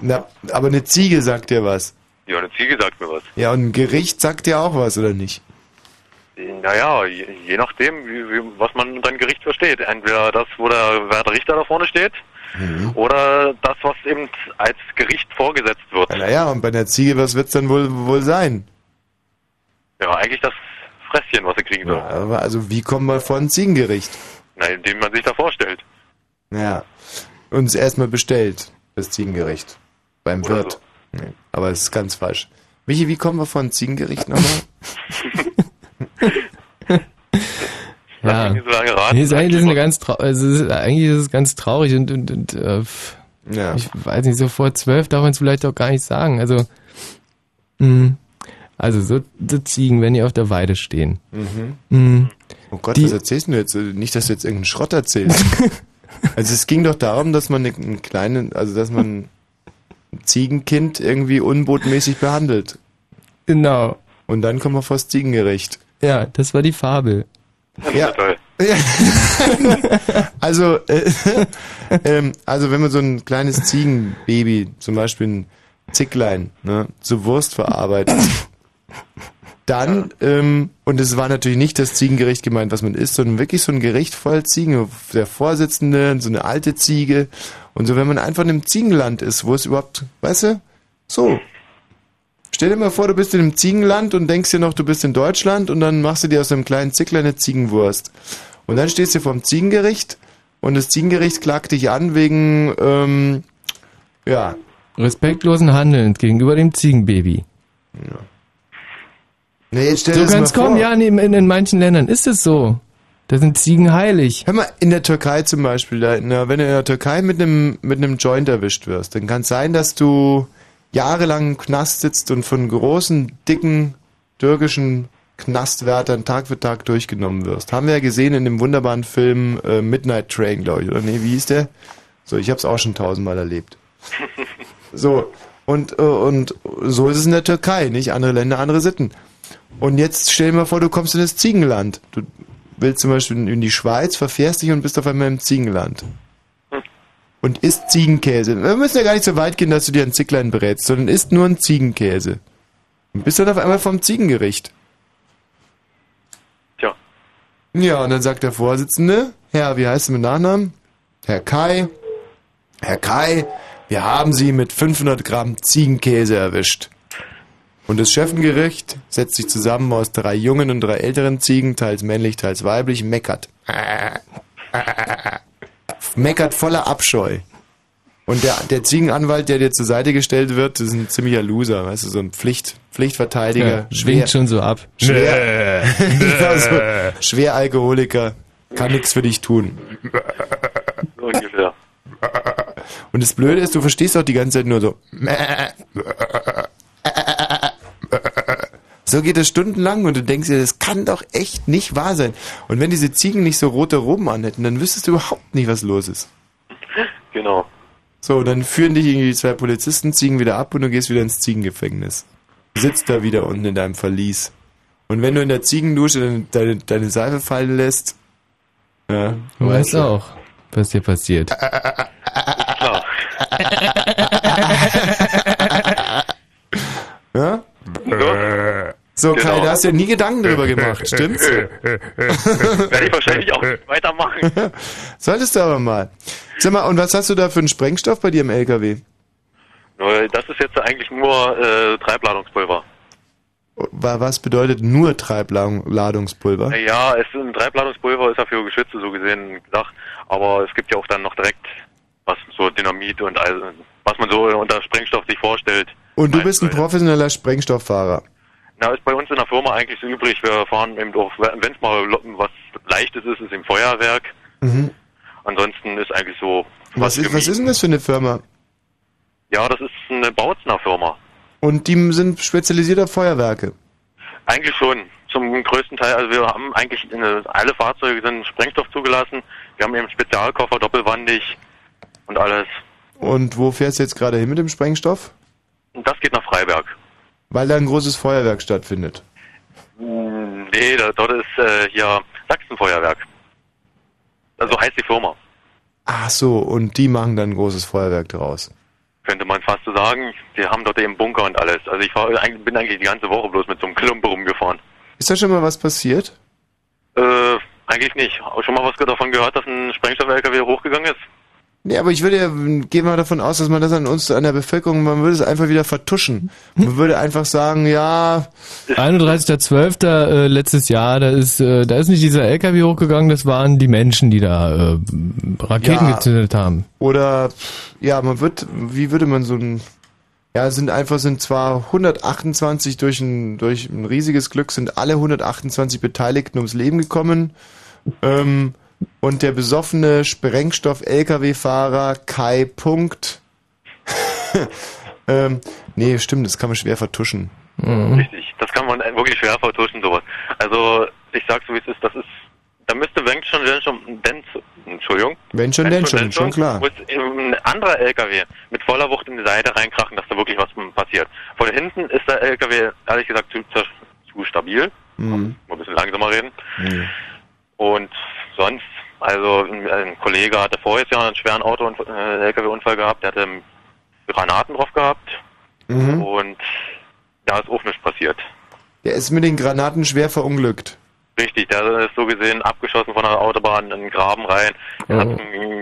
S1: na, aber eine Ziege sagt dir was.
S18: Ja, eine Ziege sagt mir was.
S1: Ja, und ein Gericht sagt dir auch was, oder nicht?
S18: Naja, je, je nachdem, wie, wie, was man unter ein Gericht versteht. Entweder das, wo der Werte Richter da vorne steht, oder das, was eben als Gericht vorgesetzt wird.
S1: Naja, und bei einer Ziege, was wird's dann wohl, wohl sein?
S18: Ja, eigentlich das Fresschen, was sie kriegen soll.
S1: Aber also, wie kommt man vor ein Ziegengericht?
S18: Na, indem man sich da vorstellt.
S1: Ja, uns erstmal bestellt, das Ziegengericht. Beim
S18: Oder
S1: Wirt. Nee, aber es ist ganz falsch. Michi, wie kommen wir vor ein Ziegengericht nochmal?
S4: Ja.
S18: nicht so lange raten.
S4: Nee, ist eigentlich ist eine ganz also es ist, eigentlich ist es ganz traurig und, und, und äh,
S1: Ja.
S4: ich weiß nicht, so vor zwölf darf man es vielleicht auch gar nicht sagen. Also, mh, also so, so Ziegen, wenn die auf der Weide stehen.
S1: Mhm.
S4: Mh,
S1: Oh Gott,
S4: Die-
S1: was erzählst du jetzt? Nicht, dass du jetzt irgendeinen Schrott erzählst. also es ging doch darum, dass man eine- einen kleinen, also dass man ein Ziegenkind irgendwie unbotmäßig behandelt.
S4: Genau.
S1: Und dann kommen wir vor das Ziegengericht.
S4: Ja, das war die Fabel.
S1: Ja. Ja. also, äh, ähm, also wenn man so ein kleines Ziegenbaby, zum Beispiel ein Zicklein, ne, zu Wurst verarbeitet, dann, ähm, und es war natürlich nicht das Ziegengericht gemeint, was man isst, sondern wirklich so ein Gericht voll Ziegen, der Vorsitzende, so eine alte Ziege. Und so, wenn man einfach in einem Ziegenland ist, wo es überhaupt, weißt du, so. Stell dir mal vor, du bist in einem Ziegenland und denkst dir noch, du bist in Deutschland und dann machst du dir aus einem kleinen Zicklein eine Ziegenwurst. Und dann stehst du vor dem Ziegengericht und das Ziegengericht klagt dich an wegen, ähm, ja.
S4: Respektlosen Handelns gegenüber dem Ziegenbaby.
S1: Nee, jetzt stell
S4: so
S1: dir das mal
S4: kommen,
S1: vor.
S4: ja, in, in, in manchen Ländern ist es so. Da sind Ziegen heilig.
S1: Hör mal, in der Türkei zum Beispiel, da, na, wenn du in der Türkei mit einem mit einem Joint erwischt wirst, dann kann es sein, dass du jahrelang im Knast sitzt und von großen, dicken türkischen Knastwärtern Tag für Tag durchgenommen wirst. Haben wir ja gesehen in dem wunderbaren Film äh, Midnight Train, glaube ich, oder nee, wie hieß der? So, ich habe es auch schon tausendmal erlebt. So, und, äh, und so ist es in der Türkei, nicht? Andere Länder, andere Sitten. Und jetzt stell dir mal vor, du kommst in das Ziegenland. Du willst zum Beispiel in die Schweiz, verfährst dich und bist auf einmal im Ziegenland. Und isst Ziegenkäse. Wir müssen ja gar nicht so weit gehen, dass du dir ein Zicklein berätst, sondern isst nur einen Ziegenkäse. Und bist dann auf einmal vom Ziegengericht.
S18: Tja.
S1: Ja, und dann sagt der Vorsitzende, Herr, wie heißt du mit Nachnamen? Herr Kai. Herr Kai, wir haben Sie mit 500 Gramm Ziegenkäse erwischt. Und das Chefengericht setzt sich zusammen aus drei jungen und drei älteren Ziegen, teils männlich, teils weiblich, meckert. Meckert voller Abscheu. Und der, der Ziegenanwalt, der dir zur Seite gestellt wird, ist ein ziemlicher Loser, weißt du, so ein Pflicht, Pflichtverteidiger.
S4: Ja, schwingt schon so ab.
S1: Schwer, ja, so, schwer Alkoholiker, kann nichts für dich tun.
S18: Ungefähr.
S1: Und das Blöde ist, du verstehst auch die ganze Zeit nur so. So geht es stundenlang und du denkst dir, das kann doch echt nicht wahr sein. Und wenn diese Ziegen nicht so rote Roben anhätten, dann wüsstest du überhaupt nicht, was los ist.
S18: Genau.
S1: So, dann führen dich irgendwie die zwei Polizisten, ziehen wieder ab und du gehst wieder ins Ziegengefängnis. Sitzt da wieder unten in deinem Verlies. Und wenn du in der Ziegendusche deine, deine, deine Seife fallen lässt, ja,
S4: Du weißt auch, was hier passiert.
S1: Ja? So, Kai,
S18: Genau.
S1: da hast du ja nie Gedanken drüber gemacht, stimmt's?
S18: Werde ich wahrscheinlich auch nicht weitermachen.
S1: Solltest du aber mal. Sag mal, und was hast du da für einen Sprengstoff bei dir im LKW?
S18: Das ist jetzt eigentlich nur äh, Treibladungspulver.
S1: Wa- Was bedeutet nur Treibladungspulver?
S18: Ja, es ist ein Treibladungspulver ist ja für Geschütze so gesehen gedacht, aber es gibt ja auch dann noch direkt was so Dynamit und all, was man so unter Sprengstoff sich vorstellt.
S1: Und du bist ein professioneller Sprengstofffahrer.
S18: Na, ist bei uns in der Firma eigentlich so übrig. Wir fahren eben auch, wenn es mal was Leichtes ist, ist im Feuerwerk.
S1: Mhm.
S18: Ansonsten ist eigentlich so.
S1: Was ist, was ist denn das für eine Firma?
S18: Ja, das ist eine Bautzner Firma.
S1: Und die sind spezialisiert auf Feuerwerke.
S18: Eigentlich schon. Zum größten Teil. Also wir haben eigentlich eine, alle Fahrzeuge sind Sprengstoff zugelassen. Wir haben eben Spezialkoffer, doppelwandig und alles.
S1: Und wo fährst du jetzt gerade hin mit dem Sprengstoff?
S18: Das geht nach Freiberg.
S1: Weil da ein großes Feuerwerk stattfindet.
S18: Hm, Nee, da, dort ist äh, hier Sachsenfeuerwerk. Also heißt die Firma.
S1: Ach so, und die machen dann ein großes Feuerwerk draus.
S18: Könnte man fast so sagen. Die haben dort eben Bunker und alles. Also ich fahr, bin eigentlich die ganze Woche bloß mit so einem Klumpe rumgefahren.
S1: Ist da schon mal was passiert?
S18: Äh, eigentlich nicht. Auch schon mal was davon gehört, dass ein Sprengstoff-LKW hochgegangen ist?
S1: Nee, aber ich würde ja, gehen wir davon aus, dass man das an uns, an der Bevölkerung, man würde es einfach wieder vertuschen. Man würde einfach sagen, ja,
S4: 31.12. Äh, letztes Jahr, da ist, äh, da ist nicht dieser LKW hochgegangen, das waren die Menschen, die da äh, Raketen
S1: Ja.
S4: gezündet haben.
S1: Oder ja, man wird, wie würde man so ein ja, es sind einfach sind zwar 128 durch ein durch ein riesiges Glück sind alle 128 Beteiligten ums Leben gekommen. Ähm, und der besoffene Sprengstoff LKW-Fahrer Kai Punkt. ähm, nee, stimmt, das kann man schwer vertuschen.
S18: Richtig. Das kann man wirklich schwer vertuschen, sowas. Also, ich sag so wie es ist, das ist, da müsste wenn schon, wenn schon, denn, Entschuldigung.
S1: Wenn schon, denn schon, schon klar.
S18: Muss ein anderer LKW mit voller Wucht in die Seite reinkrachen, dass da wirklich was passiert. Von hinten ist der LKW, ehrlich gesagt, zu, zu, zu stabil.
S1: Mhm.
S18: Mal ein bisschen langsamer reden. Und sonst, also ein, ein Kollege hatte voriges Jahr einen schweren Auto- und äh, LKW-Unfall gehabt, der hatte Granaten drauf gehabt
S1: Mhm.
S18: und da ist auch nichts passiert.
S1: Der ist mit den Granaten schwer verunglückt.
S18: Richtig, der ist so gesehen abgeschossen von der Autobahn in den Graben rein,
S1: Mhm.
S18: hat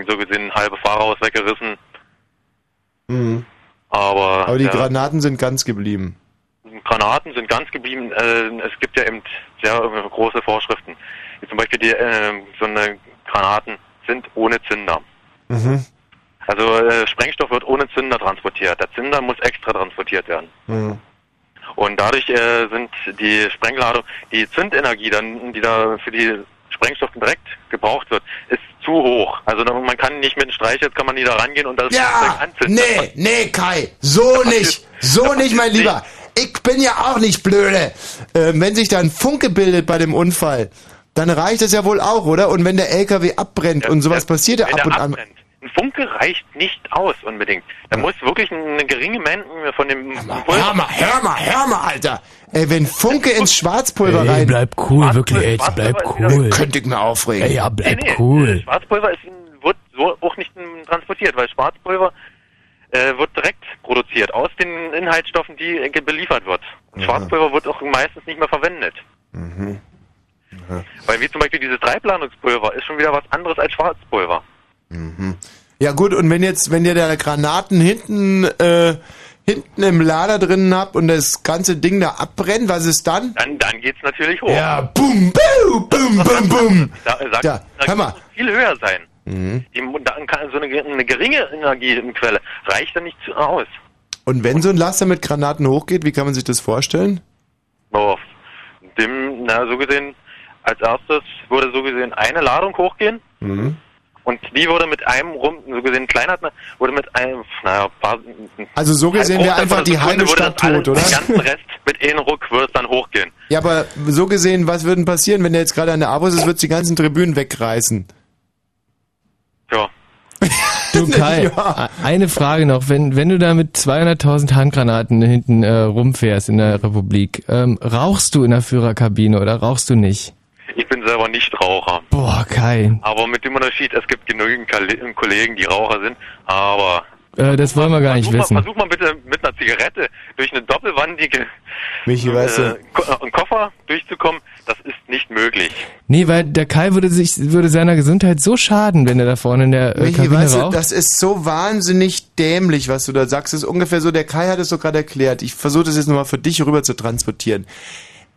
S18: so gesehen halbe Fahrerhaus weggerissen,
S1: Mhm.
S18: aber,
S1: Aber die Granaten sind ganz geblieben.
S18: Granaten sind ganz geblieben. Äh, es gibt ja eben sehr äh, große Vorschriften. Wie zum Beispiel die, äh, so eine Granaten sind ohne Zünder.
S1: Mhm.
S18: Also äh, Sprengstoff wird ohne Zünder transportiert. Der Zünder muss extra transportiert werden.
S1: Mhm.
S18: Und dadurch äh, sind die Sprengladung, die Zündenergie, dann, die da für die Sprengstoff direkt gebraucht wird, ist zu hoch. Also man kann nicht mit einem Streichholz kann man nie da rangehen und das
S1: Ja,
S18: anzünden.
S1: nee, nee, Kai, so nicht, so nicht, mein Lieber. Ich bin ja auch nicht blöde. Ähm, wenn sich da ein Funke bildet bei dem Unfall, dann reicht das ja wohl auch, oder? Und wenn der LKW abbrennt und sowas passiert ja ab
S18: der
S1: und an.
S18: abbrennt. Ein Funke reicht nicht aus unbedingt. Da muss wirklich eine geringe Menge von dem
S1: Hör mal, hör mal, hör mal, Alter. Ey, wenn Funke ins Schwarzpulver
S4: Ey,
S1: rein.
S4: bleib cool, wirklich, ey, bleib cool.
S1: Könnte ich mir aufregen.
S4: Ey, ja, bleib
S18: Nee, nee,
S4: cool.
S18: Schwarzpulver ist, wird so auch nicht transportiert, weil Schwarzpulver äh, wird direkt produziert aus den Inhaltsstoffen, die äh, beliefert wird. Und Schwarzpulver wird auch meistens nicht mehr verwendet.
S1: Mhm.
S18: Weil wie zum Beispiel dieses Treibladungspulver ist schon wieder was anderes als Schwarzpulver.
S1: Mhm. Ja gut, und wenn jetzt, wenn ihr da Granaten hinten, äh, hinten im Lader drinnen habt und das ganze Ding da abbrennt, was ist dann?
S18: Dann, dann geht's natürlich hoch.
S1: Ja, bum, bum, bum, bum, bum.
S18: Da, äh, sagt,
S1: Ja,
S18: da
S1: hör mal.
S18: viel höher sein.
S1: Mhm.
S18: Die, dann kann so eine, eine geringe Energiequelle reicht dann nicht aus.
S1: Und wenn so ein Laster mit Granaten hochgeht, wie kann man sich das vorstellen?
S18: Auf dem, na, so gesehen, als erstes würde so gesehen eine Ladung hochgehen
S1: Mhm.
S18: und die würde mit einem rum, so gesehen kleiner, würde mit einem, naja, paar,
S1: Also so gesehen
S18: ein
S1: wäre einfach die halbe
S18: würde
S1: Stadt tot, oder?
S18: Den ganzen Rest mit einem Ruck würde es dann hochgehen.
S1: Ja, aber so gesehen, was würde denn passieren, wenn der jetzt gerade an der Abos ist, wird die ganzen Tribünen wegreißen?
S18: Ja.
S4: Du, Kai, eine Frage noch. Wenn, wenn du da mit 200.000 Handgranaten hinten äh, rumfährst in der Republik, ähm, rauchst du in der Führerkabine oder rauchst du nicht?
S18: Ich bin selber nicht Raucher.
S4: Boah, Kai.
S18: Aber mit dem Unterschied, es gibt genügend Kale- Kollegen, die Raucher sind, aber
S4: Äh, das wollen wir gar nicht
S18: versuch mal,
S4: wissen.
S18: versuch mal bitte mit einer Zigarette durch eine doppelwandige
S1: Michi, weißt
S18: äh,
S1: du,
S18: Ko einen Koffer durchzukommen, das ist nicht möglich.
S4: Nee, weil der Kai würde sich, würde seiner Gesundheit so schaden, wenn er da vorne in der äh,
S1: Michi,
S4: Kabine
S1: weißt du,
S4: raucht.
S1: das ist so wahnsinnig dämlich, was du da sagst. Das ist ungefähr so, der Kai hat es so gerade erklärt. Ich versuche das jetzt nochmal für dich rüber zu transportieren.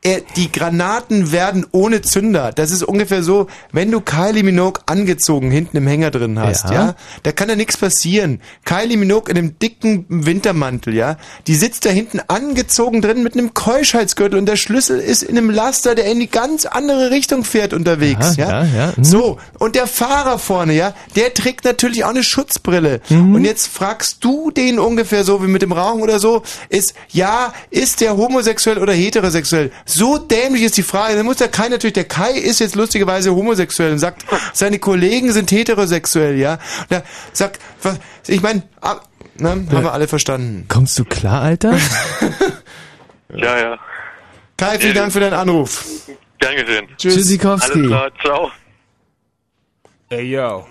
S1: Er, die Granaten werden ohne Zünder. Das ist ungefähr so, wenn du Kylie Minogue angezogen hinten im Hänger drin hast, ja,
S4: Ja.
S1: da kann da nichts passieren. Kylie Minogue in einem dicken Wintermantel, ja, die sitzt da hinten angezogen drin mit einem Keuschheitsgürtel und der Schlüssel ist in einem Laster, der in die ganz andere Richtung fährt unterwegs,
S4: Ja,
S1: ja.
S4: ja, ja. Mhm.
S1: So, und der Fahrer vorne, ja, der trägt natürlich auch eine Schutzbrille.
S4: Mhm.
S1: Und jetzt fragst du den ungefähr so wie mit dem Rauchen oder so, ist, ja, ist der homosexuell oder heterosexuell? So dämlich ist die Frage. Dann muss der Kai natürlich, der Kai ist jetzt lustigerweise homosexuell und sagt, seine Kollegen sind heterosexuell, ja. Und er sagt, was, ich meine, ne, haben wir alle verstanden.
S4: Kommst du klar, Alter?
S18: Ja, ja.
S1: Kai, vielen Dank für deinen Anruf.
S18: Gern gesehen.
S1: Tschüss. Tschüssikowski.
S18: Alles klar, ciao.
S21: Hey yo.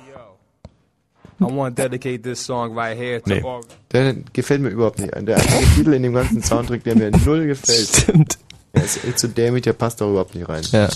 S21: I want to dedicate this song right here to
S1: Nee,
S21: all.
S1: der gefällt mir überhaupt nicht. Der einzige Titel in dem ganzen Soundtrack, der mir null gefällt.
S4: Stimmt.
S1: Der ist echt so dämlich, der passt doch überhaupt nicht rein.
S4: Ja.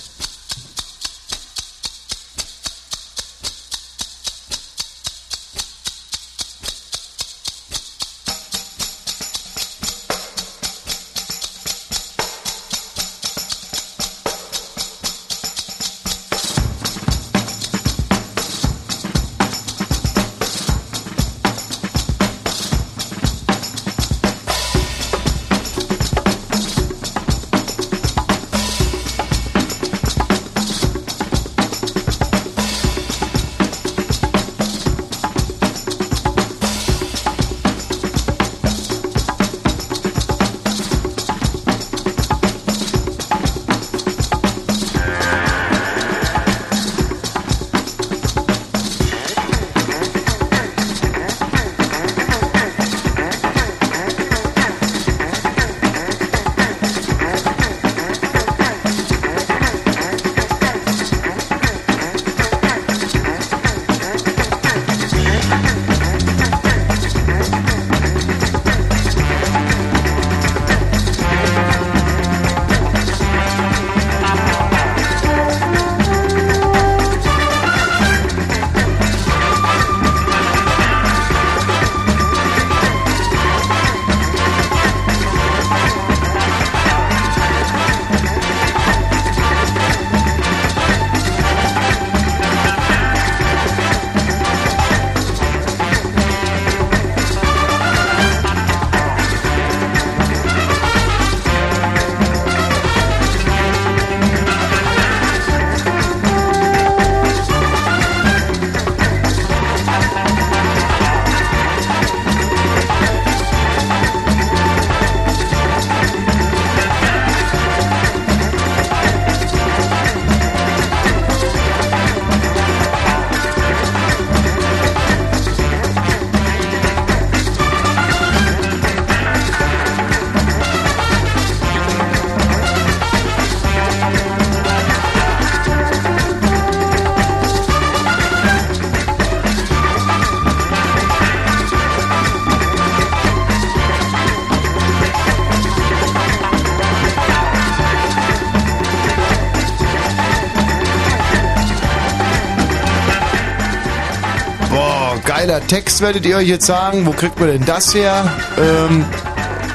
S1: Text werdet ihr euch jetzt sagen. Wo kriegt man denn das her? Ähm,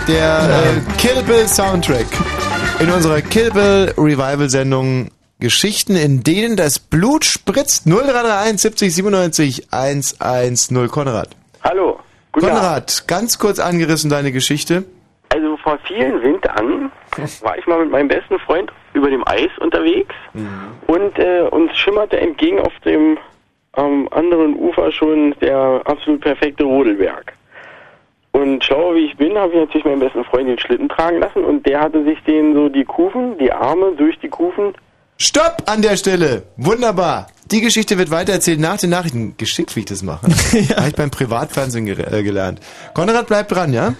S1: der äh, Kill Bill Soundtrack. In unserer Kill Bill Revival Sendung Geschichten, in denen das Blut spritzt. 0331 70 97 110 Konrad.
S22: Hallo.
S1: Konrad, ganz kurz angerissen deine Geschichte.
S22: Also vor vielen Wintern war ich mal mit meinem besten Freund über dem Eis unterwegs und äh, uns schimmerte entgegen auf dem am anderen Ufer schon der absolut perfekte Rodelberg. Und schlau wie ich bin, habe ich natürlich meinen besten Freund den Schlitten tragen lassen und der hatte sich den so die Kufen, die Arme durch die Kufen
S1: Stopp an der Stelle. Wunderbar. Die Geschichte wird weitererzählt nach den Nachrichten. Geschickt, wie ich das mache. ja. Habe ich beim Privatfernsehen ge äh, gelernt. Konrad, bleib dran, ja?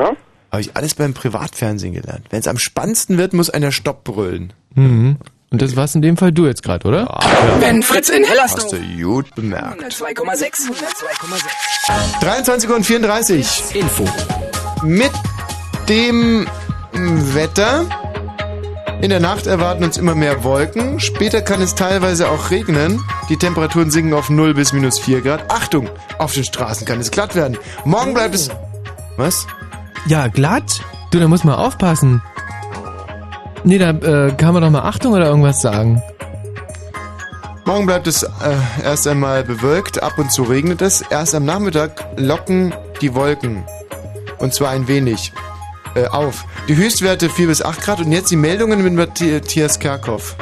S22: Ja.
S1: Habe ich alles beim Privatfernsehen gelernt. Wenn es am spannendsten wird, muss einer Stopp brüllen.
S4: Mhm. Und das warst in dem Fall du jetzt gerade, oder? Ja.
S11: Wenn Fritz in Hellersdorf.
S1: Hast du gut bemerkt.
S11: 102,6. 102,6.
S1: 23 Uhr und 34.
S11: Info.
S1: Mit dem Wetter. In der Nacht erwarten uns immer mehr Wolken. Später kann es teilweise auch regnen. Die Temperaturen sinken auf 0 bis minus 4 Grad. Achtung, auf den Straßen kann es glatt werden. Morgen bleibt es... Was?
S4: Ja, glatt? Du, da muss man aufpassen. Nee, da äh, kann man doch mal Achtung oder irgendwas sagen.
S1: Morgen bleibt es äh, erst einmal bewölkt, ab und zu regnet es. Erst am Nachmittag locken die Wolken. Und zwar ein wenig äh, auf. Die Höchstwerte 4 bis 8 Grad und jetzt die Meldungen mit Matthias Kerkhoff.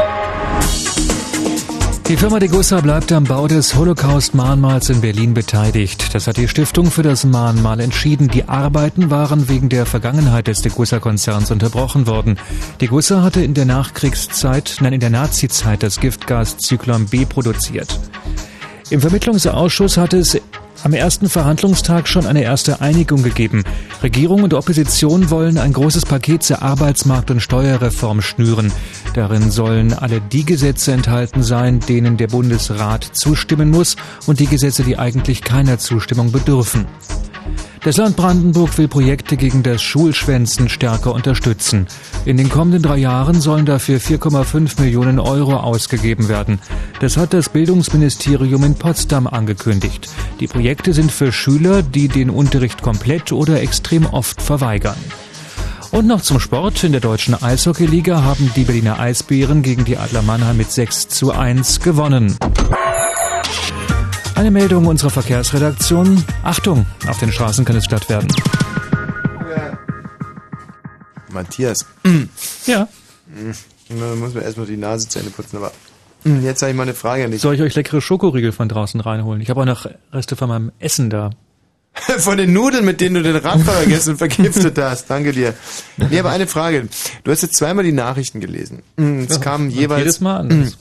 S12: Die Firma Degussa bleibt am Bau des Holocaust-Mahnmals in Berlin beteiligt. Das hat die Stiftung für das Mahnmal entschieden. Die Arbeiten waren wegen der Vergangenheit des Degussa-Konzerns unterbrochen worden. Degussa hatte in der Nachkriegszeit, nein, in der Nazizeit das Giftgas Zyklon B produziert. Im Vermittlungsausschuss hatte es am ersten Verhandlungstag schon eine erste Einigung gegeben. Regierung und Opposition wollen ein großes Paket zur Arbeitsmarkt- und Steuerreform schnüren. Darin sollen alle die Gesetze enthalten sein, denen der Bundesrat zustimmen muss und die Gesetze, die eigentlich keiner Zustimmung bedürfen. Das Land Brandenburg will Projekte gegen das Schulschwänzen stärker unterstützen. In den kommenden drei Jahren sollen dafür 4,5 Millionen Euro ausgegeben werden. Das hat das Bildungsministerium in Potsdam angekündigt. Die Projekte sind für Schüler, die den Unterricht komplett oder extrem oft verweigern. Und noch zum Sport. In der deutschen Eishockeyliga haben die Berliner Eisbären gegen die Adler Mannheim mit 6 zu 1 gewonnen. Eine Meldung unserer Verkehrsredaktion. Achtung, auf den Straßen kann es glatt werden.
S1: Matthias.
S12: Ja.
S1: Da muss man erstmal die Nase zu Ende putzen, aber jetzt habe ich mal eine Frage an dich.
S12: Soll ich euch leckere Schokoriegel von draußen reinholen? Ich habe auch noch Reste von meinem Essen da.
S1: Von den Nudeln, mit denen du den Radfahrer gegessen und vergiftet hast. Danke dir. Nee, aber eine Frage. Du hast jetzt zweimal die Nachrichten gelesen. Es kam jeweils.
S12: Jedes Mal anders.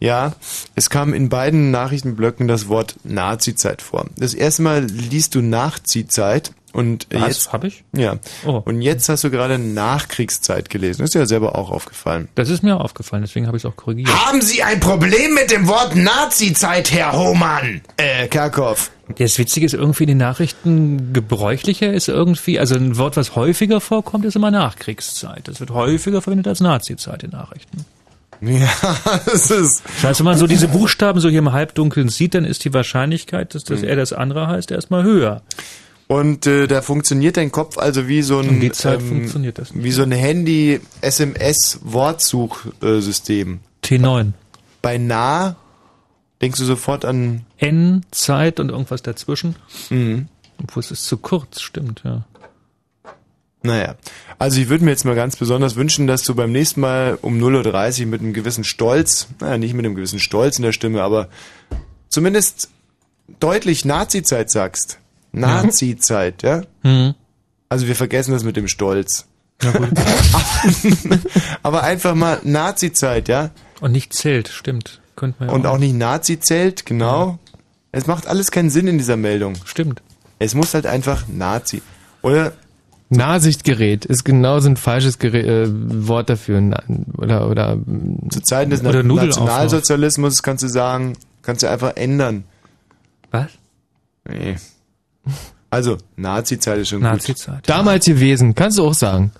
S1: Ja, es kam in beiden Nachrichtenblöcken das Wort Nazi-Zeit vor. Das erste Mal liest du Nachziehzeit und
S12: Was?
S1: jetzt
S12: Hab ich?
S1: Ja.
S12: Oh.
S1: Und jetzt hast du gerade Nachkriegszeit gelesen. Das ist ja selber auch aufgefallen.
S12: Das ist mir aufgefallen, deswegen habe ich es auch korrigiert.
S1: Haben Sie ein Problem mit dem Wort Nazi-Zeit, Herr Hohmann? Äh, Kerkhoff.
S12: Das Witzige ist irgendwie, in den Nachrichten gebräuchlicher ist irgendwie, also ein Wort, was häufiger vorkommt, ist immer Nachkriegszeit. Das wird häufiger verwendet als Nazizeit in Nachrichten.
S1: Ja, das ist.
S12: Das heißt, wenn man so diese Buchstaben so hier im Halbdunkeln sieht, dann ist die Wahrscheinlichkeit, dass das
S1: Mhm.
S12: eher das andere heißt, erstmal höher.
S1: Und äh, da funktioniert dein Kopf also wie so ein
S12: funktioniert das
S1: wie so ein Handy SMS Wortsuchsystem.
S12: T9.
S1: Bei nah denkst du sofort an
S12: N, Zeit und irgendwas dazwischen.
S1: Mhm.
S12: Obwohl es ist zu kurz, stimmt, ja.
S1: Naja, also ich würde mir jetzt mal ganz besonders wünschen, dass du beim nächsten Mal um 0.30 Uhr mit einem gewissen Stolz, naja, nicht mit einem gewissen Stolz in der Stimme, aber zumindest deutlich Nazi-Zeit sagst. Nazi-Zeit, ja?
S12: Mhm.
S1: Also wir vergessen das mit dem Stolz. aber einfach mal Nazi-Zeit, ja?
S12: Und nicht Zelt, stimmt. Könnte man ja
S1: Und auch nicht Nazi-Zelt, genau. Es macht alles keinen Sinn in dieser Meldung.
S12: Stimmt.
S1: Es muss halt einfach Nazi. Oder
S4: Nahsichtgerät ist genauso ein falsches Gerät, äh, Wort dafür. Na, oder, oder,
S1: zu Zeiten des
S4: oder
S1: Na. Nationalsozialismus kannst du sagen, kannst du einfach ändern.
S12: Was?
S1: Nee. Also, Nazi-Zeit ist schon
S12: Nazi-Zeit.
S4: Damals gewesen, kannst du auch sagen.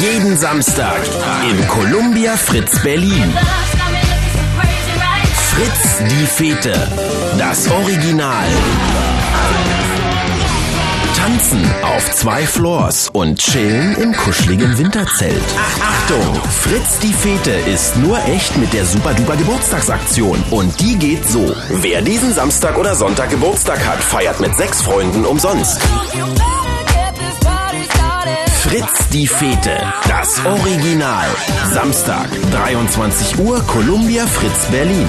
S23: Jeden Samstag im Columbia Fritz Berlin. Fritz die Fete. Das Original. Tanzen auf zwei Floors und chillen im kuscheligen Winterzelt. Achtung! Fritz die Fete ist nur echt mit der Super Duper Geburtstagsaktion. Und die geht so. Wer diesen Samstag oder Sonntag Geburtstag hat, feiert mit sechs Freunden umsonst. Fritz die Fete. Das Original. Samstag, 23 Uhr, Columbia Fritz Berlin.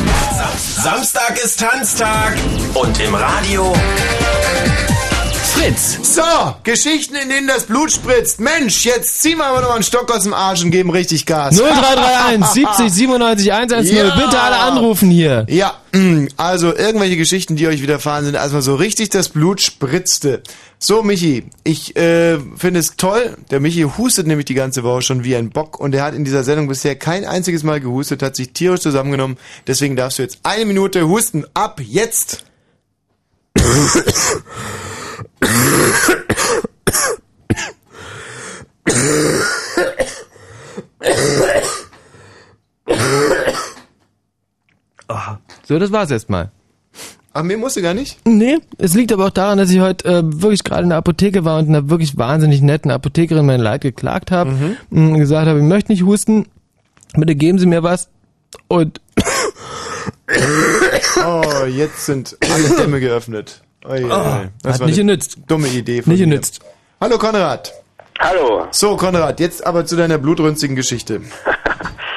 S23: Fritz.
S1: So, Geschichten, in denen das Blut spritzt. Mensch, jetzt ziehen wir aber noch mal einen Stock aus dem Arsch und geben richtig Gas.
S4: 0331 70 97 110.
S1: Ja.
S4: Bitte alle anrufen hier.
S1: Ja, mm, also irgendwelche Geschichten, die euch widerfahren sind, als mal so richtig das Blut spritzte. So, Michi, ich äh, finde es toll. Der Michi hustet nämlich die ganze Woche schon wie ein Bock und er hat in dieser Sendung bisher kein einziges Mal gehustet, hat sich tierisch zusammengenommen. Deswegen darfst du jetzt eine Minute husten. Ab jetzt!
S4: So, das war's erstmal.
S1: Ach, mir musste gar nicht?
S4: Nee, es liegt aber auch daran, dass ich heute äh, wirklich gerade in der Apotheke war und einer wirklich wahnsinnig netten Apothekerin mein Leid geklagt habe und gesagt habe, ich möchte nicht husten, bitte geben Sie mir was und
S1: Oh, jetzt sind alle Dämme geöffnet. Oi, oi.
S4: Oh, hat nicht genützt.
S1: Dumme Idee von
S4: Nicht
S1: mir.
S4: genützt.
S1: Hallo Konrad.
S22: Hallo.
S1: So, Konrad, jetzt aber zu deiner blutrünstigen Geschichte.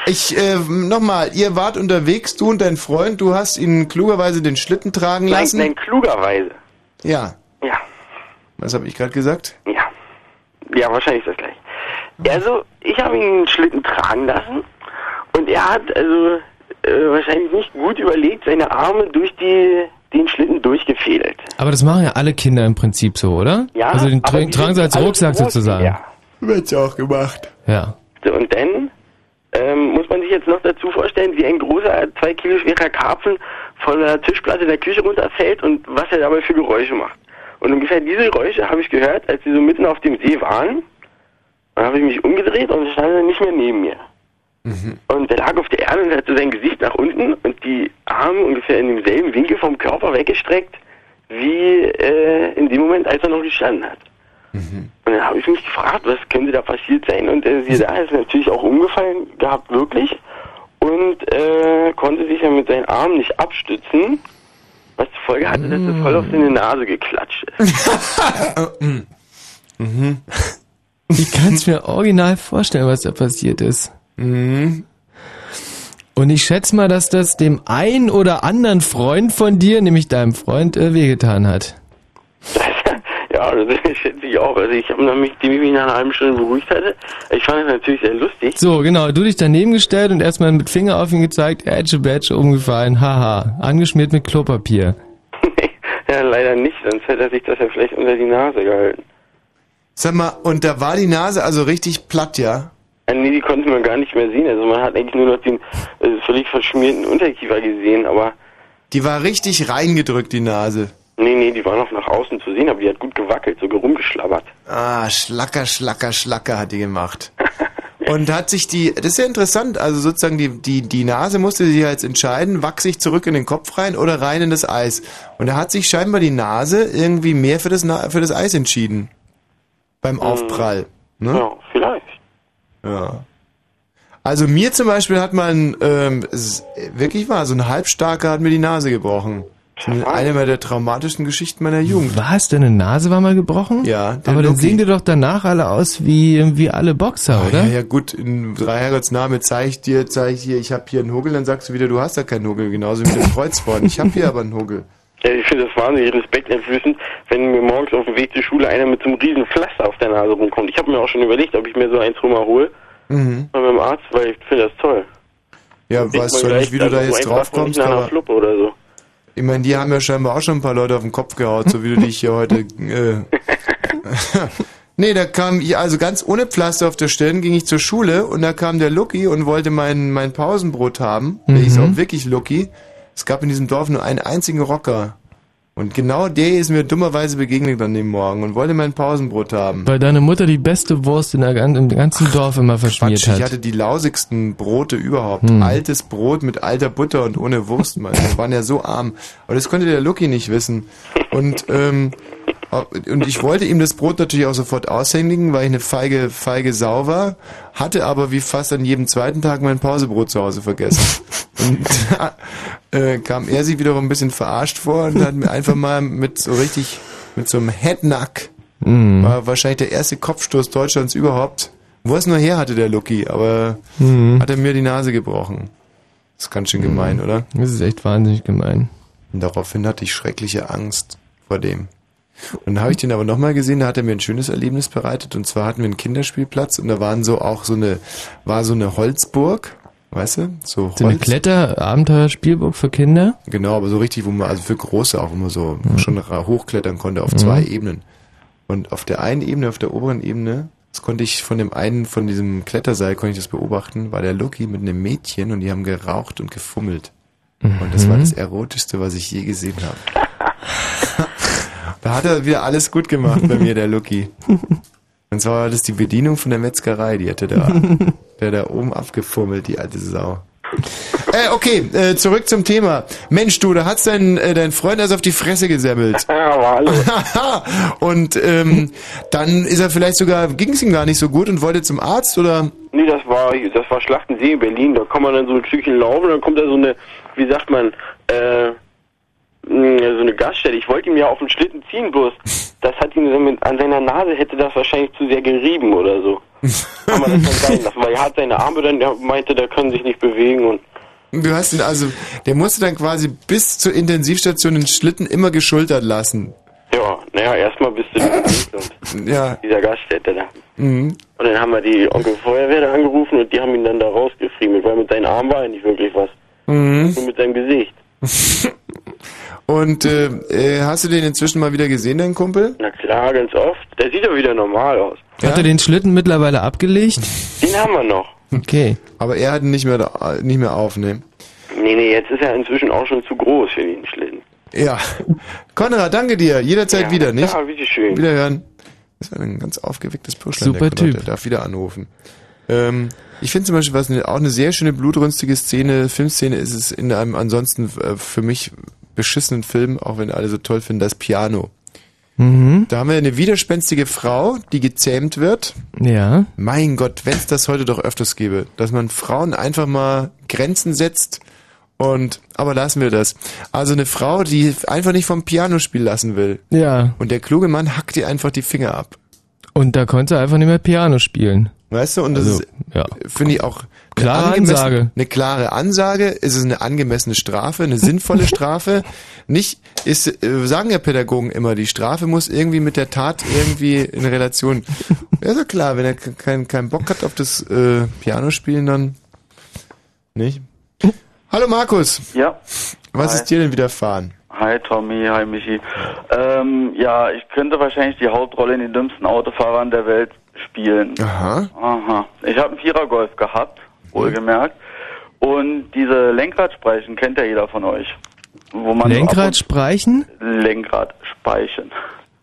S1: Ich, äh, nochmal, ihr wart unterwegs, du und dein Freund, du hast ihn klugerweise den Schlitten tragen
S22: Nein,
S1: lassen.
S22: nein, klugerweise.
S1: Ja.
S22: Ja.
S1: Was habe ich gerade gesagt?
S22: Ja. Ja, wahrscheinlich ist das gleich. Also, ich habe ihn den Schlitten tragen lassen und er hat also äh, wahrscheinlich nicht gut überlegt, seine Arme durch die den Schlitten durchgefädelt.
S4: Aber das machen ja alle Kinder im Prinzip so, oder?
S22: Ja,
S4: Also den tra tragen sie als Rucksack sozusagen.
S22: ja.
S1: Wird's ja auch gemacht.
S4: Ja.
S22: So, und dann ähm, muss man sich jetzt noch dazu vorstellen, wie ein großer, zwei Kilo schwerer Karpfen von der Tischplatte der Küche runterfällt und was er dabei für Geräusche macht. Und ungefähr diese Geräusche habe ich gehört, als sie so mitten auf dem See waren. Dann habe ich mich umgedreht und stand er nicht mehr neben mir. Und er lag auf der Erde und hat so sein Gesicht nach unten und die Arme ungefähr in demselben Winkel vom Körper weggestreckt, wie äh, in dem Moment, als er noch gestanden hat. Und dann habe ich mich gefragt, was könnte da passiert sein? Und äh, sie da ist natürlich auch umgefallen gehabt, wirklich. Und äh, konnte sich ja mit seinen Armen nicht abstützen, was zur Folge hatte, dass er voll auf seine Nase geklatscht ist.
S4: Mhm. Ich kann es mir original vorstellen, was da passiert ist.
S1: Mhm.
S4: Und ich schätze mal, dass das dem einen oder anderen Freund von dir, nämlich deinem Freund, äh, wehgetan hat.
S22: ja, das schätze ich auch. Also ich habe nämlich, die mich nach einer halben Stunde beruhigt hatte. Ich fand das natürlich sehr lustig.
S4: So, genau, du dich daneben gestellt und erstmal mit Finger auf ihn gezeigt, Edge Badge umgefallen, haha, angeschmiert mit Klopapier.
S22: Ja, leider nicht, sonst hätte er sich das ja vielleicht unter die Nase gehalten.
S1: Sag mal, und da war die Nase also richtig platt, ja?
S22: Äh, nee, die konnte man gar nicht mehr sehen. Also man hat eigentlich nur noch den äh, völlig verschmierten Unterkiefer gesehen, aber
S1: Die war richtig reingedrückt, die Nase.
S22: nee, nee, die war noch nach außen zu sehen, aber die hat gut gewackelt, so rumgeschlabbert.
S1: Ah, Schlacker, Schlacker, Schlacker hat die gemacht. Und hat sich die, das ist ja interessant, also sozusagen die, die, die Nase musste sich jetzt entscheiden, wachse ich zurück in den Kopf rein oder rein in das Eis. Und da hat sich scheinbar die Nase irgendwie mehr für das, Na- für das Eis entschieden. Beim Aufprall. Ne?
S22: Ja, vielleicht.
S1: Ja. Also mir zum Beispiel hat man, ähm, wirklich wahr, so ein Halbstarker hat mir die Nase gebrochen. Eine meiner der traumatischsten Geschichten meiner Jugend.
S4: Was, deine Nase war mal gebrochen?
S1: Ja, der
S4: Aber dann sehen die doch danach alle aus wie, wie alle Boxer,
S1: Ah,
S4: oder?
S1: Ja, ja, gut, in drei Herrgottsname zeige ich dir, zeige ich dir, ich habe hier einen Huggel, dann sagst du wieder, du hast ja keinen Huggel, genauso wie den Kreuzborn. Ich habe hier aber einen Huggel.
S22: Ja, ich finde das wahnsinnig respekteinflößend, wenn mir morgens auf dem Weg zur Schule einer mit so einem riesen Pflaster auf der Nase rumkommt. Ich habe mir auch schon überlegt, ob ich mir so eins rumhole
S1: Mhm.
S22: bei meinem Arzt, weil ich finde das toll.
S1: Ja,
S22: Dann kriegt
S1: weiß
S22: man
S1: zwar nicht, wie du
S22: gleich
S1: da
S22: also
S1: jetzt drauf kommst, aber
S22: Fluppe oder so.
S1: ich meine, die haben ja scheinbar auch schon ein paar Leute auf den Kopf gehaut, so wie du dich hier heute... Äh, nee, da kam ich, also ganz ohne Pflaster auf der Stirn ging ich zur Schule und da kam der Lucky und wollte mein, mein Pausenbrot haben. Der
S4: Mhm.
S1: hieß auch wirklich Lucky. Es gab in diesem Dorf nur einen einzigen Rocker. Und genau der ist mir dummerweise begegnet an dem Morgen und wollte mein Pausenbrot haben.
S4: Weil deine Mutter die beste Wurst in der, im ganzen Dorf immer verschmiert
S1: Quatsch,
S4: hat.
S1: ich hatte die lausigsten Brote überhaupt.
S4: Hm.
S1: Altes Brot mit alter Butter und ohne Wurst. Man. Wir waren ja so arm. Aber das konnte der Lucky nicht wissen. Und, ähm, und ich wollte ihm das Brot natürlich auch sofort aushändigen, weil ich eine feige, feige Sau war, hatte aber wie fast an jedem zweiten Tag mein Pausebrot zu Hause vergessen. Und da äh, kam er sich wiederum ein bisschen verarscht vor und hat mir einfach mal mit so richtig, mit so einem Headnack
S4: Mhm.
S1: war wahrscheinlich der erste Kopfstoß Deutschlands überhaupt. Wo es nur her hatte, der Lucky, aber
S4: Mhm.
S1: hat er mir die Nase gebrochen. Das ist ganz schön gemein, oder?
S4: Das ist echt wahnsinnig gemein.
S1: Und daraufhin hatte ich schreckliche Angst vor dem. Und dann habe ich den aber nochmal gesehen, da hat er mir ein schönes Erlebnis bereitet. Und zwar hatten wir einen Kinderspielplatz und da waren so auch so eine, war so eine Holzburg, weißt du? So, Holz.
S4: So eine Kletter-Abenteuer-Spielburg für Kinder?
S1: Genau, aber so richtig, wo man, also für Große auch, man so schon ra- hochklettern konnte auf zwei
S4: Mhm.
S1: Ebenen. Und auf der einen Ebene, auf der oberen Ebene, das konnte ich von dem einen, von diesem Kletterseil, konnte ich das beobachten, war der Lucky mit einem Mädchen und die haben geraucht und gefummelt. Und das war
S4: Mhm.
S1: das Erotischste, was ich je gesehen habe. da hat er wieder alles gut gemacht bei mir, der Lucky. Und zwar war das die Bedienung von der Metzgerei, die hatte da, der da oben abgefummelt, die alte Sau. Äh, okay, äh, zurück zum Thema. Mensch, du, da hat's dein, äh, dein Freund also auf die Fresse gesammelt. und ähm, dann ist er vielleicht sogar, ging es ihm gar nicht so gut und wollte zum Arzt oder?
S22: Nee, das war, das war Schlachtensee in Berlin. Da kann man dann so ein Stückchen laufen und dann kommt da so eine, wie sagt man, äh, so eine Gaststätte. Ich wollte ihm ja auf den Schlitten ziehen, bloß das hat ihn an seiner Nase hätte das wahrscheinlich zu sehr gerieben oder so. Kann man das dann sein lassen, weil er hat seine Arme dann, er meinte, der können sich nicht bewegen und
S1: Du hast ihn also, der musste dann quasi bis zur Intensivstation den Schlitten immer geschultert lassen.
S22: ja, naja, erstmal bist du und
S1: Ja.
S22: dieser Gaststätte da.
S1: Mhm.
S22: Und dann haben wir die Onkel Feuerwehr da angerufen und die haben ihn dann da rausgefriemelt, weil mit seinen Armen war ja nicht wirklich was.
S1: Mhm.
S22: Nur mit seinem Gesicht.
S1: Und äh, äh, hast du den inzwischen mal wieder gesehen, deinen Kumpel?
S22: Na klar, ganz oft. Der sieht ja wieder normal aus.
S4: Hat er den Schlitten mittlerweile abgelegt?
S22: Den haben wir noch.
S4: Okay.
S1: Aber er hat ihn nicht mehr, da, nicht mehr auf, ne?
S22: Nee, nee, jetzt ist er inzwischen auch schon zu groß für den Schlitten.
S1: Ja. Konrad, danke dir. Jederzeit
S22: Ja,
S1: wieder, nicht?
S22: ja, bitteschön.
S1: Wiederhören. Das war ein ganz aufgewecktes Puschlein.
S4: Super Typ.
S1: Der darf wieder anrufen. Ähm, ich finde zum Beispiel, was eine, auch eine sehr schöne blutrünstige Szene, Filmszene ist es in einem ansonsten äh, für mich beschissenen Film, auch wenn alle so toll finden, das Piano.
S4: Mhm.
S1: Da haben wir eine widerspenstige Frau, die gezähmt wird.
S4: Ja.
S1: Mein Gott, wenn es das heute doch öfters gäbe, dass man Frauen einfach mal Grenzen setzt und, aber lassen wir das. Also eine Frau, die einfach nicht vom Piano spielen lassen will.
S4: Ja.
S1: Und der kluge Mann hackt ihr einfach die Finger ab.
S4: Und da konnte er einfach nicht mehr Piano spielen.
S1: Weißt du, und das
S4: Also,
S1: ist,
S4: ja.
S1: finde ich auch
S4: Klare Ansage.
S1: Eine klare Ansage. Ist es eine angemessene Strafe, eine sinnvolle Strafe? Nicht, ist, äh, sagen ja Pädagogen immer, die Strafe muss irgendwie mit der Tat irgendwie in Relation. Ja, ist ja klar, wenn er ke- keinen keinen Bock hat auf das äh, Piano spielen, dann nicht. Hallo Markus.
S24: Ja.
S1: Was
S24: Hi.
S1: ist dir denn widerfahren?
S24: Hi Tommy, hi Michi. Ähm, ja, ich könnte wahrscheinlich die Hauptrolle in den dümmsten Autofahrern der Welt spielen.
S1: Aha.
S24: Aha. Ich habe einen Vierer-Golf gehabt, wohlgemerkt. Und diese Lenkradsspeichen kennt ja jeder von euch. Wo man
S4: Lenkrad spreichen?
S24: So Lenkradspeichen.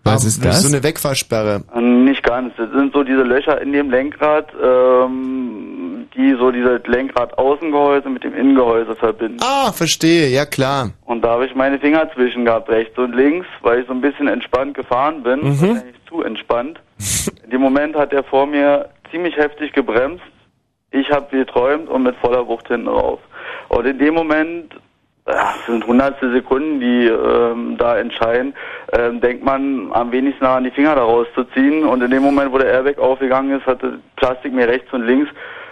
S4: Was ist das?
S1: So eine Wegfahrsperre.
S24: Nicht ganz. Das sind so diese Löcher in dem Lenkrad, ähm, die so diese Lenkrad-Außengehäuse mit dem Innengehäuse verbinden.
S1: Ah, verstehe, ja klar.
S24: Und da habe ich meine Finger zwischen gehabt, rechts und links, weil ich so ein bisschen entspannt gefahren bin.
S1: Mhm.
S24: Wahrscheinlich zu entspannt. In dem Moment hat er vor mir ziemlich heftig gebremst. Ich habe geträumt und mit voller Wucht hinten rauf. Und in dem Moment, ach, es sind hundertstel Sekunden, die ähm, da entscheiden, ähm, denkt man am wenigsten daran, die Finger da rauszuziehen. Und in dem Moment, wo der Airbag aufgegangen ist, hatte Plastik mir rechts und links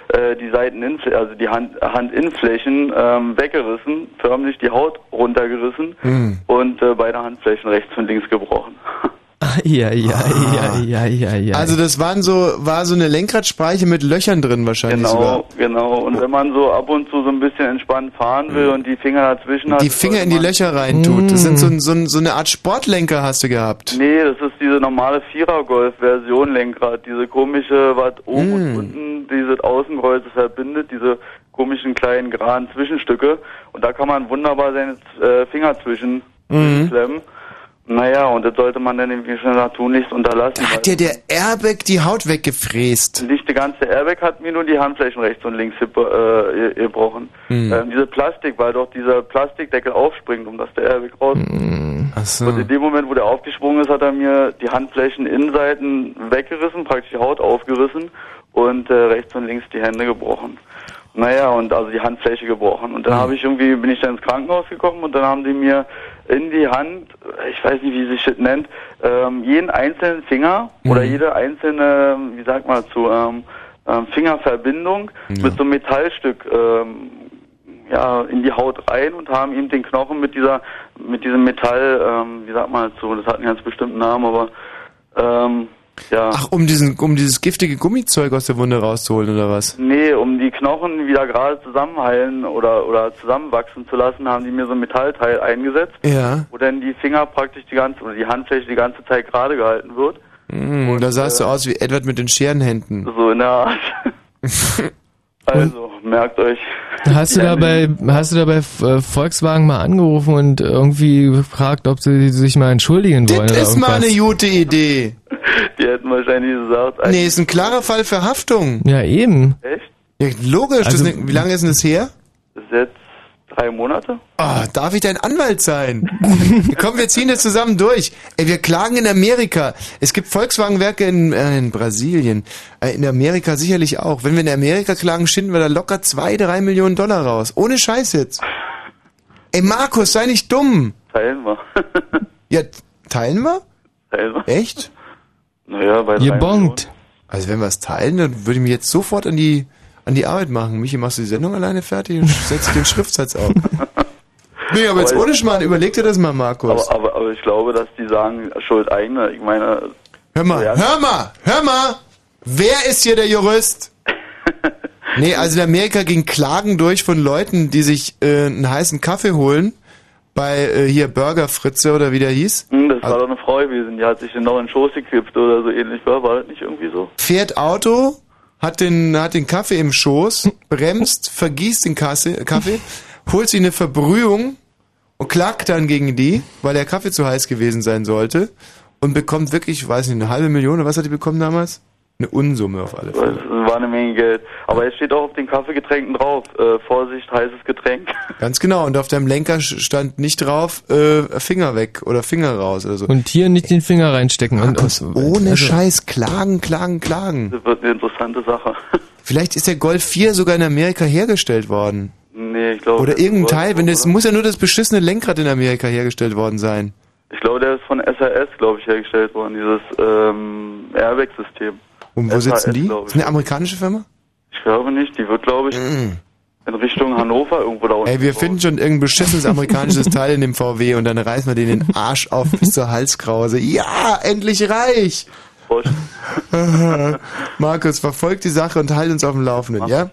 S24: äh, die Seiten, also die Hand, Handinnenflächen ähm, weggerissen, förmlich die Haut runtergerissen
S1: Hm.
S24: und äh, beide Handflächen rechts und links gebrochen.
S4: Ja, ja, ja, ja, ja, ja.
S1: Also das waren so, war so eine Lenkradspeiche mit Löchern drin wahrscheinlich sogar.
S24: Genau, genau. Und wenn man so ab und zu so ein bisschen entspannt fahren will und die Finger dazwischen hat.
S1: Die Finger in die Löcher reintut. Das sind so, so, so eine Art Sportlenker hast du gehabt.
S24: Nee, das ist diese normale Vierer-Golf-Version Lenkrad. Diese komische, was oben und
S1: Mm.
S24: unten dieses Außengehäuse verbindet, diese komischen kleinen geraden Zwischenstücke. Und da kann man wunderbar seine äh, Finger zwischen
S1: Mhm.
S24: klemmen. Naja, und das sollte man dann irgendwie schon tunlichst unterlassen.
S1: Hat dir der Airbag die Haut weggefräst?
S24: Nicht der ganze Airbag hat mir nur die Handflächen rechts und links äh, ge- gebrochen.
S1: Hm.
S24: Ähm, diese Plastik, weil doch dieser Plastikdeckel aufspringt, um dass der Airbag raus.
S1: Ach so.
S24: Und in dem Moment, wo der aufgesprungen ist, hat er mir die Handflächen Innenseiten weggerissen, praktisch die Haut aufgerissen und äh, rechts und links die Hände gebrochen. Naja, und also die Handfläche gebrochen. Und dann habe ich irgendwie, bin ich dann ins Krankenhaus gekommen und dann haben die mir in die Hand, ich weiß nicht, wie sich das nennt, ähm, jeden einzelnen Finger oder jede einzelne, wie sagt man dazu, ähm, ähm, Fingerverbindung mit so einem Metallstück ähm, ja, in die Haut rein und haben ihm den Knochen mit dieser, mit diesem Metall, ähm, wie sagt man dazu, das hat einen ganz bestimmten Namen, aber ähm, ja.
S1: Ach, um diesen, um dieses giftige Gummizeug aus der Wunde rauszuholen oder was?
S24: Nee, um die Knochen wieder gerade zusammenheilen oder, oder zusammenwachsen zu lassen, haben die mir so ein Metallteil eingesetzt,
S1: Ja.
S24: wo dann die Finger praktisch die ganze, oder die Handfläche die ganze Zeit gerade gehalten wird.
S1: Mm, da sahst du aus wie Edward mit den Scherenhänden.
S24: So in der Art. also, merkt euch.
S4: Hast du da bei, hast du da bei äh, Volkswagen mal angerufen und irgendwie gefragt, ob sie sich mal entschuldigen wollen?
S1: Das ist mal eine gute Idee.
S24: Die hätten wahrscheinlich gesagt,
S1: Nee, ist ein klarer Fall für Haftung.
S4: Ja, eben.
S24: Echt?
S1: Ja, logisch.
S4: Also-
S1: das, ne- wie lange ist denn das her?
S24: Das ist jetzt drei Monate?
S1: Ah, darf ich dein Anwalt sein? Komm, wir ziehen das zusammen durch. Ey, wir klagen in Amerika. Es gibt Volkswagenwerke in, äh, in Brasilien. Äh, in Amerika sicherlich auch. Wenn wir in Amerika klagen, schinden wir da locker zwei, drei Millionen Dollar raus. Ohne Scheiß jetzt. Ey, Markus, sei nicht dumm.
S24: Teilen wir.
S1: Ja, teilen wir?
S24: Teilen wir.
S1: Echt?
S24: Naja, bei
S1: Ihr bongt. Also wenn wir es teilen, dann würde ich mich jetzt sofort an die an die Arbeit machen. Michi, machst du die Sendung alleine fertig und setzt den Schriftsatz auf. nee, aber jetzt
S24: Aber-
S1: ohne Schmarrn, überleg dir das mal, Markus.
S24: Aber, aber, aber ich glaube, dass die sagen, Schuld eigene. Ich meine.
S1: Hör mal,
S24: Ja.
S1: hör mal, hör mal! Wer ist hier der Jurist? Nee, also in Amerika ging Klagen durch von Leuten, die sich äh, einen heißen Kaffee holen bei äh, hier Burger Fritze oder wie der hieß.
S24: Hm, das war doch eine Frau gewesen, die hat sich genau in den Schoß gekippt oder so ähnlich. War, war das nicht irgendwie so?
S1: Fährt Auto, hat den, hat den Kaffee im Schoß, bremst, vergießt den Kasse, Kaffee, holt sich eine Verbrühung und klagt dann gegen die, weil der Kaffee zu heiß gewesen sein sollte und bekommt wirklich, ich weiß nicht, eine halbe Million was hat die bekommen damals? Eine Unsumme auf alle Fälle.
S24: Das war eine Menge Geld. Aber es steht auch auf den Kaffeegetränken drauf. Äh, Vorsicht, heißes Getränk.
S1: Ganz genau. Und auf deinem Lenker stand nicht drauf, äh, Finger weg oder Finger raus oder so.
S4: Und hier nicht den Finger reinstecken. Und,
S1: Markus,
S4: und,
S1: ohne
S4: also-
S1: Scheiß, klagen, klagen, klagen.
S24: Das wird eine interessante Sache.
S1: Vielleicht ist der Golf 4 sogar in Amerika hergestellt worden.
S24: nee, ich glaube.
S1: Oder irgendein Teil, wenn das muss ja nur das beschissene Lenkrad in Amerika hergestellt worden sein.
S24: Ich glaube, der ist von SRS, glaube ich, hergestellt worden, dieses ähm, Airbag-System.
S1: Und wo sitzen die? Ist eine amerikanische Firma?
S24: Ich glaube nicht, die wird, glaube ich, in Richtung Hannover irgendwo da unten.
S1: Ey, wir finden schon irgendein beschissenes amerikanisches Teil in dem VW und dann reißen wir den den Arsch auf bis zur Halskrause. Ja, endlich reich! Markus, verfolgt die Sache und halt uns auf dem Laufenden, ja?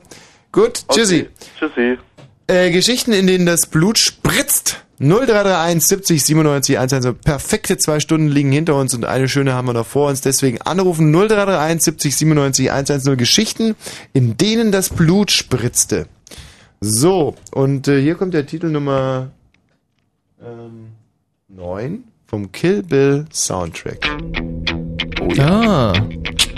S1: Gut, tschüssi.
S24: Tschüssi.
S1: Äh, Geschichten, in denen das Blut spritzt. 0331 70 97 110. Perfekte zwei Stunden liegen hinter uns und eine schöne haben wir noch vor uns. Deswegen anrufen 0331 70 97 110. Geschichten, in denen das Blut spritzte. So, und äh, hier kommt der Titel Nummer ähm, 9 vom Kill Bill Soundtrack. Oh
S4: Ah.
S1: ja so,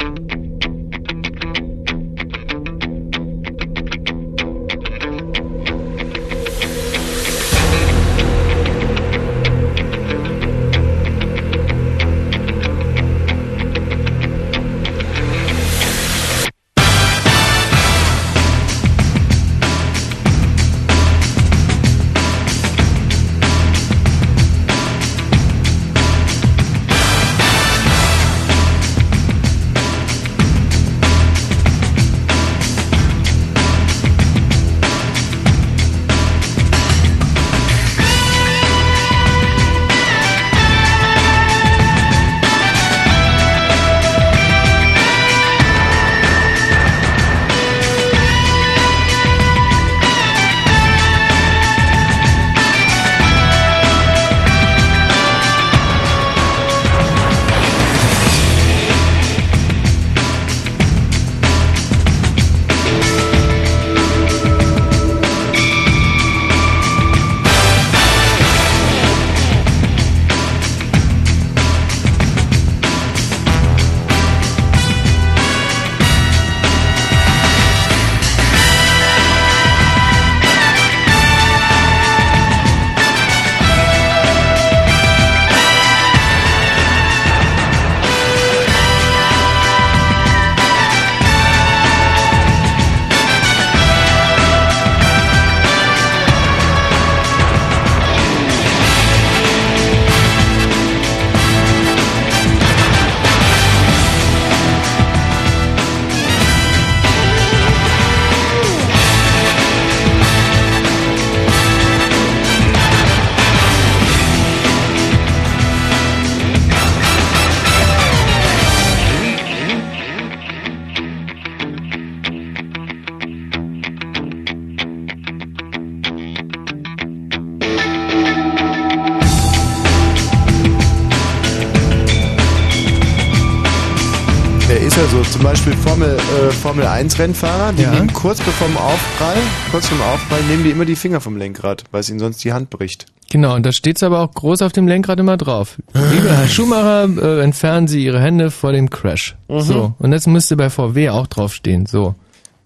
S1: zum Beispiel Formel, äh, Formel 1 Rennfahrer, die
S4: Ja.
S1: nehmen kurz bevor dem Aufprall, kurz vor dem Aufprall, nehmen die immer die Finger vom Lenkrad, weil es ihnen sonst die Hand bricht.
S4: Genau, und da steht's aber auch groß auf dem Lenkrad immer drauf. Lieber Herr Schumacher, äh, entfernen Sie Ihre Hände vor dem Crash.
S1: Mhm.
S4: So, und das müsste bei VW auch draufstehen. So.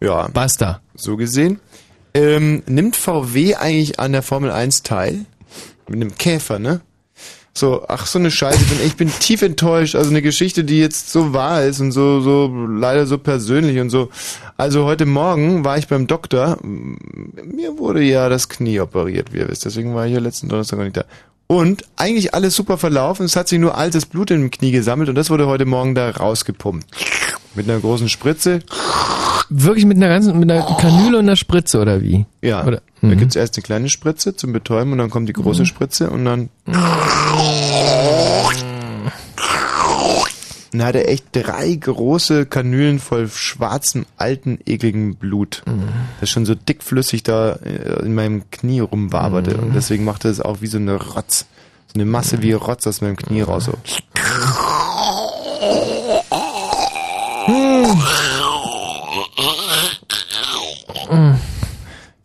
S1: Ja.
S4: Basta.
S1: So gesehen. Ähm, nimmt VW eigentlich an der Formel 1 teil? Mit einem Käfer, ne? So, ach so eine Scheiße, ich bin, ich bin tief enttäuscht. Also eine Geschichte, die jetzt so wahr ist und so, so leider so persönlich und so. Also heute Morgen war ich beim Doktor. Mir wurde ja das Knie operiert, wie ihr wisst. Deswegen war ich ja letzten Donnerstag noch nicht da. Und eigentlich alles super verlaufen. Es hat sich nur altes Blut im Knie gesammelt und das wurde heute Morgen da rausgepumpt. Mit einer großen Spritze.
S4: Wirklich mit einer ganzen, mit einer Kanüle und einer Spritze oder wie?
S1: Ja.
S4: Oder,
S1: Da gibt's erst eine kleine Spritze zum Betäuben und dann kommt die große Spritze und dann. Dann hat er echt drei große Kanülen voll schwarzem, alten, ekligen Blut. Das schon so dickflüssig da äh, in meinem Knie rumwaberte. Und deswegen machte es auch wie so eine Rotz. So eine Masse wie Rotz aus meinem Knie raus. So.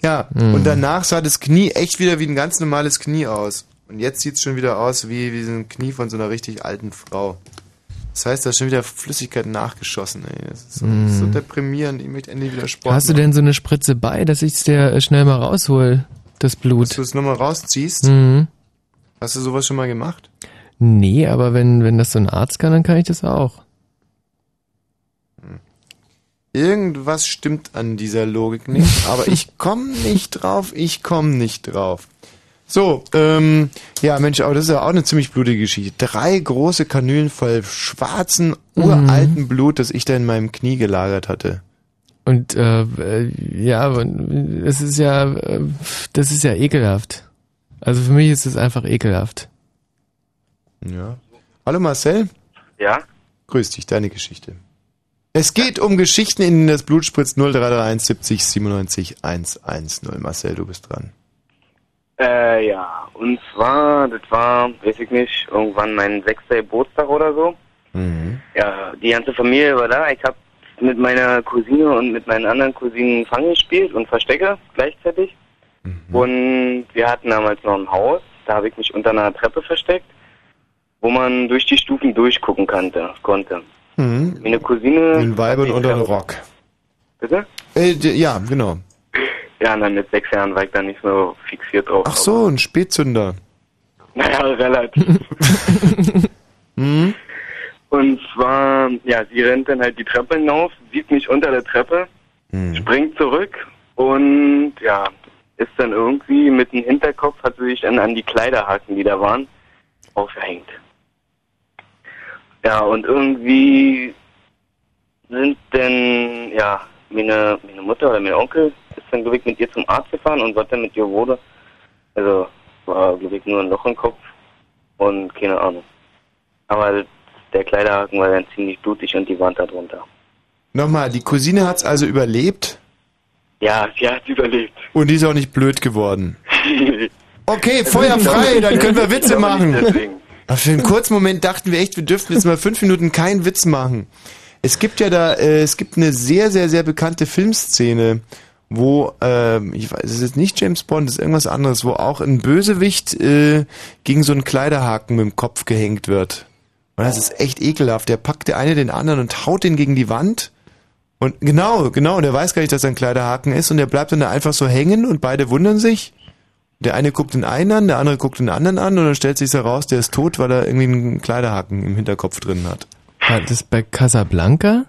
S1: Ja, und danach sah das Knie echt wieder wie ein ganz normales Knie aus. Und jetzt sieht's schon wieder aus wie, wie so ein Knie von so einer richtig alten Frau. Das heißt, da ist schon wieder Flüssigkeit nachgeschossen, ey. Das ist so,
S4: Mm.
S1: so deprimierend. Ich möchte endlich wieder Sport
S4: Hast du denn so eine Spritze bei, dass ich's dir äh, schnell mal raushol, das Blut?
S1: Dass du es nochmal rausziehst?
S4: Mhm.
S1: Hast du sowas schon mal gemacht?
S4: Nee, aber wenn, wenn das so ein Arzt kann, dann kann ich das auch.
S1: Irgendwas stimmt an dieser Logik nicht, aber ich komme nicht drauf, ich komme nicht drauf. So, ähm, ja Mensch, aber das ist ja auch eine ziemlich blutige Geschichte. Drei große Kanülen voll schwarzen, uralten Blut, das ich da in meinem Knie gelagert hatte.
S4: Und äh, äh, ja, es ist ja, äh, das ist ja ekelhaft. Also für mich ist es einfach ekelhaft.
S1: Ja. Hallo Marcel,
S9: Ja?
S1: grüß dich, deine Geschichte. Es geht um Geschichten, in denen das Blut spritzt 0331 70 97 110. Marcel, du bist dran.
S9: Äh, ja. Und zwar, das war, weiß ich nicht, irgendwann mein sechster Geburtstag oder so.
S1: Mhm.
S9: Ja, die ganze Familie war da. Ich habe mit meiner Cousine und mit meinen anderen Cousinen Fang gespielt und Verstecke gleichzeitig. Und wir hatten damals noch ein Haus. Da habe ich mich unter einer Treppe versteckt, wo man durch die Stufen durchgucken kannte, konnte.
S1: Mhm.
S9: Meine Cousine...
S1: Den Weibern unter den Rock.
S9: Bitte?
S1: Äh, ja, genau.
S9: Ja, und dann mit sechs Jahren war ich da nicht so fixiert drauf.
S1: Ach so, ein Spätzünder.
S9: Naja, relativ.
S1: Mhm.
S9: Und zwar, ja, sie rennt dann halt die Treppe hinauf, sieht mich unter der Treppe,
S1: Mhm.
S9: springt zurück und ja, ist dann irgendwie mit dem Hinterkopf, hat sie sich dann an die Kleiderhaken, die da waren, aufgehängt. Ja, und irgendwie sind denn, ja, meine, meine Mutter oder mein Onkel ist dann, glaube ich, mit ihr zum Arzt gefahren und was dann mit ihr wurde, also war, glaube ich, nur ein Loch im Kopf und keine Ahnung. Aber der Kleiderhaken war dann ziemlich blutig und die Wand darunter.
S1: Nochmal, die Cousine hat's also überlebt
S9: Ja, sie hat überlebt.
S1: und die ist auch nicht blöd geworden. Okay, Feuer frei, dann können wir Witze machen. Aber für einen kurzen Moment dachten wir echt, wir dürften jetzt mal fünf Minuten keinen Witz machen. Es gibt ja da, äh, es gibt eine sehr, sehr, sehr bekannte Filmszene, wo, ähm, ich weiß, es ist nicht James Bond, es ist irgendwas anderes, wo auch ein Bösewicht äh, gegen so einen Kleiderhaken mit dem Kopf gehängt wird. Und das ist echt ekelhaft. Der packt der eine den anderen und haut den gegen die Wand. Und genau, genau, und der weiß gar nicht, dass er ein Kleiderhaken ist und der bleibt dann da einfach so hängen und beide wundern sich. Der eine guckt den einen an, der andere guckt den anderen an und dann stellt sich heraus, der ist tot, weil er irgendwie einen Kleiderhaken im Hinterkopf drin hat.
S4: War das bei Casablanca?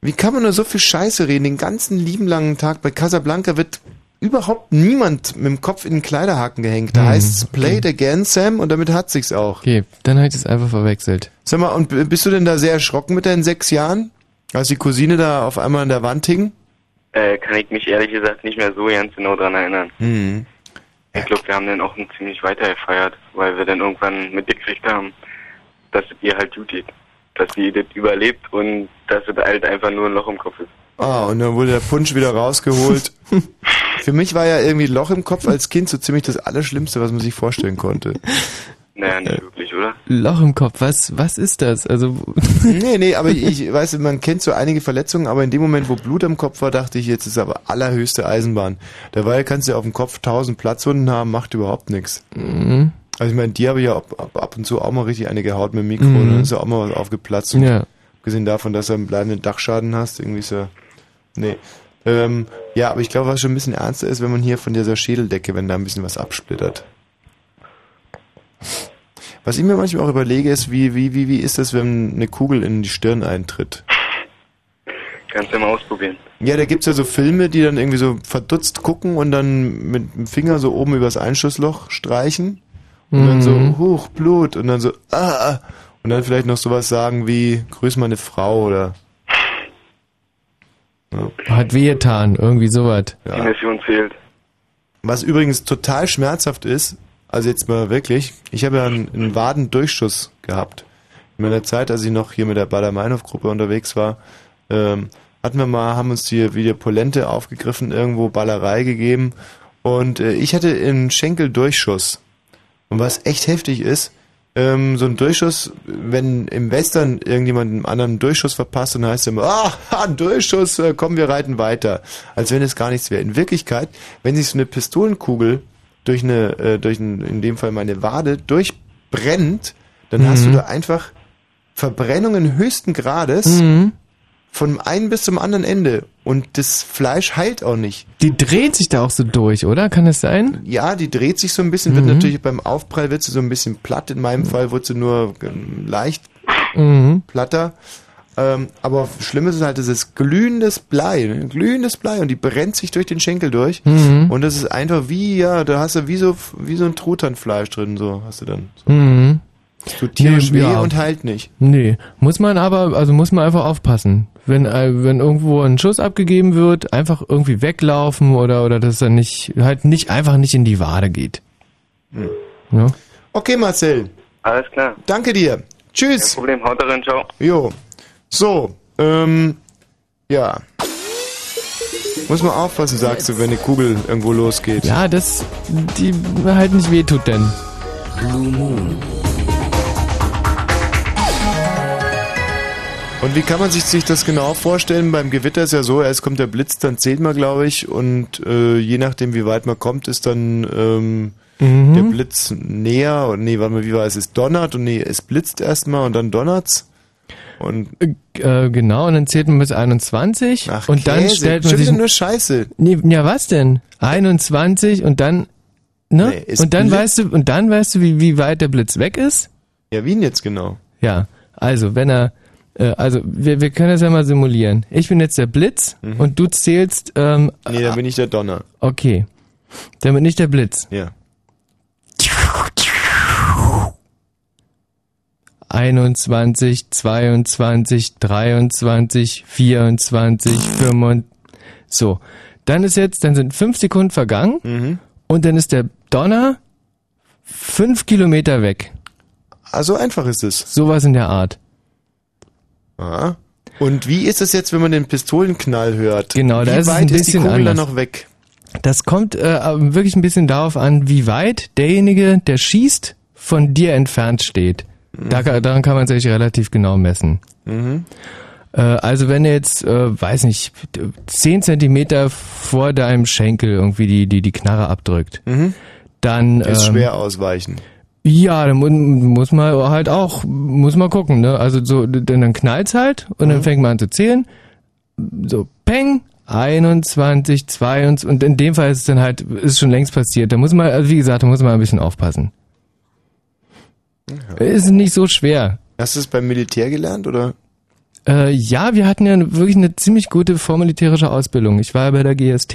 S1: Wie kann man nur so viel Scheiße reden, den ganzen lieben langen Tag? Bei Casablanca wird überhaupt niemand mit dem Kopf in den Kleiderhaken gehängt. Da
S4: Hm,
S1: heißt's Play it again, Sam, und damit hat sich's auch.
S4: Okay, dann habe ich das einfach verwechselt.
S1: Sag mal, und bist du denn da sehr erschrocken mit deinen sechs Jahren? Als die Cousine da auf einmal an der Wand hing?
S9: Äh, kann ich mich ehrlich gesagt nicht mehr so ganz genau dran erinnern.
S1: Hm.
S9: Ich glaube, wir haben dann auch ein ziemlich weiter gefeiert, weil wir dann irgendwann mitgekriegt haben, dass es ihr halt gut geht. Dass sie das überlebt und dass es halt einfach nur ein Loch im Kopf ist.
S1: Ah, und dann wurde der Punsch wieder rausgeholt. Für mich war ja irgendwie Loch im Kopf als Kind so ziemlich das Allerschlimmste, was man sich vorstellen konnte.
S25: Naja, nicht wirklich, oder?
S4: Loch im Kopf, was, was ist das? Also,
S1: nee, nee, aber ich, weiß, man kennt so einige Verletzungen, aber in dem Moment, wo Blut am Kopf war, dachte ich, jetzt ist aber allerhöchste Eisenbahn. Dabei kannst du ja auf dem Kopf tausend Platzwunden haben, macht überhaupt nichts.
S4: Mhm.
S1: Also ich meine, die habe ich ja ab, ab, ab und zu auch mal richtig eine gehaut mit dem Mikro,
S4: Mhm.
S1: dann ist ja auch mal was aufgeplatzt. Und
S4: Ja.
S1: Gesehen davon, dass du einen bleibenden Dachschaden hast, irgendwie ist ja, nee. Ähm, ja, aber ich glaube, was schon ein bisschen ernster ist, wenn man hier von dieser Schädeldecke, wenn da ein bisschen was absplittert. Was ich mir manchmal auch überlege, ist, wie, wie, wie, wie ist das, wenn eine Kugel in die Stirn eintritt?
S25: Kannst du ja mal ausprobieren.
S1: Ja, da gibt's ja so Filme, die dann irgendwie so verdutzt gucken und dann mit dem Finger so oben übers Einschussloch streichen und dann so,
S4: Mhm.
S1: huch, Blut und dann so, ah, ah. und dann vielleicht noch sowas sagen wie, grüß meine Frau oder
S4: hat wehgetan, irgendwie sowas.
S25: Die Mission zählt.
S1: Was übrigens total schmerzhaft ist, also jetzt mal wirklich, ich habe ja einen, einen Wadendurchschuss gehabt. In meiner Zeit, als ich noch hier mit der Bader-Meinhof-Gruppe unterwegs war, ähm, hatten wir mal, haben uns die wieder Polente aufgegriffen, irgendwo Ballerei gegeben und äh, ich hatte einen Schenkeldurchschuss. Und was echt heftig ist, ähm, so ein Durchschuss, wenn im Western irgendjemand einem anderen einen Durchschuss verpasst, dann heißt es immer, ah, ein Durchschuss, äh, komm, wir reiten weiter. Als wenn es gar nichts wäre. In Wirklichkeit, wenn sich so eine Pistolenkugel durch eine, äh, durch ein, in dem Fall meine Wade, durchbrennt, dann hast du
S4: Mhm.
S1: da einfach Verbrennungen höchsten Grades
S4: Mhm.
S1: von einem bis zum anderen Ende. Und das Fleisch heilt auch nicht.
S4: Die dreht sich da auch so durch, oder? Kann das sein?
S1: Ja, die dreht sich so ein bisschen, wird
S4: Mhm.
S1: natürlich beim Aufprall wird sie so ein bisschen platt. In meinem Fall wird sie nur ähm, leicht
S4: Mhm.
S1: platter. Ähm, aber schlimm ist es halt, das ist glühendes Blei, ne? glühendes Blei und die brennt sich durch den Schenkel durch.
S4: Mhm.
S1: Und das ist einfach wie, ja, da hast du wie so, wie so ein Truthahnfleisch drin, so hast du dann. So.
S4: Mhm.
S1: Es tut tierisch
S4: Nee,
S1: weh
S4: ja.
S1: und heilt nicht.
S4: Nee, muss man aber, also muss man einfach aufpassen. Wenn, äh, wenn irgendwo ein Schuss abgegeben wird, einfach irgendwie weglaufen oder, oder dass er nicht, halt nicht, einfach nicht in die Wade geht.
S1: Hm.
S4: Ja.
S1: Okay, Marcel.
S25: Alles klar.
S1: Danke dir. Tschüss.
S25: Kein Problem, haut rein, ciao.
S1: Jo. So, ähm, ja. Muss man aufpassen, sagst du, wenn eine Kugel irgendwo losgeht.
S4: Ja, das, die halt nicht wehtut denn.
S11: Blue Moon.
S1: Und wie kann man sich, sich das genau vorstellen? Beim Gewitter ist ja so, erst kommt der Blitz, dann zählt man, glaube ich, und äh, je nachdem, wie weit man kommt, ist dann ähm,
S4: Mhm.
S1: der Blitz näher. Und nee, warte mal, wie war es? Es donnert und nee, es blitzt erstmal und dann donnert's. Und
S4: Äh, genau, und dann zählt man bis 21
S1: Ach,
S4: und dann
S1: Käse,
S4: stellt man
S1: schon
S4: sich...
S1: nur Scheiße.
S4: Nee, ja, was denn? 21 und dann... Ne?
S1: Nee,
S4: und dann
S1: blitzt-
S4: weißt du, und dann weißt du, wie, wie weit der Blitz weg ist?
S1: Ja, wie denn jetzt genau?
S4: Ja, also wenn er, äh, also wir, wir können das ja mal simulieren. Ich bin jetzt der Blitz
S1: Mhm.
S4: und du zählst, ähm,
S1: Nee, dann bin ich der Donner.
S4: okay, damit nicht der Blitz.
S1: Ja.
S4: 21, 22, 23, 24, 25. So, dann ist jetzt, dann sind fünf Sekunden vergangen
S1: Mhm.
S4: und dann ist der Donner fünf Kilometer weg.
S1: Also einfach ist es.
S4: Sowas in der Art.
S1: Aha. Und wie ist es jetzt, wenn man den Pistolenknall hört?
S4: Genau, da ist es
S1: weit
S4: ein
S1: ist die
S4: bisschen
S1: Kugel dann noch weg?
S4: Das kommt äh, wirklich ein bisschen darauf an, wie weit derjenige, der schießt, von dir entfernt steht. Da, daran kann man sich relativ genau messen.
S1: Mhm.
S4: Äh, also wenn jetzt, äh, weiß nicht, 10 Zentimeter vor deinem Schenkel irgendwie die, die, die Knarre abdrückt,
S1: Mhm.
S4: dann...
S1: Ist
S4: ähm,
S1: schwer ausweichen.
S4: Ja, dann mu muss man halt auch, muss man gucken, ne? Also so, denn dann knallt's halt und
S1: Mhm.
S4: dann fängt man an zu zählen. So, peng, 21, 22 und in dem Fall ist es dann halt, ist schon längst passiert. Da muss man, also wie gesagt, da muss man ein bisschen aufpassen. Ist nicht so schwer.
S1: Hast du es beim Militär gelernt oder?
S4: Äh, ja, wir hatten ja wirklich eine ziemlich gute vormilitärische Ausbildung. Ich war ja bei der GST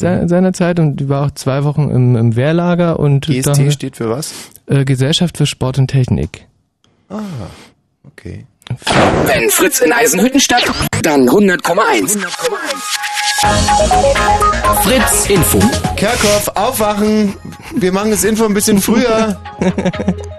S4: se seinerzeit und die war auch zwei Wochen im, im Wehrlager und
S1: GST
S4: da
S1: steht für was?
S4: äh, Gesellschaft für Sport und Technik.
S1: Ah, okay.
S11: Wenn Fritz in Eisenhüttenstadt, dann 100,1. Fritz Info.
S1: Kerkhoff, aufwachen! Wir machen das Info ein bisschen früher.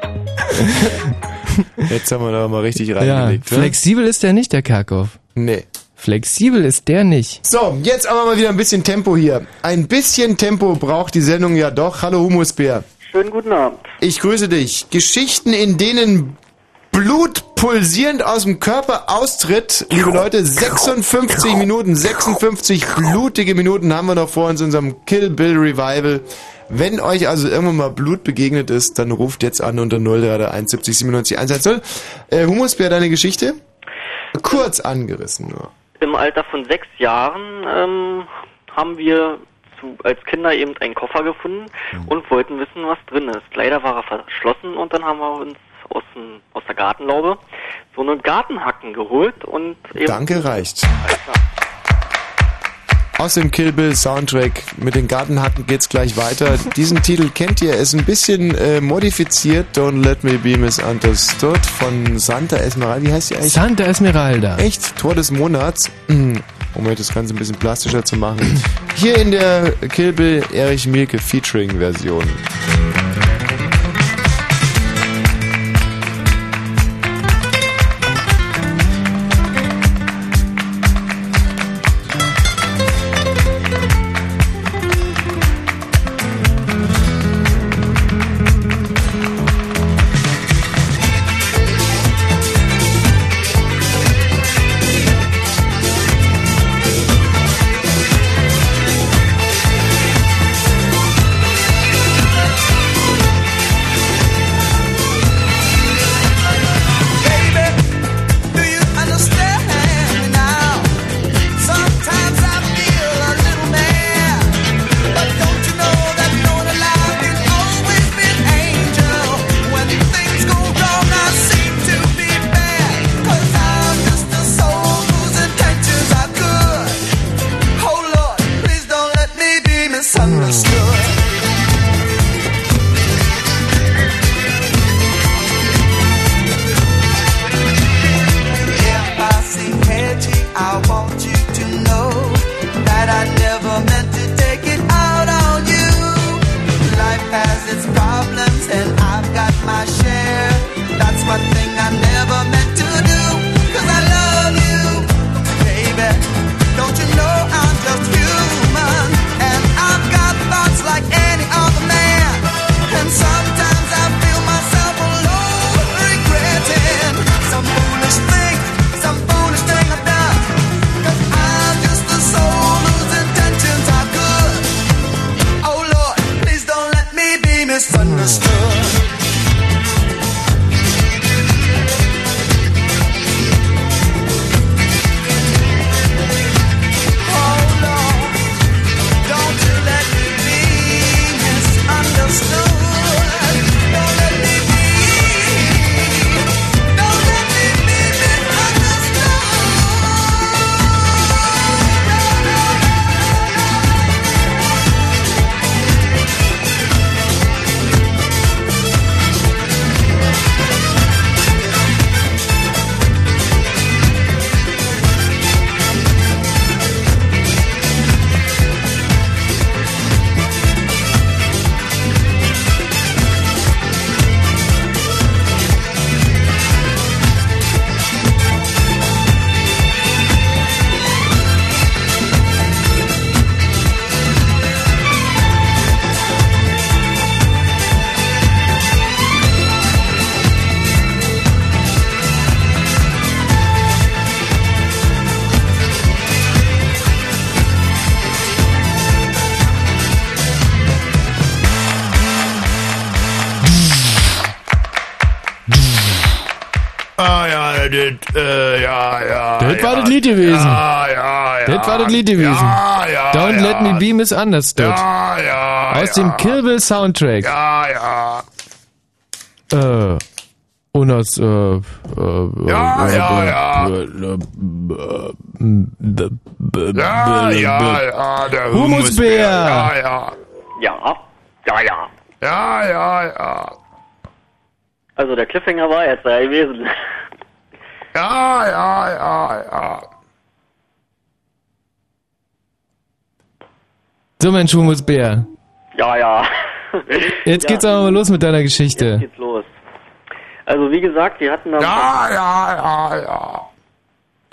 S1: Jetzt haben wir da mal richtig
S4: Ja,
S1: reingelegt. ne?
S4: flexibel ist der nicht, der Kerkhoff.
S1: Nee.
S4: Flexibel ist der nicht.
S1: So, jetzt aber mal wieder ein bisschen Tempo hier. Ein bisschen Tempo braucht die Sendung ja doch. Hallo Humusbär.
S26: Schönen guten Abend.
S3: Ich grüße dich. Geschichten, in denen Blut pulsierend aus dem Körper austritt. Liebe Leute, 56 Minuten, 56 blutige Minuten haben wir noch vor uns in unserem Kill Bill Revival. Wenn euch also irgendwann mal Blut begegnet ist, dann ruft jetzt an unter 031 70 97 110. Äh, Humusbär, deine Geschichte? Kurz angerissen nur.
S26: Im Alter von sechs Jahren ähm, haben wir zu, als Kinder eben einen Koffer gefunden und wollten wissen, was drin ist. Leider war er verschlossen und dann haben wir uns aus, dem, aus der Gartenlaube so eine Gartenhacken geholt und eben...
S3: Danke, reicht. Aus dem Kill Bill Soundtrack mit den Gartenhacken geht's gleich weiter. Diesen Titel kennt ihr, ist ein bisschen äh, modifiziert. Don't Let Me Be Misunderstood von Santa Esmeralda. Wie heißt die eigentlich?
S4: Santa Esmeralda.
S3: Echt? Tor des Monats. Um euch das Ganze ein bisschen plastischer zu machen. Hier in der Kill Bill Erich Mielke Featuring Version.
S4: Lied gewesen.
S3: Ja, ja,
S4: Don't
S3: ja.
S4: let me be misunderstood.
S3: Ja, ja,
S4: Aus
S3: ja.
S4: dem Kill Bill Soundtrack.
S3: Ja, ja.
S4: Äh, und aus, äh, äh,
S3: Ja,
S4: äh,
S3: ja,
S4: äh,
S3: ja. Ja, ja, ja, der
S4: Humusbär.
S3: Humusbär. Ja, ja.
S26: Ja, ja, ja.
S3: Ja, ja, ja.
S26: Also der Cliffhanger war jetzt da gewesen.
S3: Ja, ja, ja, ja.
S4: So, mein Schumusbär.
S26: Ja, ja.
S4: Jetzt
S26: Ja.
S4: geht's aber mal los mit deiner Geschichte.
S26: Jetzt geht's los. Also wie gesagt, die hatten da...
S3: Ja, ja, ja, ja.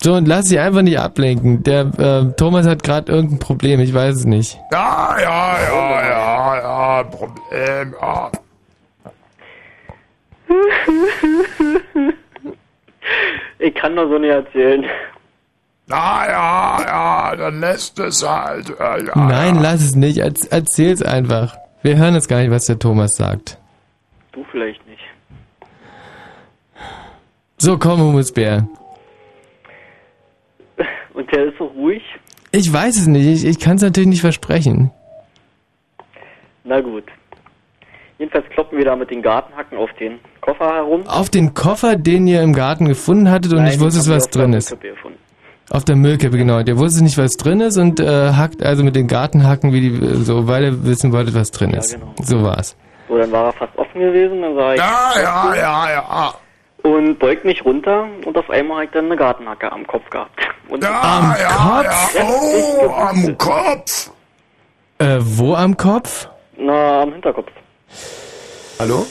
S4: So, und lass dich einfach nicht ablenken. Der äh, Thomas hat gerade irgendein Problem, ich weiß es nicht.
S3: Ja, ja, ja, ja, ja, Problem, ja.
S26: Ich kann doch so nicht erzählen.
S1: Na ja, ja, dann lässt es halt. Ja, ja,
S4: Nein, lass es nicht. Erz- Erzähl's einfach. Wir hören jetzt gar nicht, was der Thomas sagt.
S26: Du vielleicht nicht.
S4: So, komm, Humusbär.
S26: Und der ist so ruhig.
S4: Ich weiß es nicht. Ich, ich kann es natürlich nicht versprechen.
S26: Na gut. Jedenfalls kloppen wir da mit den Gartenhacken auf den Koffer herum.
S4: Auf den Koffer, den ihr im Garten gefunden hattet und
S26: Nein, haben wir
S4: was drin ist.
S26: Gefunden.
S4: Auf der Müllkippe, genau. Der wusste nicht, was drin ist und äh, hackt also mit den Gartenhacken, wie die, so, weil er wissen wollte, was drin ist.
S26: genau.
S4: So war's.
S26: So, dann war er fast offen gewesen. Dann sah ich.
S1: Ja, ja, ja, ja.
S26: Und beugt mich runter und auf einmal habe ich dann eine Gartenhacke am Kopf gehabt. Und
S1: Ja, ja, ja. Oh, am Kopf.
S4: Äh, wo am Kopf?
S26: Na, am Hinterkopf.
S1: Hallo?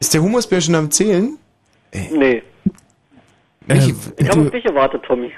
S1: Ist der Humusbär schon am Zählen?
S26: Nee.
S4: Äh,
S26: Ich habe
S4: du,
S26: auf dich gewartet, Tommy.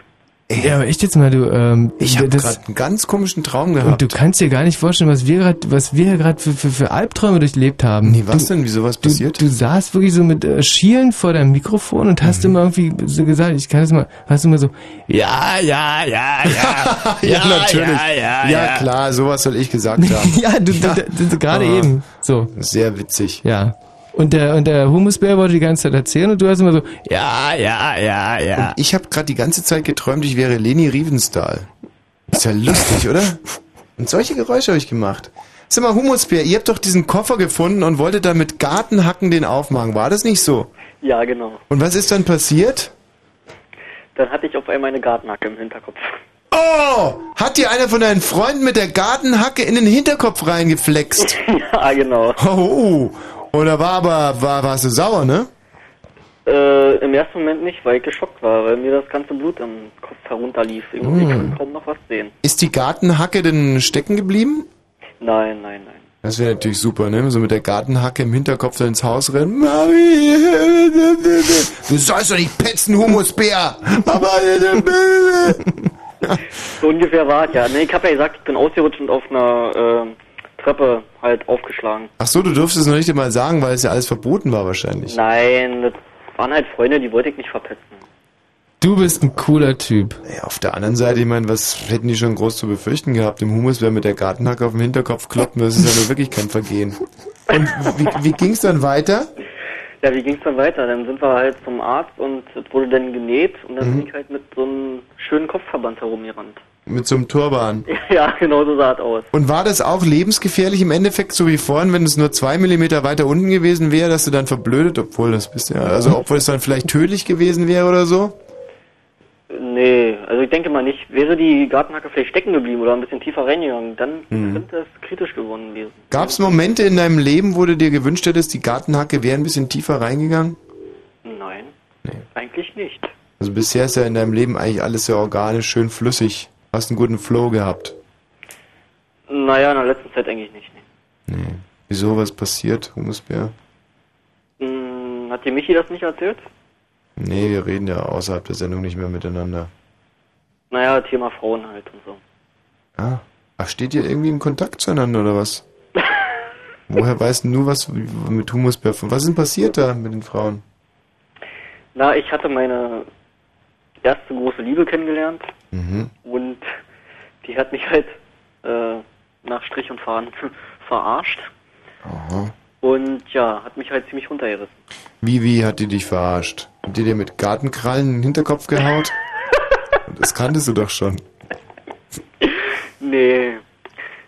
S4: Ja, aber echt jetzt mal, du, ähm,
S1: Ich habe gerade einen ganz komischen Traum
S4: Und
S1: gehabt.
S4: du kannst dir gar nicht vorstellen, was wir gerade, was wir gerade für, für, für Albträume durchlebt haben.
S1: Nee, was
S4: du,
S1: denn? Wieso was
S4: du,
S1: passiert?
S4: du saßt wirklich so mit äh, Schielen vor deinem Mikrofon und
S1: Mhm.
S4: hast immer irgendwie so gesagt, ich kann das mal, hast du immer so, ja, ja, ja, ja,
S1: ja, natürlich.
S4: ja, ja, ja.
S1: klar, sowas soll ich gesagt haben.
S4: ja, du, du, du, du gerade
S1: Ah.
S4: eben. So.
S1: Sehr witzig.
S4: Ja. Und der, und der Humusbär wollte die ganze Zeit erzählen und du hast immer so, ja, ja, ja, ja.
S1: Und ich habe gerade die ganze Zeit geträumt, ich wäre Leni Riefenstahl. Ist ja lustig, oder? Und solche Geräusche habe ich gemacht. Sag mal, Humusbär, ihr habt doch diesen Koffer gefunden und wolltet da mit Gartenhacken den aufmachen. War das nicht so?
S26: Ja, genau.
S1: Und was ist dann passiert?
S26: Dann hatte ich auf einmal eine Gartenhacke im Hinterkopf.
S1: Oh! Hat dir einer von deinen Freunden mit der Gartenhacke in den Hinterkopf reingeflext?
S26: ja, genau.
S1: Oh, oder war aber, war, warst du sauer, ne?
S26: Äh, im ersten Moment nicht, weil ich geschockt war, weil mir das ganze Blut am Kopf herunterlief. Ich,
S1: Mm.
S26: ich konnte kaum noch was sehen.
S1: Ist die Gartenhacke denn stecken geblieben?
S26: Nein, nein, nein.
S1: Das wäre natürlich super, ne? So mit der Gartenhacke im Hinterkopf da ins Haus rennen. Mami! Du sollst doch nicht petzen, Humusbär! Aber
S26: So ungefähr war es ja. Nee, ich habe ja gesagt, ich bin ausgerutscht und auf einer äh, Treppe halt aufgeschlagen.
S1: Ach so, du durftest es noch nicht einmal sagen, weil es ja alles verboten war wahrscheinlich.
S26: Nein, das waren halt Freunde, die wollte ich nicht verpetzen.
S4: Du bist ein cooler Typ.
S1: Ja, auf der anderen Seite, ich meine, was hätten die schon groß zu befürchten gehabt? Dem Humusbär mit der Gartenhacke auf dem Hinterkopf kloppen, das ist ja nur wirklich kein Vergehen. Und wie, wie ging's dann weiter?
S26: Ja, wie ging's dann weiter? Dann sind wir halt zum Arzt und es wurde dann genäht und dann
S1: Mhm.
S26: bin ich halt mit so einem schönen Kopfverband herumgerannt.
S1: Mit so einem Turban.
S26: Ja, genau so sah es aus.
S1: Und war das auch lebensgefährlich im Endeffekt, so wie vorhin, wenn es nur zwei Millimeter weiter unten gewesen wäre, dass du dann verblödet, obwohl das bist ja, also obwohl es dann vielleicht tödlich gewesen wäre oder so?
S26: Nee, also ich denke mal nicht. Wäre die Gartenhacke vielleicht stecken geblieben oder ein bisschen tiefer reingegangen, dann
S1: Mhm.
S26: könnte es kritisch geworden gewesen.
S1: Gab es Momente in deinem Leben, wo du dir gewünscht hättest, die Gartenhacke wäre ein bisschen tiefer reingegangen?
S26: Nein, eigentlich nicht.
S1: Also bisher ist ja in deinem Leben eigentlich alles sehr organisch, schön flüssig. Hast einen guten Flow gehabt.
S26: Naja, in der letzten Zeit eigentlich nicht. Nee.
S1: Nee. Wieso, was passiert, Humusbär?
S26: Hm, hat dir Michi das nicht erzählt?
S1: Nee, wir reden ja außerhalb der Sendung nicht mehr miteinander.
S26: Naja, Thema Frauen halt und so.
S1: Ah. Ach, steht ihr irgendwie im Kontakt zueinander oder was? Woher weißt du, was mit Humusbär? Was ist denn passiert da mit den Frauen?
S26: Na, ich hatte meine erste große Liebe kennengelernt
S1: Mhm.
S26: und die hat mich halt äh, nach Strich und Faden verarscht
S1: Aha.
S26: und ja, hat mich halt ziemlich runtergerissen.
S1: Wie, wie hat die dich verarscht? Hat die dir mit Gartenkrallen in den Hinterkopf gehaut? das kanntest du doch schon.
S26: Nee.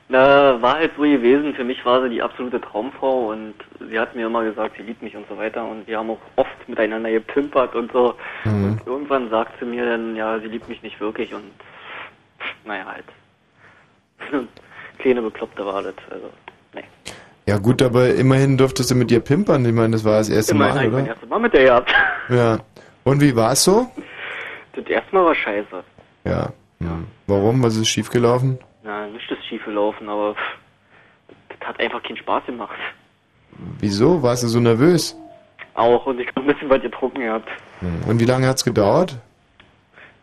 S26: Na, war halt so gewesen. Für mich war sie die absolute Traumfrau und sie hat mir immer gesagt, sie liebt mich und so weiter und wir haben auch oft miteinander gepimpert und so.
S1: Mhm.
S26: Und irgendwann sagt sie mir dann, ja, sie liebt mich nicht wirklich und naja, halt. Kleine Bekloppte war das. Also, nee.
S1: Ja gut, aber immerhin durftest du mit ihr pimpern. Ich meine, das war das erste
S26: Immerhin
S1: Mal,
S26: hab ich mein
S1: oder?
S26: erstes Mal mit der gehabt.
S1: Ja. Und wie war es so?
S26: Das erste Mal war scheiße.
S1: Ja. Hm. Warum? Was ist schiefgelaufen?
S26: Na, nichts ist schief gelaufen, aber das hat einfach keinen Spaß gemacht.
S1: Wieso? Warst du so nervös?
S26: Auch und ich hab ein bisschen was getrunken gehabt.
S1: Hm. Und wie lange hat's gedauert?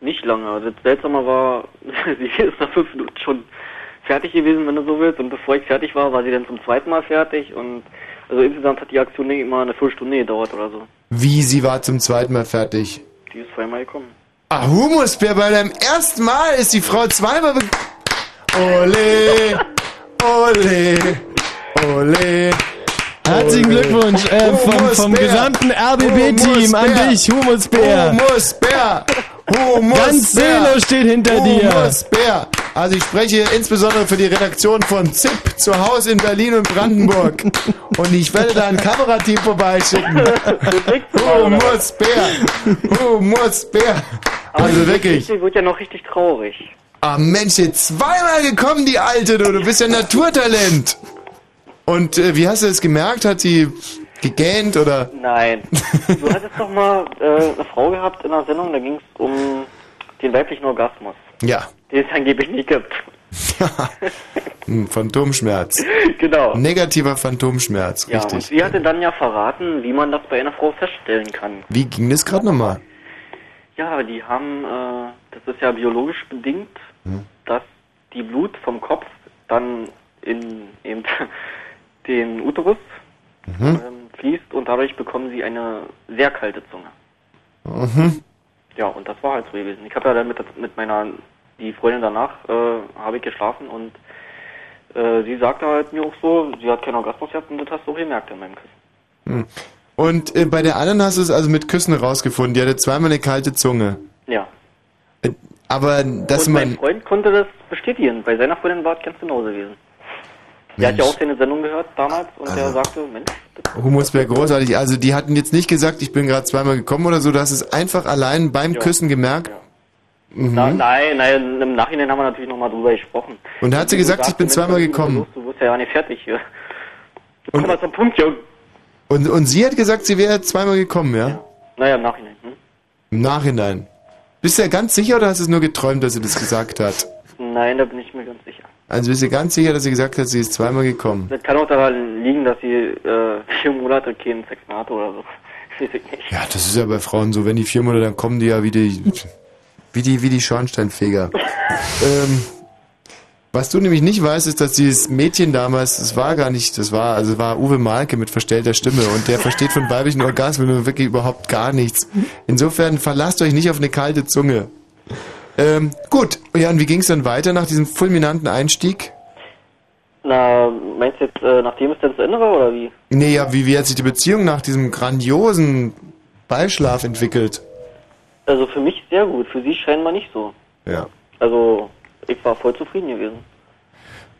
S26: Nicht lange. Also Das Seltsame war, sie ist nach fünf Minuten schon fertig gewesen, wenn du so willst. Und bevor ich fertig war, war sie dann zum zweiten Mal fertig. Und Also insgesamt hat die Aktion nicht immer eine Viertelstunde gedauert oder so.
S1: Wie, sie war zum zweiten Mal fertig?
S26: Die ist zweimal gekommen.
S1: Ah, Humusbär, bei deinem ersten Mal ist die Frau zweimal... be- Ole, ole, ole.
S4: Herzlichen Glückwunsch äh, vom, vom gesamten RBB-Team an dich, Humusbär.
S1: Humusbär. Humusbär.
S4: Ganz Selo steht hinter dir.
S1: Humusbär. Also ich spreche insbesondere für die Redaktion von ZIP zu Hause in Berlin und Brandenburg. Und ich werde da ein Kamerateam vorbeischicken. Humusbär. Humusbär. Also wirklich.
S26: Die wird ja noch richtig traurig.
S1: Ah Mensch, jetzt zweimal gekommen, die Alte, du. Du bist ja Naturtalent. Und äh, wie hast du das gemerkt? Hat sie gegähnt oder?
S26: Nein. Du hattest doch mal äh, eine Frau gehabt in einer Sendung, da ging es um den weiblichen Orgasmus,
S1: Ja.
S26: den es angeblich nicht gibt.
S1: Hm, Phantomschmerz.
S26: genau.
S1: Negativer Phantomschmerz,
S26: Ja, und
S1: richtig.
S26: sie hatte dann ja verraten, wie man das bei einer Frau feststellen kann.
S1: Wie ging das gerade nochmal?
S26: Ja, die haben, äh, das ist ja biologisch bedingt,
S1: Hm.
S26: dass die Blut vom Kopf dann in eben den Uterus
S1: Mhm.
S26: ähm, fließt und dadurch bekommen sie eine sehr kalte Zunge.
S1: Mhm.
S26: Ja, und das war halt so gewesen. Ich habe ja dann mit, mit meiner, die Freundin danach, äh, habe ich geschlafen und äh, sie sagte halt mir auch so, sie hat keinen Orgasmus gehabt und das hast du auch gemerkt in meinem Küssen.
S1: Hm. Und äh, bei der anderen hast du es also mit Küssen rausgefunden. Die hatte zweimal eine kalte Zunge.
S26: Ja.
S1: Aber dass
S26: und mein
S1: man...
S26: Freund konnte das bestätigen. Bei seiner Freundin war es ganz genauso gewesen. Der hat ja auch seine Sendung gehört damals und der
S1: Also.
S26: sagte, Mensch,
S1: Humusbär großartig. Also die hatten jetzt nicht gesagt, ich bin gerade zweimal gekommen oder so. Du hast es einfach allein beim
S26: Ja.
S1: Küssen gemerkt. Mhm.
S26: na, nein, nein, im Nachhinein haben wir natürlich nochmal drüber gesprochen.
S1: Und da hat sie
S26: du
S1: gesagt, ich bin zweimal gekommen.
S26: los? Du wirst ja gar nicht fertig hier. Komm mal zum Punkt, Jung.
S1: Und, und sie hat gesagt, sie wäre zweimal gekommen, ja?
S26: Naja, im Nachhinein. Hm?
S1: Im Nachhinein. Bist du ja ganz sicher oder hast du es nur geträumt, dass sie das gesagt hat?
S26: Nein, da bin ich mir ganz sicher.
S1: Also bist du ganz sicher, dass sie gesagt hat, sie ist zweimal gekommen?
S26: Das kann auch daran liegen, dass sie äh, vier Monate keinen Sex mehr hatte oder so.
S1: Ja, das ist ja bei Frauen so. Wenn die vier Monate, dann kommen die ja wie die, wie die, wie die Schornsteinfeger. ähm, was du nämlich nicht weißt, ist, dass dieses Mädchen damals, das war gar nicht, das war, also war Uwe Malke mit verstellter Stimme und der versteht von weiblichen Orgasmen wirklich überhaupt gar nichts. Insofern verlasst euch nicht auf eine kalte Zunge. Ähm, gut, ja, und wie ging es dann weiter nach diesem fulminanten Einstieg?
S26: Na, meinst du jetzt, äh, nachdem es dann zu Ende war oder wie?
S1: Nee, ja, wie, wie hat sich die Beziehung nach diesem grandiosen Beischlaf entwickelt?
S26: Also für mich sehr gut, für sie scheinbar nicht so.
S1: Ja.
S26: Also ich war voll zufrieden gewesen.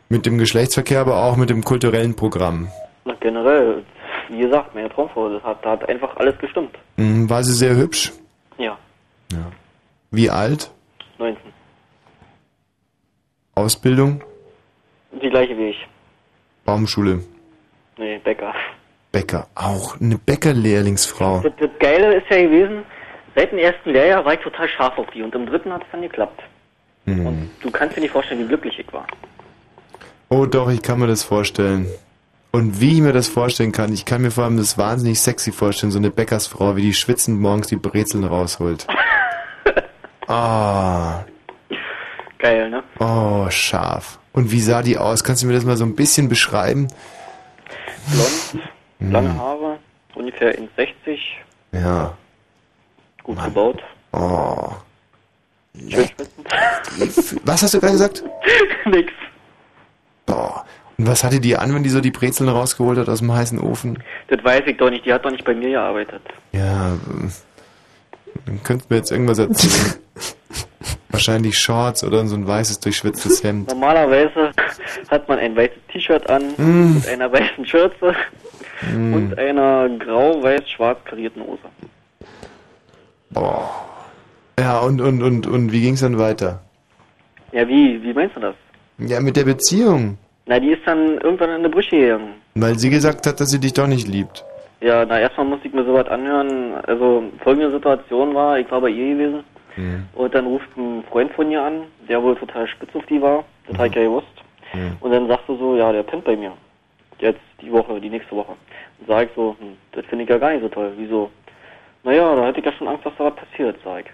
S1: Mit dem Geschlechtsverkehr, aber auch mit dem kulturellen Programm.
S26: Na, generell, wie gesagt, meine Traumfrau, das hat, da hat einfach alles gestimmt.
S1: Mhm, War sie sehr hübsch?
S26: Ja,
S1: Wie alt?
S26: 19.
S1: Ausbildung?
S26: Die gleiche wie ich.
S1: Baumschule?
S26: Nee, Bäcker.
S1: Bäcker? Auch eine Bäckerlehrlingsfrau.
S26: Das, das Geile ist ja gewesen, seit dem ersten Lehrjahr war ich total scharf auf die und im dritten hat es dann geklappt.
S1: Hm.
S26: Du kannst dir nicht vorstellen, wie glücklich ich war.
S1: Oh doch, ich kann mir das vorstellen. Und wie ich mir das vorstellen kann, ich kann mir vor allem das wahnsinnig sexy vorstellen, so eine Bäckersfrau, wie die schwitzend morgens die Brezeln rausholt. Ah,
S26: Geil, ne?
S1: oh, scharf. Und wie sah die aus? Kannst du mir das mal so ein bisschen beschreiben?
S26: Blond,
S1: Hm.
S26: lange Haare, ungefähr 1,60,
S1: Ja.
S26: gut gebaut.
S1: Oh.
S26: Schwitzen.
S1: Was hast du gerade gesagt?
S26: Nix.
S1: Boah. Und was hatte die an, wenn die so die Brezeln rausgeholt hat aus dem heißen Ofen?
S26: Das weiß ich doch nicht, die hat doch nicht bei mir gearbeitet.
S1: Ja, ähm, dann könntest du mir jetzt irgendwas erzählen. Wahrscheinlich Shorts oder so ein weißes, durchschwitztes Hemd.
S26: Normalerweise hat man ein weißes T-Shirt an
S1: Mm.
S26: mit einer weißen Schürze
S1: Mm.
S26: und einer grau-weiß-schwarz karierten Hose.
S1: Boah. Ja, und, und, und, und wie ging's dann weiter?
S26: Ja, wie, wie meinst du das?
S1: Ja, mit der Beziehung.
S26: Na, die ist dann irgendwann in eine Brüche gegangen.
S1: Weil sie gesagt hat, dass sie dich doch nicht liebt.
S26: Ja, na, erstmal musste ich mir sowas anhören. Also, folgende Situation war, ich war bei ihr gewesen
S1: Hm.
S26: und dann ruft ein Freund von ihr an, der wohl total spitz auf die war. Das hab ich ja gewusst.
S1: Hm.
S26: Und dann sagst du so, ja, der pennt bei mir. Jetzt die Woche, die nächste Woche. Und sag ich so, hm, das finde ich ja gar nicht so toll. Wieso? Naja, da hätte ich ja schon Angst, dass da was passiert, sag ich.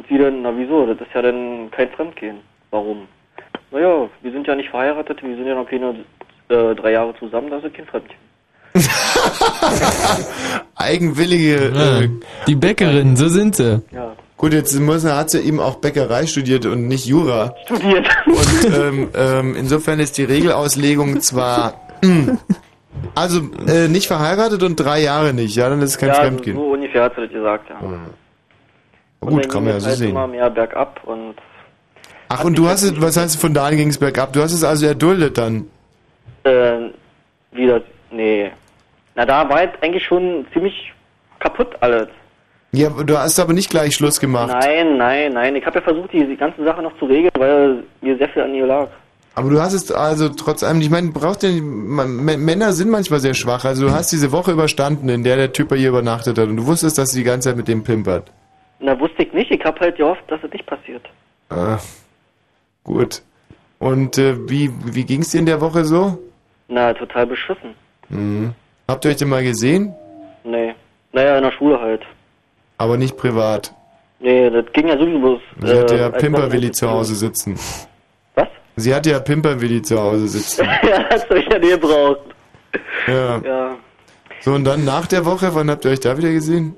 S26: Und sie dann, na wieso? Das ist ja dann kein Fremdgehen. Warum? Naja, wir sind ja nicht verheiratet, wir sind ja noch keine äh, drei Jahre zusammen, das ist kein Fremdgehen.
S1: Eigenwillige.
S4: Ja,
S1: Äh,
S4: die Bäckerin, so sind sie.
S26: Ja.
S1: gut, jetzt muss, hat sie eben auch Bäckerei studiert und nicht Jura.
S26: Studiert.
S1: Und ähm, ähm, insofern ist die Regelauslegung zwar. hm, Also äh, nicht verheiratet und drei Jahre nicht, ja, dann ist es kein
S26: ja,
S1: Fremdgehen.
S26: so ungefähr hat sie das gesagt, ja.
S1: Gut,
S26: dann
S1: kann man ja so
S26: halt
S1: sehen.
S26: immer mehr bergab und
S1: Ach, und du hast es, was heißt von da an ging es bergab? Du hast es also erduldet dann.
S26: äh, wieder, nee. Na, da war jetzt eigentlich schon ziemlich kaputt alles.
S1: Ja, du hast aber nicht gleich Schluss gemacht.
S26: Nein, nein, nein. Ich habe ja versucht, die, die ganze Sache noch zu regeln, weil mir sehr viel an ihr lag.
S1: Aber du hast es also trotz allem, ich meine, braucht M- Männer sind manchmal sehr schwach. Also du hast diese Woche überstanden, in der der Typ bei ihr übernachtet hat und du wusstest, dass sie die ganze Zeit mit dem pimpert.
S26: Na, wusste ich nicht. Ich habe halt gehofft, dass es nicht passiert.
S1: Ah, gut. Und äh, wie, wie ging es dir in der Woche so?
S26: Na, total beschissen.
S1: Mhm. Habt ihr euch denn mal gesehen?
S26: Nee. Naja, in der Schule halt.
S1: Aber nicht privat.
S26: Nee, das ging ja sowieso bloß.
S1: Sie hatte ja
S26: äh,
S1: Pimperwilli zu Hause sitzen.
S26: Was?
S1: Sie hatte ja Pimperwilli zu Hause sitzen.
S26: ja, das hab ich ja nie gebraucht.
S1: Ja.
S26: Ja.
S1: So, und dann nach der Woche, wann habt ihr euch da wieder gesehen?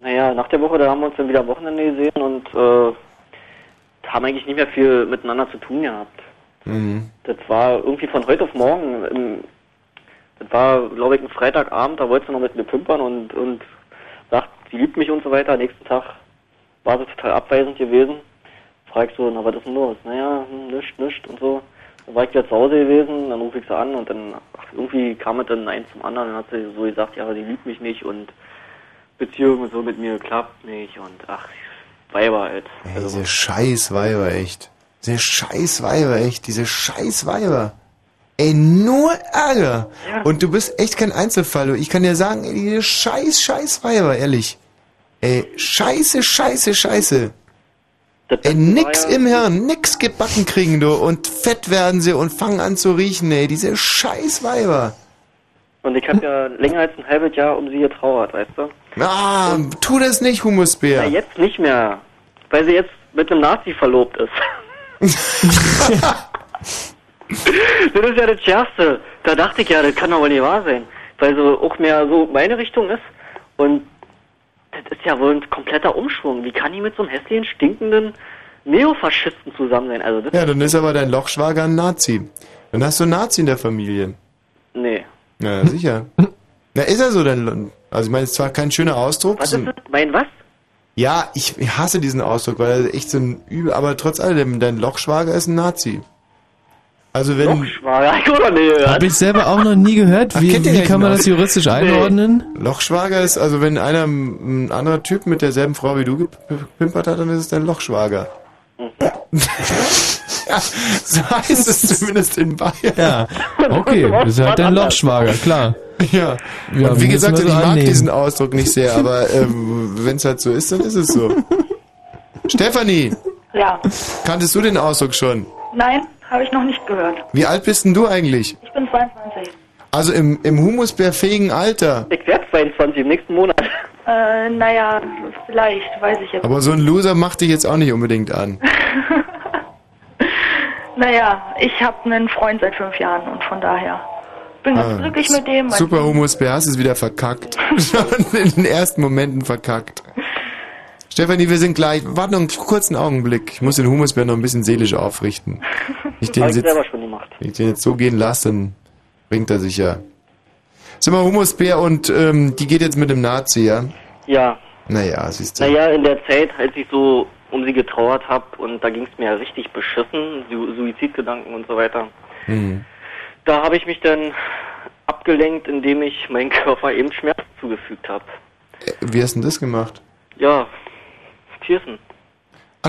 S26: Naja, nach der Woche, da haben wir uns dann wieder am Wochenende gesehen und äh, haben eigentlich nicht mehr viel miteinander zu tun gehabt.
S1: Mhm.
S26: Das war irgendwie von heute auf morgen. Im, das war, glaube ich, ein Freitagabend, da wollte sie noch mit mir pimpern und, und sagt, sie liebt mich und so weiter. Nächsten Tag war sie total abweisend gewesen. Frag ich so, na, was ist denn los? Naja, hm, nischt, nischt und so. Dann war ich wieder zu Hause gewesen, dann rufe ich sie an und dann, ach, irgendwie kam es dann eins zum anderen. Dann hat sie so gesagt, ja, sie liebt mich nicht und Beziehung so mit mir klappt nicht und ach, Weiber, halt.
S1: Ey, diese scheiß Weiber, echt. Diese scheiß Weiber, echt. Diese scheiß Weiber. Ey, nur Ärger. Und du bist echt kein Einzelfall. du. Ich kann dir sagen, ey, diese scheiß, scheiß Weiber, ehrlich. Ey, scheiße, scheiße, scheiße. Ey, nix im Hirn, nix gebacken kriegen, du. Und fett werden sie und fangen an zu riechen, ey. Diese scheiß Weiber.
S26: Und ich habe ja länger als ein halbes Jahr um sie getrauert, weißt du?
S1: Ah, tu das nicht, Humusbär.
S26: Na, jetzt nicht mehr. Weil sie jetzt mit einem Nazi verlobt ist. das ist ja das Schärfste. Da dachte ich ja, das kann doch wohl nicht wahr sein. Weil so auch mehr so meine Richtung ist. Und das ist ja wohl ein kompletter Umschwung. Wie kann ich mit so einem hässlichen, stinkenden Neofaschisten zusammen sein? Also das
S1: Ja, dann ist aber dein Lochschwager ein Nazi. Dann hast du einen Nazi in der Familie.
S26: Nee.
S1: Na, sicher. Na, ist er so denn? Also ich meine, es ist zwar kein schöner Ausdruck.
S26: Was ist das? Mein was?
S1: Ja, ich hasse diesen Ausdruck, weil er echt so ein übel, aber trotz alledem, dein Lochschwager ist ein Nazi. Also wenn...
S26: Lochschwager, ich oder nee,
S4: Hab ich selber auch noch nie gehört. Wie,
S1: ihr
S4: wie kann man
S1: noch?
S4: das juristisch einordnen?
S1: Lochschwager ist, also wenn einer, ein anderer Typ mit derselben Frau wie du gepimpert hat, dann ist es dein Lochschwager. Ja, so heißt es zumindest in Bayern.
S4: Ja, okay, das ist halt dein Lochschwager, klar.
S1: Ja.
S4: Ja,
S1: Und wie gesagt, ich mag
S4: annehmen.
S1: diesen Ausdruck nicht sehr, aber ähm, wenn es halt so ist, dann ist es so. Stefanie,
S27: Ja.
S1: kanntest du den Ausdruck schon?
S27: Nein, habe ich noch nicht gehört.
S1: Wie alt bist denn du eigentlich?
S27: Ich bin 22.
S1: Also im, im humusbärfähigen Alter.
S26: Ich werde 22 im nächsten Monat.
S27: Äh, naja, vielleicht, weiß ich jetzt.
S1: Aber so ein Loser macht dich jetzt auch nicht unbedingt an.
S27: Naja, ich habe einen Freund seit fünf Jahren und von daher bin ganz
S1: Ah,
S27: glücklich mit dem.
S1: Super Humusbär, hast es wieder verkackt. Schon in den ersten Momenten verkackt. Stefanie, wir sind gleich. Warte noch einen kurzen Augenblick. Ich muss den Humusbär noch ein bisschen seelisch aufrichten. Ich den jetzt,
S26: selber schon gemacht.
S1: wenn ich den jetzt so gehen lasse, dann bringt er sich ja. Sag mal, Humusbär und ähm, die geht jetzt mit dem Nazi, ja?
S26: Ja.
S1: Naja, siehst du.
S26: Naja, in der Zeit, als ich so um sie getrauert habe und da ging es mir ja richtig beschissen, Su Suizidgedanken und so weiter.
S1: Hm.
S26: Da habe ich mich dann abgelenkt, indem ich meinem Körper eben Schmerz zugefügt habe.
S1: Äh, Wie hast du denn das gemacht?
S26: Ja, Piercen.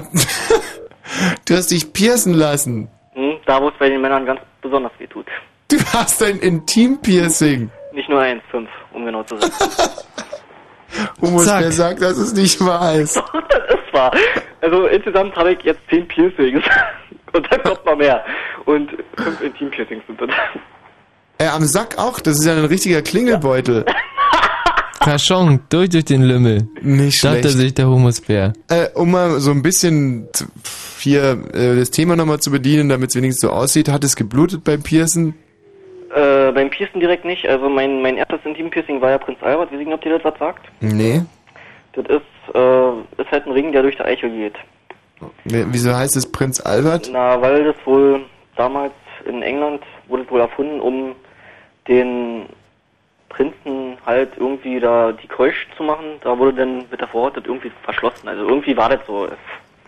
S1: Du hast dich piercen lassen.
S26: Hm, da, wo es bei den Männern ganz besonders weh tut.
S1: Du hast ein Intim-Piercing.
S26: Nicht nur eins, fünf, um genau zu sein.
S1: Humusbär sagt, dass es nicht wahr ist.
S26: das ist wahr. Also insgesamt habe ich jetzt zehn Piercings. Und dann kommt noch mehr. Und fünf Intim-Piercings sind das.
S1: Äh, am Sack auch, das ist ja ein richtiger Klingelbeutel.
S4: Kaschon, durch durch den Lümmel.
S1: Nicht
S4: Dachte
S1: schlecht.
S4: sich der Humusbär.
S1: Äh, um mal so ein bisschen hier äh, das Thema nochmal zu bedienen, damit es wenigstens so aussieht, hat es geblutet beim Piercen?
S26: Äh, beim Piercing direkt nicht. Also mein, mein erstes Intim-Piercing war ja Prinz Albert. Ich nicht, ob dir das was sagt.
S1: Nee.
S26: Das ist, äh, ist halt ein Ring, der durch die Eichel geht.
S1: W- Wieso heißt es Prinz Albert?
S26: Na, weil das wohl damals in England wurde wohl erfunden, um den Prinzen halt irgendwie da die Keusch zu machen. Da wurde dann mit der Vorhaut das irgendwie verschlossen. Also irgendwie war das so.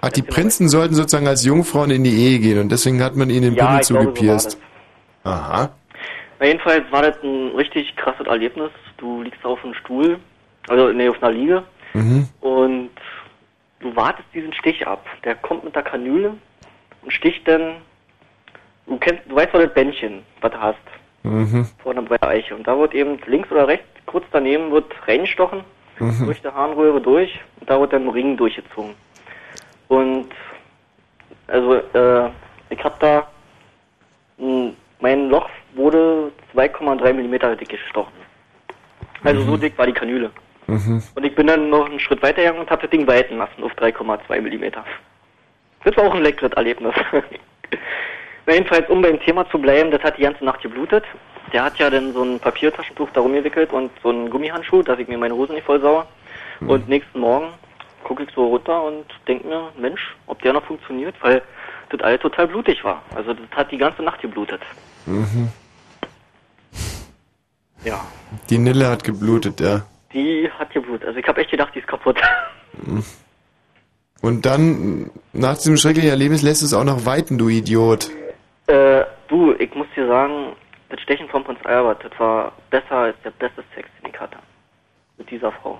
S1: Ach, die Prinzen sollten sozusagen als Jungfrauen in die Ehe gehen und deswegen hat man ihnen den
S26: Ja,
S1: Pimmel
S26: glaube, so
S1: zugepierst. Aha.
S26: Na, jedenfalls war das ein richtig krasses Erlebnis. Du liegst auf einem Stuhl, also nee, auf einer Liege
S1: Mhm.
S26: und du wartest diesen Stich ab. Der kommt mit der Kanüle und sticht dann. Du kennst, du weißt, was das Bändchen, was du hast,
S1: Mhm.
S26: vorne bei der Eiche. Und da wird eben links oder rechts, kurz daneben, wird reingestochen,
S1: Mhm.
S26: durch die Harnröhre durch und da wird dann ein Ring durchgezogen. Und also, äh, ich hab da mh, mein Loch wurde 2,3 Millimeter dick gestochen. Also so dick war die Kanüle.
S1: Mhm.
S26: Und ich bin dann noch einen Schritt weiter gegangen und habe das Ding weiten lassen auf 3,2 Millimeter. Das war auch ein leckeres Erlebnis. Na, jedenfalls, um beim Thema zu bleiben, das hat die ganze Nacht geblutet. Der hat ja dann so ein Papiertaschentuch darum gewickelt und so einen Gummihandschuh, dass ich mir meine Hosen nicht voll sauer. Und nächsten Morgen gucke ich so runter und denke mir, Mensch, ob der noch funktioniert, weil das alles total blutig war. Also das hat die ganze Nacht geblutet.
S1: Mhm.
S26: Ja,
S1: Die Nille hat geblutet, ja.
S26: die hat geblutet. Also ich habe echt gedacht, die ist kaputt.
S1: Und dann, nach diesem schrecklichen Erlebnis, lässt du es auch noch weiten, du Idiot.
S26: Äh, du, ich muss dir sagen, das Stechen von Prinz Albert, das war besser als der beste Sex, den ich hatte. Mit dieser Frau.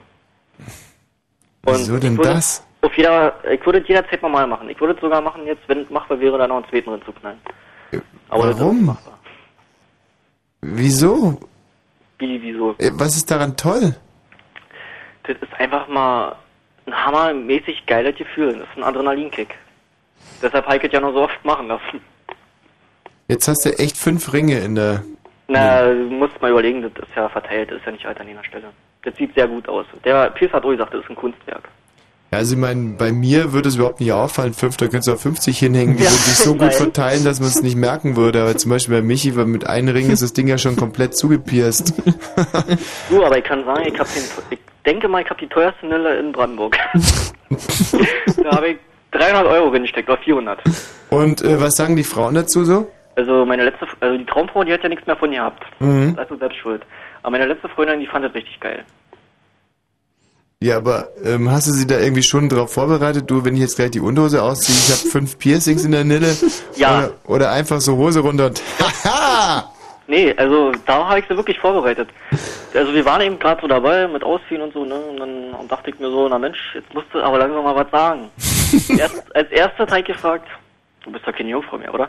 S1: Wieso denn das?
S26: Auf jeder, ich würde es jederzeit normal machen. Ich würde es sogar machen jetzt, wenn es machbar wäre, da noch einen zweiten drin zu knallen. Aber
S1: Warum? Wieso?
S26: Wie, wieso?
S1: Äh, Was ist daran toll?
S26: Das ist einfach mal ein hammermäßig geiles Gefühl. Das ist ein Adrenalinkick. Deshalb habe ich es ja noch so oft machen lassen.
S1: Jetzt hast du echt fünf Ringe in der...
S26: Na, du musst mal überlegen, das ist ja verteilt, das ist ja nicht alt an jeder Stelle. Das sieht sehr gut aus. Der Pierce hat auch gesagt, das ist ein Kunstwerk.
S1: Ja, also ich meine, bei mir würde es überhaupt nicht auffallen, fünf, da könntest du auch 50 hinhängen, die
S26: Ja,
S1: würden sich so gut verteilen, dass man es nicht merken würde. Aber zum Beispiel bei Michi, weil mit einem Ring ist das Ding ja schon komplett zugepierst.
S26: Du, aber ich kann sagen, ich den, ich denke mal, ich habe die teuerste Nille in Brandenburg. da habe ich 300 Euro reingesteckt, oder 400.
S1: Und äh, was sagen die Frauen dazu so?
S26: Also meine letzte, also die Traumfrau, die hat ja nichts mehr von gehabt.
S1: Mhm.
S26: Also selbst schuld. Aber meine letzte Freundin, die fand das richtig geil.
S1: Ja, aber ähm, hast du sie da irgendwie schon drauf vorbereitet? Du, wenn ich jetzt gleich die Unterhose ausziehe, ich habe fünf Piercings in der Nille.
S26: Ja.
S1: Oder, oder einfach so Hose runter und haha!
S26: Nee, also da habe ich sie wirklich vorbereitet. Also wir waren eben gerade so dabei mit Ausziehen und so, ne? Und dann dachte ich mir so, na Mensch, jetzt musst du aber langsam mal was sagen. Erst, als erstes habe ich gefragt, du bist doch keine Jungfrau mehr, oder?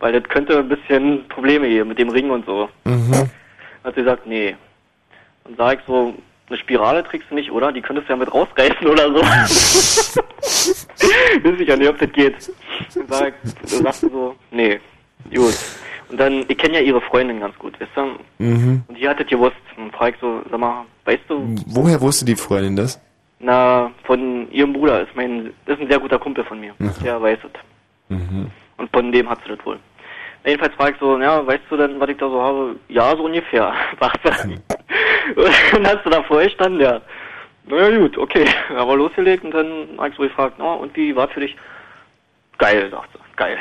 S26: Weil das könnte ein bisschen Probleme geben mit dem Ring und so.
S1: Mhm.
S26: Hat sie gesagt, nee. Dann sag ich so, eine Spirale trägst du nicht, oder? Die könntest du ja mit rausreißen oder so. Weiß ich ja nicht, ob das geht. Dann sagt sie so, nee, gut. Und dann, ich kenne ja ihre Freundin ganz gut, weißt du?
S1: Mhm.
S26: Und die hat das gewusst. Und frag ich so, sag mal, weißt du,
S1: Woher wusste die Freundin das?
S26: na, von ihrem Bruder ist mein, ist ein sehr guter Kumpel von mir.
S1: Mhm.
S26: Der weiß es.
S1: Mhm.
S26: Und von dem hat sie das wohl. Jedenfalls frag ich so, ja, weißt du denn, was ich da so habe? Ja, so ungefähr, sagt. Und dann hast du da vorher gestanden, ja. Na ja, gut, okay. Aber losgelegt und dann hab ich so gefragt, na, und wie war für dich? Geil, sagt sie, geil.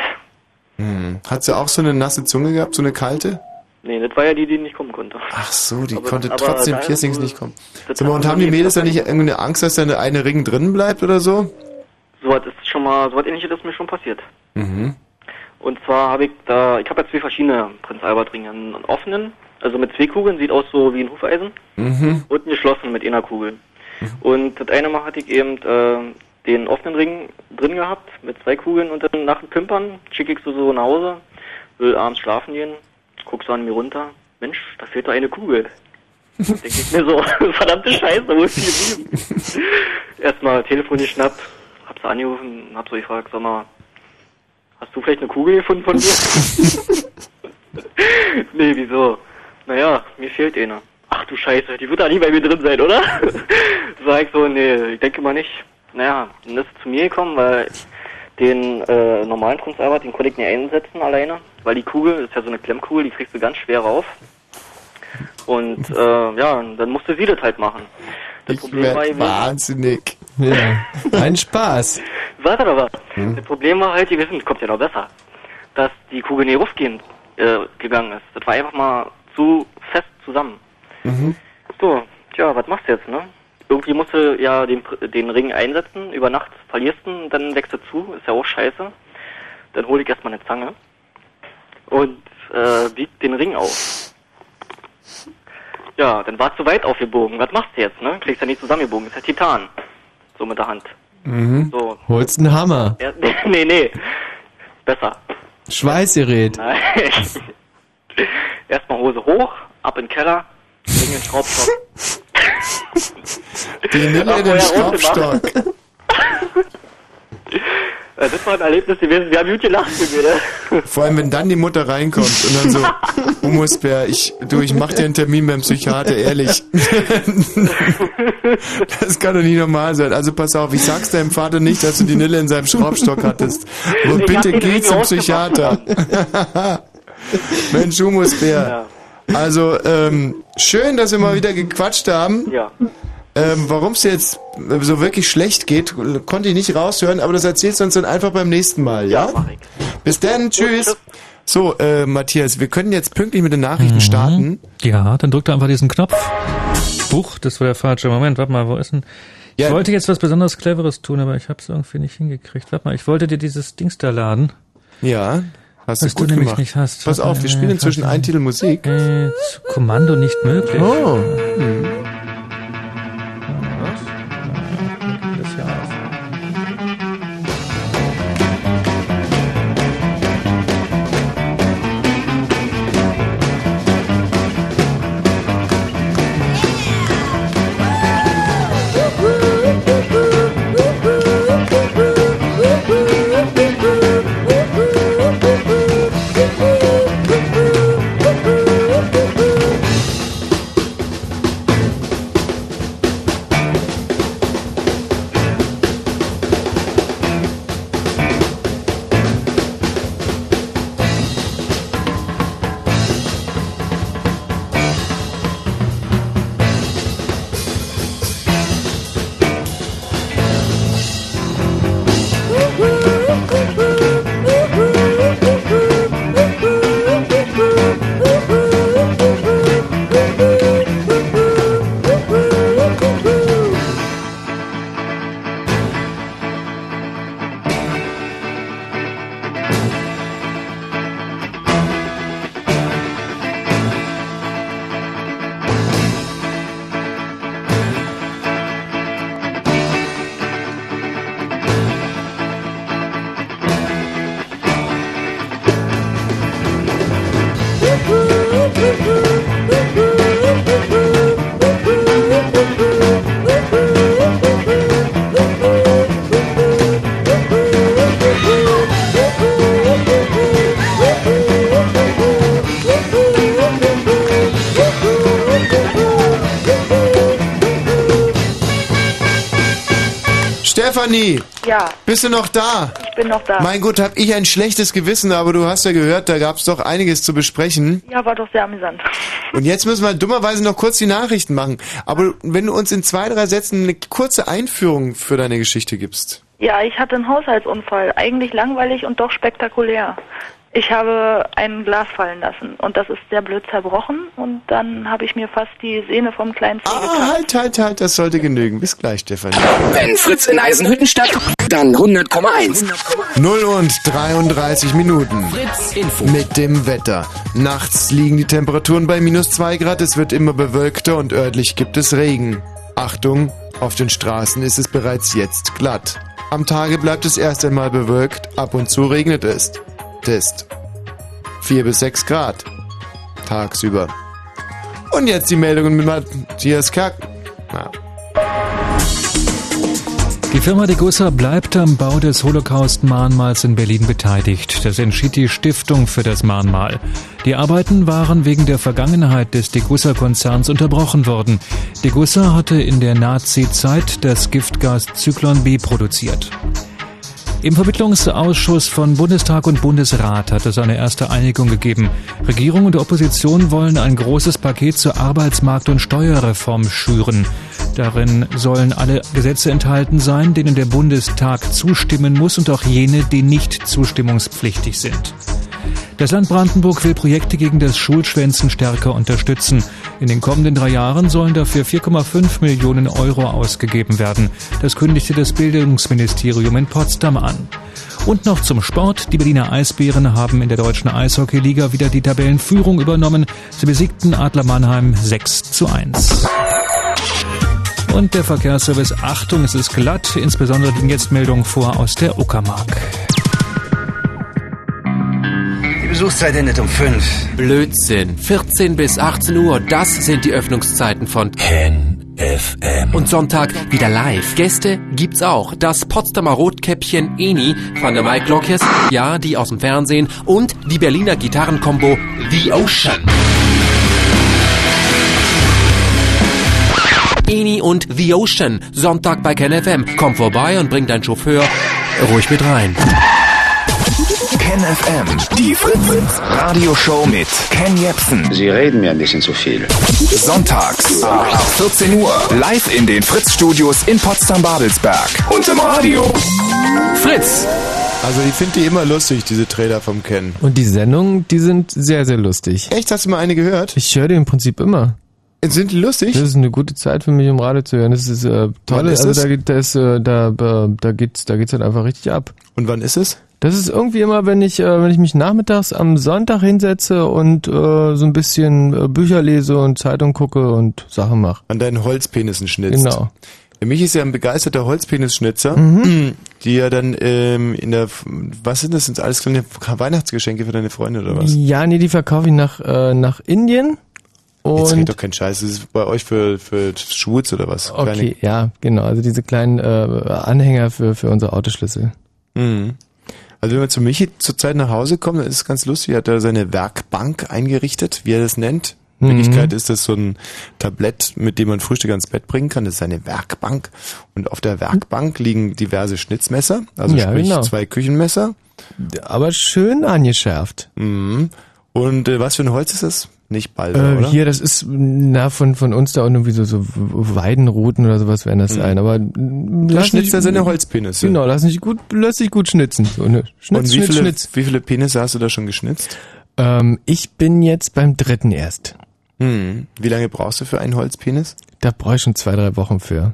S1: Mhm. Hat sie auch so eine nasse Zunge gehabt, so eine kalte?
S26: Nee, das war ja die, die nicht kommen konnte.
S1: Ach so, die
S26: Aber-
S1: konnte
S26: aber
S1: trotzdem Piercings nicht kommen.
S26: hat
S1: und haben die Mädels da nicht irgendeine Angst, dass da eine, eine Ring drin bleibt oder so?
S26: So was ist schon mal, so was ähnliches ist mir schon passiert.
S1: Mhm.
S26: Und zwar habe ich da, ich habe ja zwei verschiedene Prinz Albert Ringe. Einen offenen, also mit zwei Kugeln, sieht aus so wie ein Hufeisen.
S1: Mhm.
S26: Und einen geschlossenen mit einer Kugel. Und das eine Mal hatte ich eben äh, den offenen Ring drin gehabt mit zwei Kugeln und dann nach dem Pimpern schicke ich so, so nach Hause, will abends schlafen gehen, guck so an mir runter, Mensch, da fehlt doch eine Kugel. Denke ich mir so, verdammte Scheiße, wo ist die geblieben? Erstmal Telefon geschnappt, hab sie angerufen und hab so gefragt, sag mal, hast du vielleicht eine Kugel gefunden von mir? nee, wieso? Naja, mir fehlt eine. Ach du Scheiße, die wird da nie bei mir drin sein, oder? Sag ich so, nee, ich denke mal nicht. Naja, dann ist sie zu mir gekommen, weil den äh, normalen Albert, den konnte ich nicht einsetzen alleine. weil die Kugel ist ja so eine Klemmkugel, die kriegst du ganz schwer rauf. Und äh, ja, dann musste sie das halt machen. Das Problem war
S1: wahnsinnig.
S4: Ja. Ein Spaß.
S26: Warte doch was.
S1: Hm?
S26: Das Problem war halt gewesen, das kommt ja noch besser, dass die Kugel nie raufgehen äh, gegangen ist. Das war einfach mal zu fest zusammen.
S1: Mhm.
S26: So, tja, was machst du jetzt, ne? Irgendwie musst du ja den, den Ring einsetzen, über Nacht verlierst du, ihn, dann wächst er zu, ist ja auch scheiße. Dann hole ich erstmal eine Zange und äh, bieg den Ring auf. Ja, dann war es zu weit aufgebogen. Was machst du jetzt, ne? Kriegst ja nicht zusammengebogen, ist ja Titan. So mit der Hand.
S4: Mhm.
S26: So.
S4: Holst einen Hammer.
S26: Ja, nee, nee. Besser.
S4: Schweißgerät.
S26: Nein. Erstmal Hose hoch, ab in den Keller, in den Schraubstock.
S1: Die Nille in den Schraubstock.
S26: Ja, Das war ein Erlebnis gewesen. Wir haben gut gelacht mit?
S1: Vor allem, wenn dann die Mutter reinkommt und dann so, Humusbär, ich, du, ich mach dir einen Termin beim Psychiater, ehrlich. das kann doch nicht normal sein. Also pass auf, ich sag's deinem Vater nicht, dass du die Nille in seinem Schraubstock hattest. Aber
S26: Ich
S1: bitte geh zum. Psychiater. Mensch, Humusbär. Also, ähm, schön, dass wir mal wieder gequatscht haben.
S26: Ja.
S1: Ähm, Warum es jetzt so wirklich schlecht geht, konnte ich nicht raushören, aber das erzählst du uns dann einfach beim nächsten Mal, ja? Bis dann, tschüss. So, äh, Matthias, wir können jetzt pünktlich mit den Nachrichten
S12: Mhm.
S1: starten.
S12: Ja, dann drückt er einfach diesen Knopf. Huch, das war der falsche Moment. Warte mal, wo ist denn... Ich wollte jetzt was besonders Cleveres tun, aber ich habe es irgendwie nicht hingekriegt. Warte mal, ich wollte dir dieses Dings da laden.
S1: Ja, hast
S12: was
S1: du gut
S12: du nämlich
S1: gemacht.
S12: nicht hast.
S1: Pass auf, wir spielen inzwischen einen Titel Musik.
S12: Äh, Kommando nicht möglich.
S1: Oh.
S12: Hm.
S1: Stefanie,
S27: Ja,
S1: bist du noch da?
S27: ich bin noch da.
S1: Mein Gott, hab ich ein schlechtes Gewissen, aber du hast ja gehört, da gab's doch einiges zu besprechen.
S27: Ja, war doch sehr amüsant.
S1: Und jetzt müssen wir dummerweise noch kurz die Nachrichten machen. Aber wenn du uns in zwei, drei Sätzen eine kurze Einführung für deine Geschichte gibst.
S27: Ja, ich hatte einen Haushaltsunfall. Eigentlich langweilig und doch spektakulär. Ich habe ein Glas fallen lassen und das ist sehr blöd zerbrochen und dann habe ich mir fast die Sehne vom kleinen Zeh
S1: Ah, halt, halt, halt, das sollte genügen. Bis gleich, Stefanie.
S11: Wenn Fritz in Eisenhüttenstadt, dann 100,1.
S1: 0 und 33 Minuten.
S11: Fritz Info.
S1: Mit dem Wetter. Nachts liegen die Temperaturen bei minus 2 Grad, es wird immer bewölkter und örtlich gibt es Regen. Achtung, auf den Straßen ist es bereits jetzt glatt. Am Tage bleibt es erst einmal bewölkt, ab und zu regnet es. Test. 4 bis 6 Grad. Tagsüber. Und jetzt die Meldungen mit Matthias Kack. Na,
S12: Die Firma Degussa bleibt am Bau des Holocaust-Mahnmals in Berlin beteiligt. Das entschied die Stiftung für das Mahnmal. Die Arbeiten waren wegen der Vergangenheit des Degussa-Konzerns unterbrochen worden. Degussa hatte in der Nazi-Zeit das Giftgas Zyklon B produziert. Im Vermittlungsausschuss von Bundestag und Bundesrat hat es eine erste Einigung gegeben. Regierung und Opposition wollen ein großes Paket zur Arbeitsmarkt- und Steuerreform schüren. Darin sollen alle Gesetze enthalten sein, denen der Bundestag zustimmen muss und auch jene, die nicht zustimmungspflichtig sind. Das Land Brandenburg will Projekte gegen das Schulschwänzen stärker unterstützen. In den kommenden drei Jahren sollen dafür 4,5 Millionen Euro ausgegeben werden. Das kündigte das Bildungsministerium in Potsdam an. Und noch zum Sport. Die Berliner Eisbären haben in der deutschen Eishockeyliga wieder die Tabellenführung übernommen. Sie besiegten Adler Mannheim 6 zu 1. Und der Verkehrsservice, Achtung, es ist glatt. Insbesondere liegen jetzt Meldungen vor aus der Uckermark.
S11: Besuchszeit endet um 5. Blödsinn. 14 bis 18 Uhr, das sind die Öffnungszeiten von Ken FM. Und Sonntag wieder live. Gäste gibt's auch. Das Potsdamer Rotkäppchen Eni von der Mike Lockes, ja, die aus dem Fernsehen, und die Berliner Gitarrenkombo The Ocean. Eni und The Ocean. Sonntag bei Ken FM. Komm vorbei und bring deinen Chauffeur ruhig mit rein.
S23: Ken FM, die Fritz Radioshow mit Ken Jepsen.
S28: Sie reden mir ein bisschen zu viel.
S23: Sonntags ab 14 Uhr live in den Fritz Studios in Potsdam-Babelsberg und im Radio.
S11: Fritz.
S1: Also ich finde die immer lustig, diese Trailer vom Ken.
S4: Und die Sendungen, die sind sehr, sehr lustig.
S1: Echt? Hast du mal eine gehört?
S4: Ich höre die im Prinzip immer.
S1: Sind die lustig?
S4: Das ist eine gute Zeit für mich, um Radio zu hören. Das ist äh, toll.
S1: Wann ist
S4: also
S1: es?
S4: da geht, da ist, äh, da, äh, da geht's, da geht's halt einfach richtig ab.
S1: Und wann ist es?
S4: Das ist irgendwie immer, wenn ich, äh, wenn ich mich nachmittags am Sonntag hinsetze und äh, so ein bisschen äh, Bücher lese und Zeitung gucke und Sachen mache.
S1: An deinen Holzpenissen schnitzt.
S4: Genau.
S1: Der Michi ist ja ein begeisterter Holzpenisschnitzer,
S4: Mhm.
S1: die ja dann ähm, in der, was sind das, sind das alles kleine Weihnachtsgeschenke für deine Freunde oder was?
S4: Ja, nee, die verkaufe ich nach, äh, nach Indien.
S1: Jetzt red
S4: Und
S1: doch kein Scheiß, das ist bei euch für, für Schwurz oder was?
S4: okay, ja, genau. Also diese kleinen äh, Anhänger für, für unsere Autoschlüssel.
S1: Mhm. Also wenn man zu Michi zurzeit nach Hause kommt, dann ist es ganz lustig, er hat da seine Werkbank eingerichtet, wie er das nennt. In
S4: Mhm.
S1: Wirklichkeit ist das so ein Tablett, mit dem man Frühstück ans Bett bringen kann. Das ist seine Werkbank. Und auf der Werkbank liegen diverse Schnitzmesser, also
S4: Ja,
S1: sprich
S4: genau.
S1: zwei Küchenmesser.
S4: Aber schön angeschärft.
S1: Mhm. Und äh, was für ein Holz ist das? Nicht Balder,
S4: Äh,
S1: oder?
S4: hier, das ist na von von uns da unten irgendwie so, so Weidenruten oder sowas werden das
S1: Mhm.
S4: sein. Aber
S1: Da schnitzt er seine Holzpenisse.
S4: Genau, lass nicht gut, lass dich gut schnitzen. So, ne? Schnitz,
S1: Und wie
S4: Schnitz,
S1: viele,
S4: Schnitz.
S1: wie viele Penisse hast du da schon geschnitzt?
S4: Ähm, ich bin jetzt beim dritten erst.
S1: Hm. Wie lange brauchst du für einen Holzpenis?
S4: Da brauche ich schon zwei, drei Wochen für.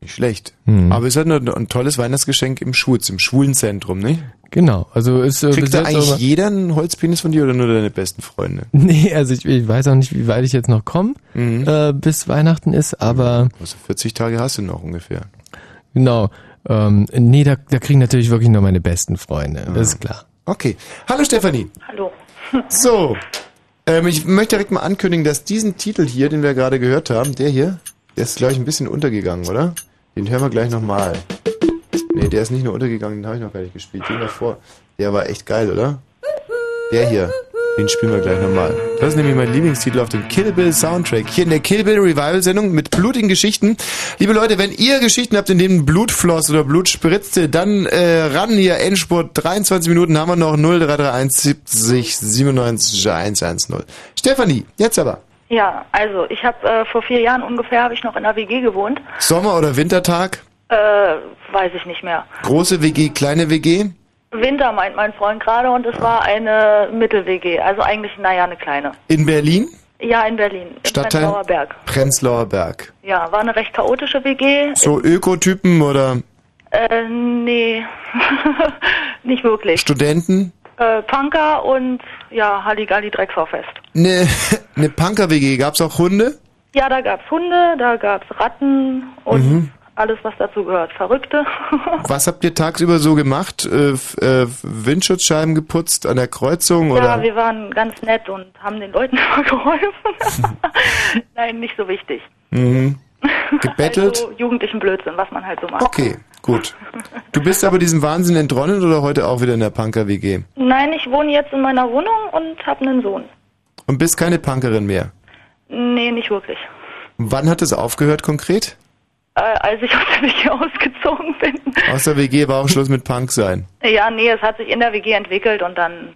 S1: Nicht schlecht.
S4: Hm.
S1: Aber es ist halt ein, ein tolles Weihnachtsgeschenk im Schwutz, im Schwulenzentrum, nicht?
S4: Genau, also ist äh,
S1: Kriegt da eigentlich
S4: aber-
S1: jeder einen Holzpenis von dir oder nur deine besten Freunde?
S4: Nee, also ich, ich weiß auch nicht, wie weit ich jetzt noch komme,
S1: Mhm.
S4: äh, bis Weihnachten ist, aber
S1: Also 40 Tage hast du noch ungefähr.
S4: genau. Ähm, nee, da, da kriegen natürlich wirklich nur meine besten Freunde, das ist klar.
S1: Okay. Hallo Stefanie.
S27: Hallo.
S1: So. Ähm, ich möchte direkt mal ankündigen, dass diesen Titel hier, den wir gerade gehört haben, der hier, der ist, glaube ich, ein bisschen untergegangen, oder? Den hören wir gleich nochmal. Nee, der ist nicht nur untergegangen, den habe ich noch gar nicht gespielt. Den davor, der war echt geil, oder? Der hier, den spielen wir gleich nochmal. Das ist nämlich mein Lieblingstitel auf dem Kill Bill Soundtrack. Hier in der Kill Bill Revival Sendung mit blutigen Geschichten. Liebe Leute, wenn ihr Geschichten habt, in denen Blut floss oder Blut spritzte, dann äh, ran hier, Endspurt, 23 Minuten haben wir noch 0331 70 97 110. Stefanie, jetzt aber.
S27: Ja, also ich habe äh, vor vier Jahren ungefähr habe ich noch in einer WG gewohnt.
S1: Sommer- oder Wintertag?
S27: Äh, weiß ich nicht mehr.
S1: Große WG, kleine WG?
S27: Winter meint mein Freund gerade und es war eine Mittel-WG, also eigentlich, naja, eine kleine.
S1: In Berlin?
S27: Ja, in Berlin, im
S1: Stadtteil?
S27: Prenzlauer Berg.
S1: Prenzlauer Berg.
S27: Ja, war eine recht chaotische WG.
S1: So Ökotypen oder
S27: Äh, nee, nicht wirklich.
S1: Studenten?
S27: Äh, Punker und ja, Halligalli Dreckshaufest.
S1: Ne, ne Punker-WG. Gab's auch Hunde?
S27: Ja, da gab's Hunde, da gab's Ratten und
S1: Mhm.
S27: Alles, was dazu gehört. Verrückte.
S1: Was habt ihr tagsüber so gemacht? Äh, äh, Windschutzscheiben geputzt an der Kreuzung
S27: ja,
S1: oder?
S27: wir waren ganz nett und haben den Leuten immer geholfen. Nein, nicht so wichtig.
S1: Mhm. Gebettelt?
S27: Also jugendlichen Blödsinn, was man halt so macht.
S1: Okay, gut. Du bist aber diesem Wahnsinn entronnen oder heute auch wieder in der Punker-WG?
S27: Nein, ich wohne jetzt in meiner Wohnung und habe einen Sohn.
S1: Und bist keine Punkerin mehr?
S27: Nee, nicht wirklich.
S1: Wann hat es aufgehört konkret?
S27: Äh, als ich aus der WG ausgezogen bin.
S1: Aus der WG war auch Schluss mit Punk sein.
S27: Ja, nee, es hat sich in der WG entwickelt und dann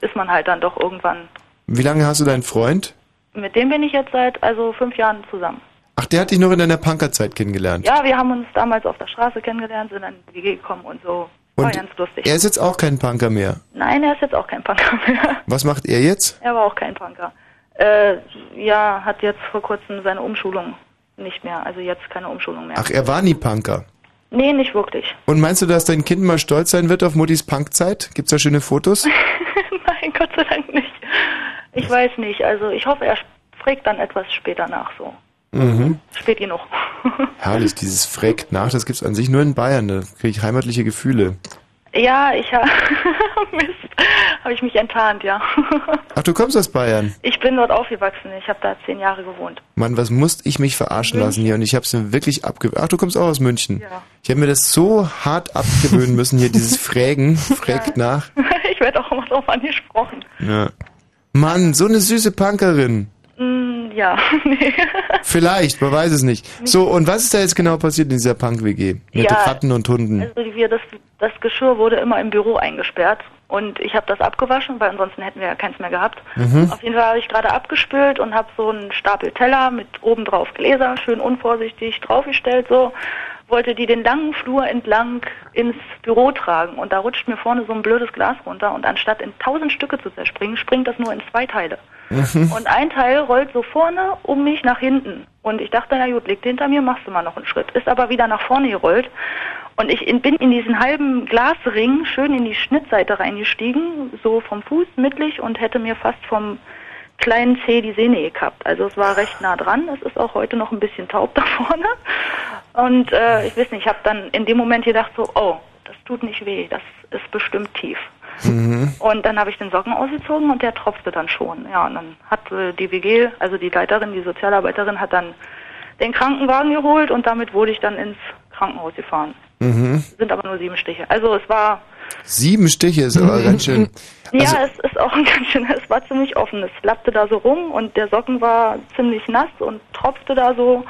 S27: ist man halt dann doch irgendwann.
S1: Wie lange hast du deinen Freund?
S27: Mit dem bin ich jetzt seit also fünf Jahren zusammen.
S1: Ach, der hat dich noch in deiner Punkerzeit kennengelernt.
S27: Ja, wir haben uns damals auf der Straße kennengelernt, sind dann in die WG gekommen und so. War
S1: Und
S27: ganz lustig.
S1: er ist jetzt auch kein Punker mehr.
S27: Nein, er ist jetzt auch kein Punker mehr.
S1: Was macht er jetzt?
S27: Er war auch kein Punker. Äh, ja, hat jetzt vor kurzem seine Umschulung nicht mehr. Also jetzt keine Umschulung mehr.
S1: Ach, er war nie Punker.
S27: Nee, nicht wirklich.
S1: Und meinst du, dass dein Kind mal stolz sein wird auf Muttis Punkzeit? Gibt's da schöne Fotos?
S27: Nein, Gott sei Dank nicht. Ich weiß nicht. Also ich hoffe, er fragt dann etwas später nach so.
S1: Mhm.
S27: Spät genug.
S1: Herrlich, dieses Frägt nach, das gibt's an sich nur in Bayern. Da kriege ich heimatliche Gefühle.
S27: Ja, ich habe Mist, habe ich mich enttarnt, ja.
S1: Ach, du kommst aus Bayern.
S27: Ich bin dort aufgewachsen. Ich habe da zehn Jahre gewohnt.
S1: Mann, was musste ich mich verarschen lassen hier? Und ich hab's mir wirklich abgewöhnt. Ach, du kommst auch aus München.
S27: Ja.
S1: Ich habe mir das so hart abgewöhnen müssen, hier dieses Frägen, Frägt nach.
S27: ich werde auch immer drauf angesprochen.
S1: Ja. Mann, so eine süße Punkerin.
S27: Mm, ja, nee.
S1: Vielleicht, man weiß es nicht. So, und was ist da jetzt genau passiert in dieser Punk-WG? Mit
S27: Ja.
S1: Ratten und Hunden.
S27: Also wir, das, das Geschirr wurde immer im Büro eingesperrt und ich habe das abgewaschen, weil ansonsten hätten wir ja keins mehr gehabt.
S1: Mhm.
S27: Auf jeden Fall habe ich gerade abgespült und habe so einen Stapel Teller mit oben drauf Gläser, schön unvorsichtig draufgestellt so. Wollte die den langen Flur entlang ins Büro tragen und da rutscht mir vorne so ein blödes Glas runter und anstatt in tausend Stücke zu zerspringen, springt das nur in zwei Teile.
S1: Mhm.
S27: Und ein Teil rollt so vorne um mich nach hinten. Und ich dachte, na gut, liegt hinter mir, machst du mal noch einen Schritt. Ist aber wieder nach vorne gerollt. Und ich in, bin in diesen halben Glasring schön in die Schnittseite reingestiegen, so vom Fuß mittlich und hätte mir fast vom kleinen Zeh die Sehne gekappt. Also es war recht nah dran. Es ist auch heute noch ein bisschen taub da vorne. Und äh, ich weiß nicht, ich habe dann in dem Moment gedacht so, oh, das tut nicht weh, das ist bestimmt tief.
S1: Mhm.
S27: Und dann habe ich den Socken ausgezogen und der tropfte dann schon. Ja, und dann hat äh, die WG, also die Leiterin, die Sozialarbeiterin, hat dann den Krankenwagen geholt und damit wurde ich dann ins Krankenhaus gefahren.
S1: Mhm.
S27: Sind aber nur sieben Stiche. Also es war,
S1: Sieben Stiche ist aber ganz schön. Also,
S27: ja, es ist auch ein ganz schön, es war ziemlich offen. Es flappte da so rum und der Socken war ziemlich nass und tropfte da so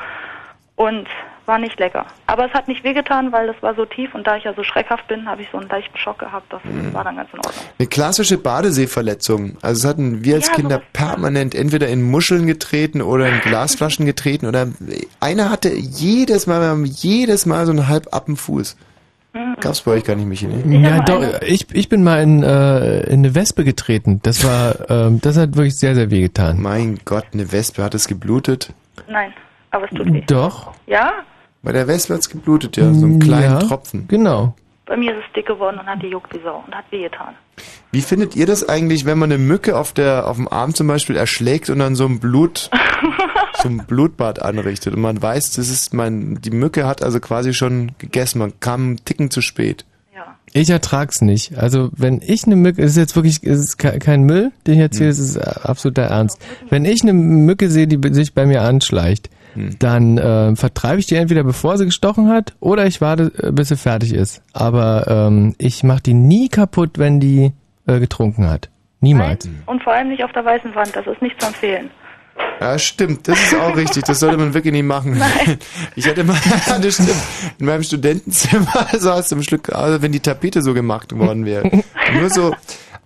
S27: und war nicht lecker. Aber es hat nicht wehgetan, weil das war so tief und da ich ja so schreckhaft bin, habe ich so einen leichten Schock gehabt. Das
S1: Mhm.
S27: war dann ganz in Ordnung.
S1: Eine klassische Badeseeverletzung. Also es hatten wir als
S27: Ja,
S1: Kinder permanent entweder in Muscheln getreten oder in Glasflaschen getreten oder einer hatte jedes Mal, wir haben jedes Mal so einen halbappen Fuß.
S27: Mhm.
S1: Gab's bei euch gar nicht, Michi, ne?
S4: Ja, doch, ich, ich bin mal in, äh, in eine Wespe getreten. Das war, ähm, das hat wirklich sehr, sehr weh getan.
S1: Mein Gott, eine Wespe, hat es geblutet?
S27: Nein, aber es tut weh.
S4: Doch.
S27: Ja,
S1: Bei der Wespe hat's geblutet, ja, so einen kleinen
S4: Ja,
S1: Tropfen.
S4: Genau.
S27: bei mir ist es dick geworden und hat die juckt wie Sau und hat wehgetan.
S1: Wie findet ihr das eigentlich, wenn man eine Mücke auf der, auf dem Arm zum Beispiel erschlägt und dann so ein Blut, so ein Blutbad anrichtet und man weiß, das ist mein, die Mücke hat also quasi schon gegessen, man kam einen Ticken zu spät.
S4: Ich ertrag's nicht. Also wenn ich eine Mücke, es ist jetzt wirklich, es ist ke- kein Müll, den ich erzähle, es ist äh, absoluter Ernst. Wenn ich eine Mücke sehe, die sich bei mir anschleicht, dann äh, vertreibe ich die entweder bevor sie gestochen hat oder ich warte, äh, bis sie fertig ist. Aber ähm, ich mache die nie kaputt, wenn die äh, getrunken hat. Niemals.
S27: Und vor allem nicht auf der weißen Wand, das ist nicht zu empfehlen.
S1: Ja, stimmt, das ist auch richtig, das sollte man wirklich nicht machen. Ich hatte mal, das stimmt, in meinem Studentenzimmer saß zum Stück, also wenn die Tapete so gemacht worden wäre. Nur so,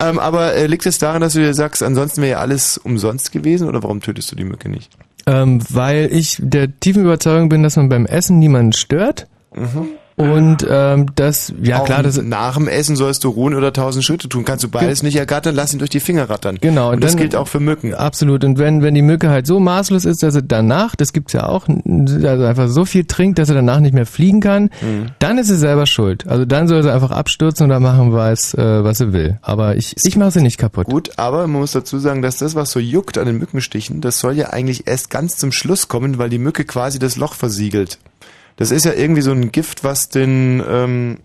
S1: ähm, aber äh, liegt es daran, dass du dir sagst, ansonsten wäre ja alles umsonst gewesen oder warum tötest du die Mücke nicht?
S4: Ähm, weil ich der tiefen Überzeugung bin, dass man beim Essen niemanden stört.
S1: Mhm.
S4: Und ähm, das, ja
S1: Auch
S4: klar, das
S1: nach dem Essen sollst du ruhen oder tausend Schritte tun. Kannst du beides nicht ergattern, lass ihn durch die Finger rattern.
S4: Genau.
S1: Und das
S4: dann-
S1: gilt auch für Mücken.
S4: Absolut. Und wenn, wenn die Mücke halt so maßlos ist, dass sie danach, das gibt's ja auch, also einfach so viel trinkt, dass sie danach nicht mehr fliegen kann,
S1: Mhm.
S4: dann ist sie selber schuld. Also dann soll sie einfach abstürzen oder machen weiß, äh, was sie will. Aber ich, ich mache sie nicht kaputt.
S1: Gut, aber man muss dazu sagen, dass das, was so juckt an den Mückenstichen, das soll ja eigentlich erst ganz zum Schluss kommen, weil die Mücke quasi das Loch versiegelt. Das ist ja irgendwie so ein Gift, was den, ähm,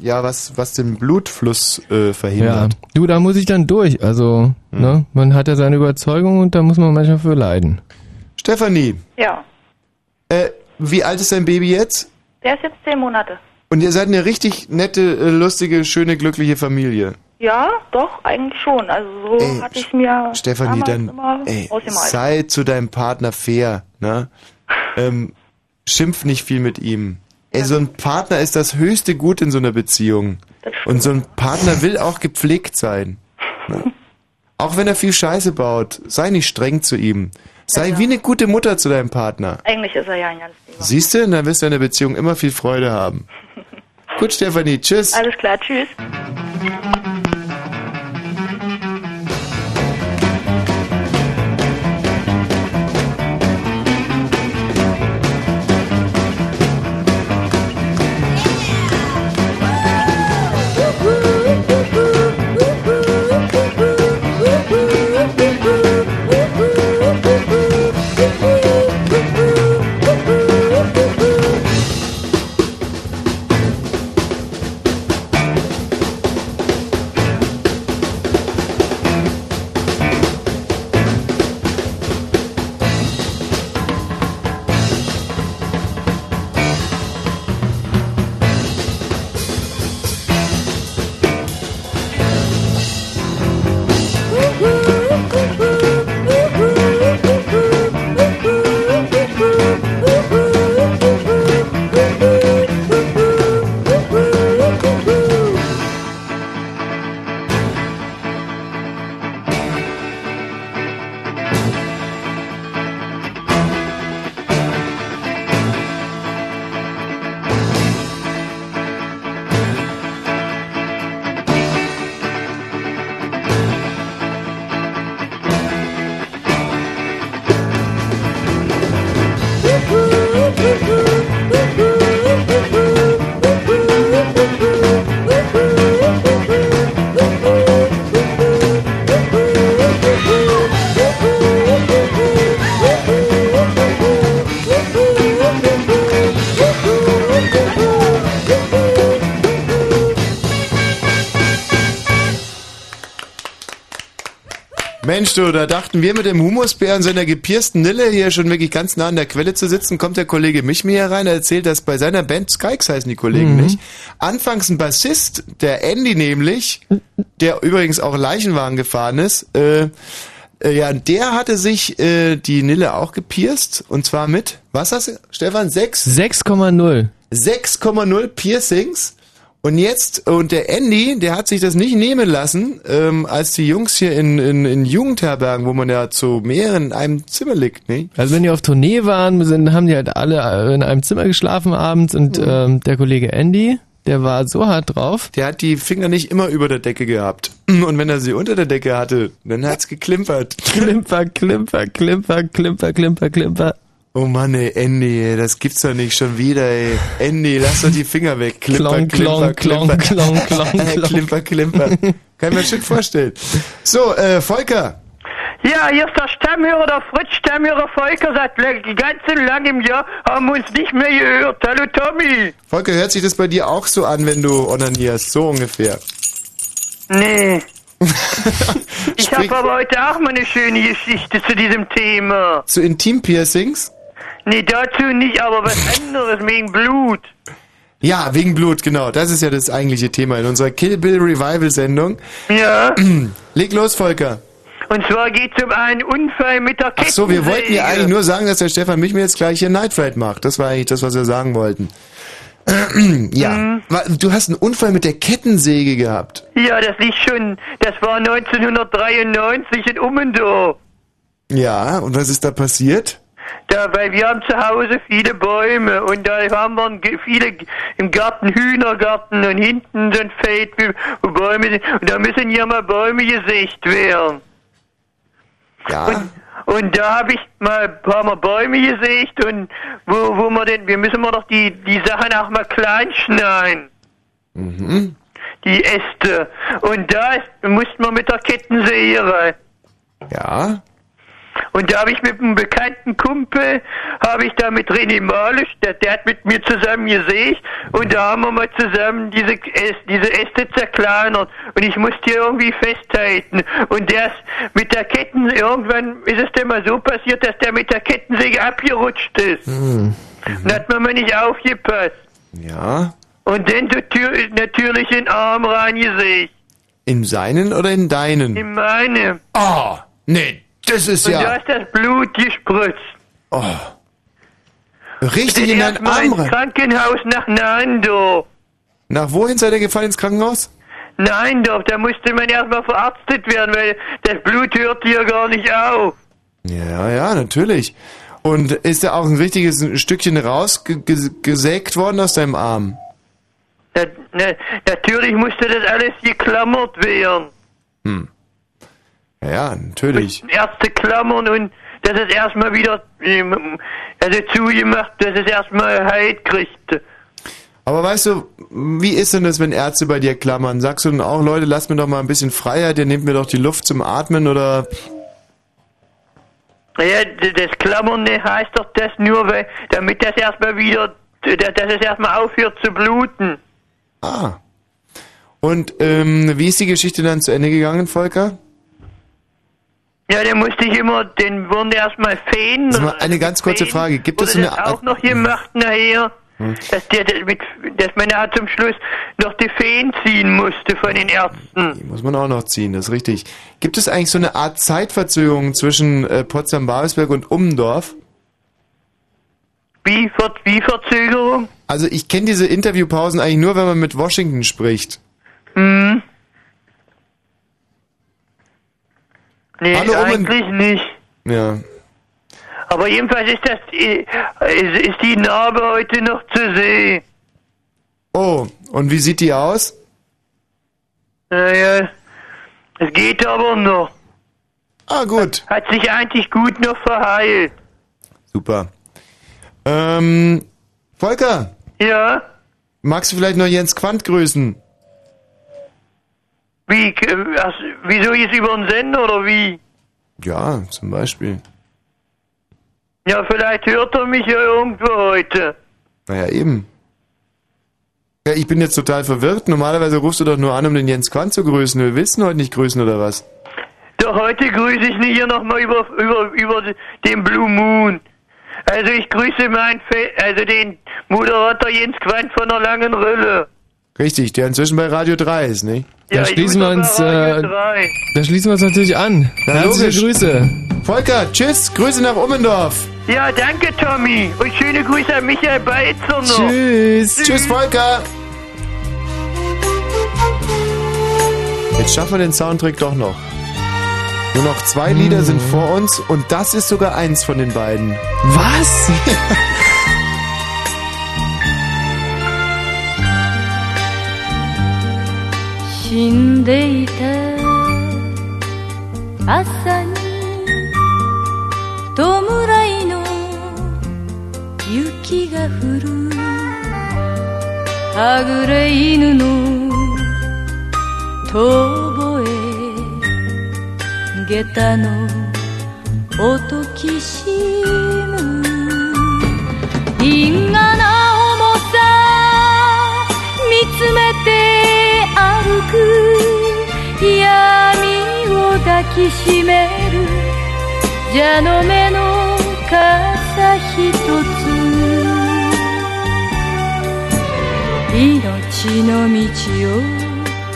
S1: ja, was, was den Blutfluss äh,
S4: Ja,
S1: verhindert.
S4: du, da muss ich dann durch. Also,
S1: Hm.
S4: ne, man hat ja seine Überzeugung und da muss man manchmal für leiden.
S1: Stefanie,
S27: Ja,
S1: äh, wie alt ist dein Baby jetzt?
S27: der ist jetzt zehn Monate.
S1: Und ihr seid eine richtig nette, äh, lustige, schöne, glückliche Familie.
S27: Ja, doch, eigentlich schon. Also so
S1: Ey,
S27: hatte ich mir
S1: Stefanie, dann
S27: immer
S1: ey, sei zu deinem Partner fair, ne? ähm, Schimpf nicht viel mit ihm. Ey, so ein Partner ist das höchste Gut in so einer Beziehung. Und so ein Partner will auch gepflegt sein. Ne? Auch wenn er viel Scheiße baut, sei nicht streng zu ihm. Sei wie eine gute Mutter zu deinem Partner.
S27: Eigentlich ist er ja ein ganz lieber.
S1: Siehst du, dann wirst du in der Beziehung immer viel Freude haben. Gut, Stefanie, tschüss.
S27: Alles klar, tschüss.
S1: Mensch, du, da dachten wir mit dem Humusbär und seiner gepiersten Nille hier schon wirklich ganz nah an der Quelle zu sitzen, kommt der Kollege Michmi hier rein, er erzählt, dass bei seiner Band Skykes heißen die Kollegen
S4: Mhm.
S1: nicht. Anfangs ein Bassist, der Andy nämlich, der übrigens auch Leichenwagen gefahren ist, äh, äh, ja, der hatte sich äh, die Nille auch gepierst und zwar mit, was hast du, Stefan, sechs?
S4: 6,0.
S1: 6,0 Piercings. Und jetzt, und der Andy, der hat sich das nicht nehmen lassen, ähm, als die Jungs hier in, in, in Jugendherbergen, wo man ja zu mehreren in einem Zimmer liegt, ne?
S4: Also wenn die auf Tournee waren, sind, haben die halt alle äh, in einem Zimmer geschlafen abends und ähm, der Kollege Andy, der war so hart drauf.
S1: Der hat die Finger nicht immer über der Decke gehabt. Und wenn er sie unter der Decke hatte, dann hat's geklimpert.
S4: Klimper, klimper, klimper, klimper, klimper, klimper.
S1: Oh Mann, ey, Andy, ey, das gibt's doch nicht schon wieder, ey. Andy, lass doch die Finger weg. Klimper,
S4: Klong,
S1: klimper,
S4: klong,
S1: klimper.
S4: klong, klong, klong.
S1: klimper, klimper. Kann ich mir schön vorstellen. So, äh, Volker.
S28: Ja, hier ist der Stammhörer, der Fritz Stammhörer Volker. Seit le- ganz langem Jahr haben wir uns nicht mehr gehört. Hallo Tommy.
S1: Volker, hört sich das bei dir auch so an, wenn du onanierst? So ungefähr.
S28: Nee. ich habe aber heute auch mal eine schöne Geschichte zu diesem Thema.
S1: Zu Intimpiercings?
S28: Nee, dazu nicht, aber was anderes wegen Blut.
S1: Ja, wegen Blut, genau. Das ist ja das eigentliche Thema in unserer Kill Bill Revival Sendung.
S28: Ja.
S1: Leg los, Volker.
S28: Und zwar geht es um einen Unfall mit der Kettensäge.
S1: so, wir wollten ja eigentlich nur sagen, dass der Stefan mich mir jetzt gleich hier Night Ride macht. Das war eigentlich das, was wir sagen wollten. ja, Wa- du hast einen Unfall mit der Kettensäge gehabt.
S28: Ja, das liegt schon, das war 1993 in Ummendorf.
S1: Ja, und was ist da passiert?
S28: Da, weil wir haben zu Hause viele Bäume und da haben wir viele im Garten Hühnergarten und hinten so ein Feld, wo Bäume sind und da müssen ja mal Bäume gesägt werden.
S1: Ja.
S28: Und da habe ich mal ein paar Mal Bäume gesägt und wo, wo wir denn, wir müssen mal doch die, die Sachen auch mal klein schneiden,
S1: Mhm.
S28: die Äste. Und da mussten wir mit der Kettensäge rein.
S1: Ja.
S28: Und da habe ich mit einem bekannten Kumpel, habe ich da mit René Malisch, der, der hat mit mir zusammen gesägt und da haben wir mal zusammen diese, diese Äste zerkleinert und ich musste die irgendwie festhalten und der ist mit der Ketten, irgendwann ist es dann mal so passiert, dass der mit der Kettensäge abgerutscht ist.
S1: Hm.
S28: Und da hat man mal nicht aufgepasst.
S1: Ja.
S28: Und dann natür- natürlich in den Arm reingesägt.
S1: In seinen oder in deinen?
S28: In meine.
S1: Oh, nee, das ist
S28: und
S1: ja-
S28: da ist das Blut gespritzt.
S1: Oh. Richtig in deinen Arm
S28: ins
S1: rein.
S28: Krankenhaus nach Neindorf.
S1: Nach wohin seid ihr gefallen ins Krankenhaus?
S28: Neindorf, da musste man erstmal verarztet werden, weil das Blut hört hier gar nicht auf.
S1: Ja, ja, natürlich. Und ist da auch ein richtiges Stückchen rausgesägt worden aus deinem Arm?
S28: Na, na, natürlich musste das alles geklammert werden.
S1: Hm. Ja, natürlich.
S28: Ärzte klammern und dass es erstmal wieder ähm, also zugemacht, dass es erstmal Halt kriegt.
S1: Aber weißt du, wie ist denn das, wenn Ärzte bei dir klammern? Sagst du dann auch, Leute, lasst mir doch mal ein bisschen Freiheit, ihr nehmt mir doch die Luft zum Atmen oder...
S28: Ja, das Klammern heißt doch das nur, weil, damit das erstmal wieder, dass es erstmal aufhört zu bluten.
S1: Ah. Und ähm, wie ist die Geschichte dann zu Ende gegangen, Volker?
S28: Ja, dann musste ich immer, den wurden erstmal.
S1: Sag mal, eine ganz kurze Frage. Gibt es eine
S28: das auch noch gemacht nachher?
S1: Hm.
S28: Dass, der, der dass man da zum Schluss noch die Feen ziehen musste von den Ärzten.
S1: Die muss man auch noch ziehen, das ist richtig. Gibt es eigentlich so eine Art Zeitverzögerung zwischen äh, Potsdam-Babelsberg und Ummendorf?
S28: Wie, Ver wie Verzögerung?
S1: Also ich kenne diese Interviewpausen eigentlich nur, wenn man mit Washington spricht.
S28: Hm. Nee,
S1: Hallo, Omen.
S28: eigentlich nicht.
S1: Ja.
S28: Aber jedenfalls ist das, ist, ist die Narbe heute noch zu sehen.
S1: Oh, und wie sieht die aus?
S28: Naja, es geht aber noch.
S1: Ah, gut.
S28: Hat sich eigentlich gut noch verheilt.
S1: Super. Ähm, Volker.
S28: Ja?
S1: Magst du vielleicht noch Jens Quandt grüßen?
S28: Wie, ach, wieso jetzt über den Sender oder wie?
S1: Ja, zum Beispiel.
S28: Ja, vielleicht hört er mich ja irgendwo heute.
S1: Naja, eben. Ja, ich bin jetzt total verwirrt. Normalerweise rufst du doch nur an, um den Jens Quandt zu grüßen. Wir willst ihn heute nicht grüßen, oder was?
S28: Doch heute grüße ich nicht hier nochmal über, über, über den Blue Moon. Also ich grüße meinen, Fe also den Moderator Jens Quandt von der langen Rille.
S1: Richtig, der inzwischen bei Radio 3 ist, nicht?
S4: Da schließen wir uns, äh, da schließen wir uns natürlich an.
S1: Na,
S4: Herzliche
S1: logisch.
S4: Grüße.
S1: Volker, tschüss, Grüße nach Ummendorf.
S28: Ja, danke Tommy. Und schöne Grüße an Michael Beitzer noch.
S1: Tschüss. Tschüss, Volker. Jetzt schaffen wir den Soundtrack doch noch. Nur noch zwei Lieder sind vor uns und das ist sogar eins von den beiden.
S4: Was?「
S8: 死んでいた。朝に弔いの雪が降る」「はぐれ犬の遠吠え。下駄の音きしむ」「因果なきしめる蛇の目の傘ひとつ。命の道を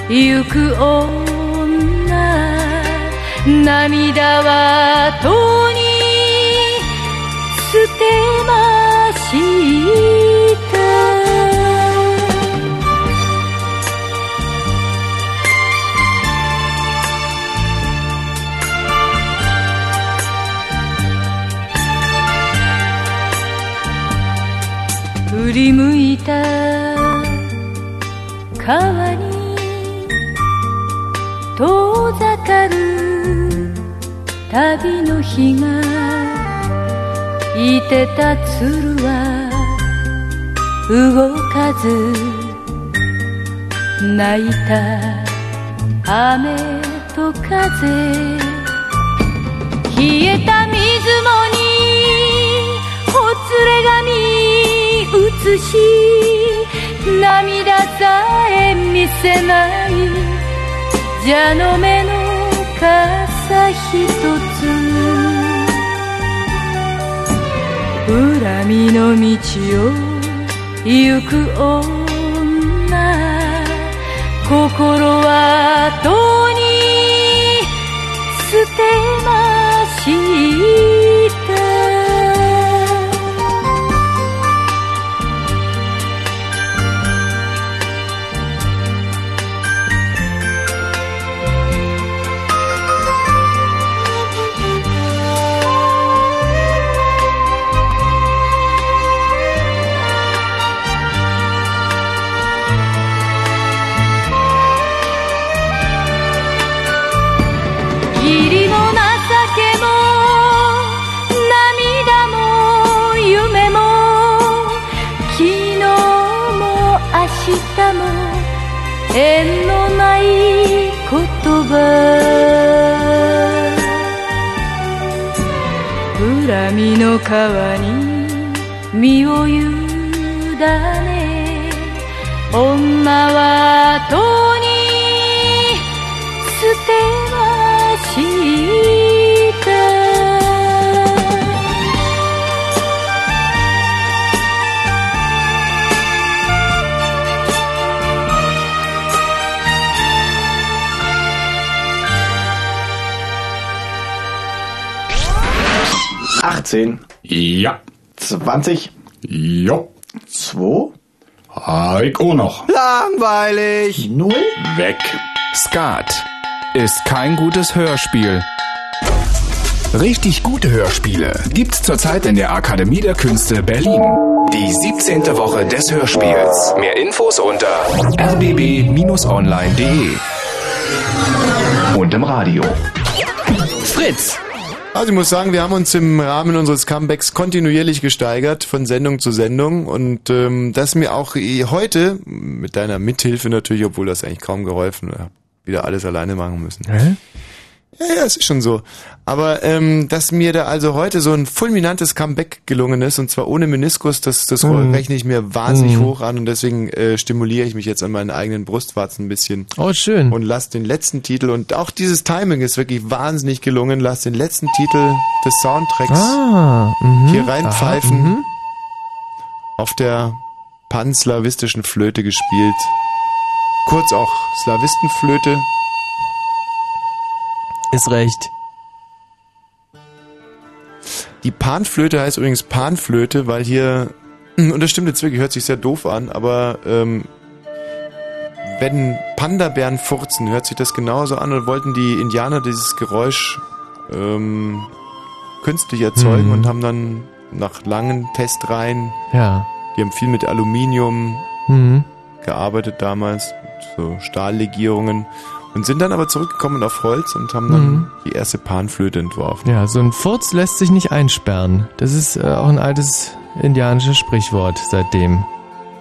S8: 行く女。涙はとに捨てましり向いた。川に遠ざかる。旅の日がいてた鶴は動かず。泣いた雨と風。冷えた水面にほつれ髪映し涙さえ見せない。蛇の目の傘ひとつ。恨みの道を行く女。心はとに捨てました波の川に身を委ね女はとに捨て
S29: 18. Ja. 20. Jo. 2.
S30: Ich auch noch.
S29: Langweilig. Null.
S30: Weg.
S31: Skat ist kein gutes Hörspiel.
S23: Richtig gute Hörspiele gibt's zurzeit in der Akademie der Künste Berlin. Die 17. Woche des Hörspiels. Mehr Infos unter rbb-online.de. Und im Radio.
S1: Fritz! Also ich muss sagen, wir haben uns im Rahmen unseres Comebacks kontinuierlich gesteigert von Sendung zu Sendung und ähm, das mir auch heute, mit deiner Mithilfe natürlich, obwohl das eigentlich kaum geholfen, hab wieder alles alleine machen müssen.
S4: Hä?
S1: Ja, ja, es ist schon so. Aber ähm, dass mir da also heute so ein fulminantes Comeback gelungen ist, und zwar ohne Meniskus, das, das
S4: Mhm.
S1: rechne ich mir wahnsinnig
S4: Mhm.
S1: hoch an und deswegen äh, stimuliere ich mich jetzt an meinen eigenen Brustwarzen ein bisschen.
S4: Oh, schön.
S1: Und lass den letzten Titel, und auch dieses Timing ist wirklich wahnsinnig gelungen, lass den letzten Titel des Soundtracks
S4: Ah, mhm.
S1: hier reinpfeifen.
S4: Aha, mhm.
S1: Auf der panslawistischen Flöte gespielt. Kurz auch Slawistenflöte.
S4: Ist recht.
S1: Die Panflöte heißt übrigens Panflöte, weil hier, und das stimmt jetzt wirklich, hört sich sehr doof an, aber ähm, wenn Panda-Bären furzen, hört sich das genauso an und wollten die Indianer dieses Geräusch ähm, künstlich erzeugen
S4: Mhm.
S1: und haben dann nach langen Testreihen,
S4: Ja.
S1: die haben viel mit Aluminium
S4: Mhm.
S1: gearbeitet damals, so Stahllegierungen und sind dann aber zurückgekommen auf Holz und haben dann
S4: Mhm.
S1: die erste Panflöte entworfen.
S4: Ja, so ein Furz lässt sich nicht einsperren. Das ist äh, auch ein altes indianisches Sprichwort seitdem.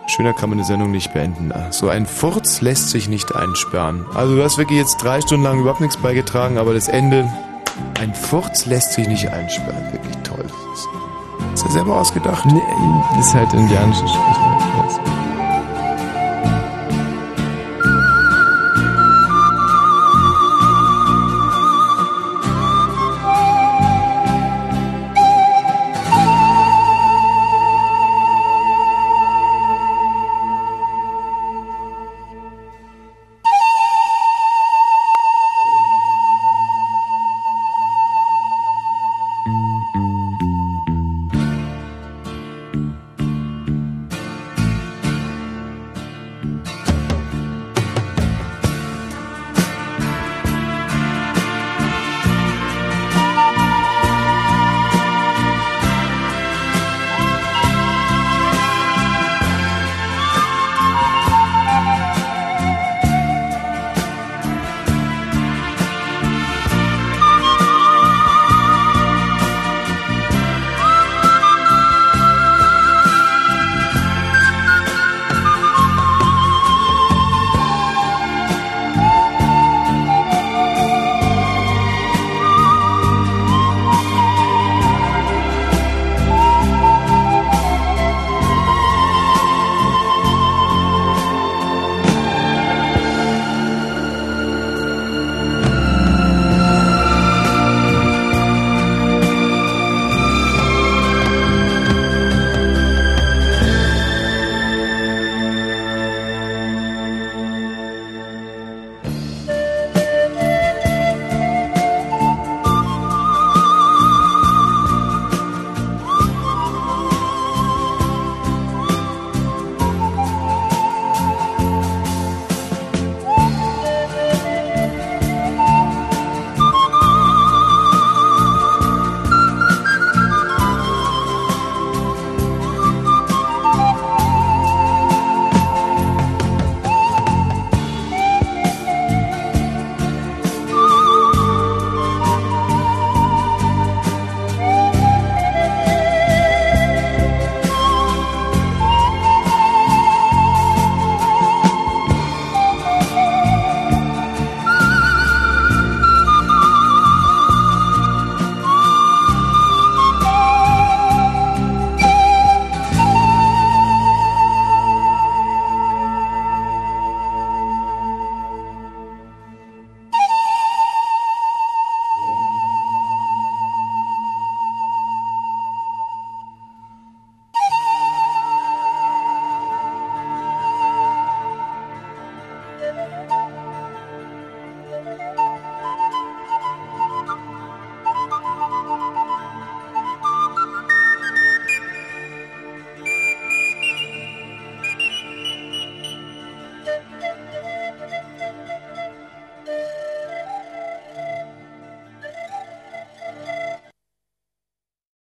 S1: Schöner kann man eine Sendung nicht beenden. So ein Furz lässt sich nicht einsperren. Also du hast wirklich jetzt drei Stunden lang überhaupt nichts beigetragen, aber das Ende, ein Furz lässt sich nicht einsperren. Wirklich toll. Hast du selber ausgedacht?
S4: Nee, ist halt indianisches Sprichwort.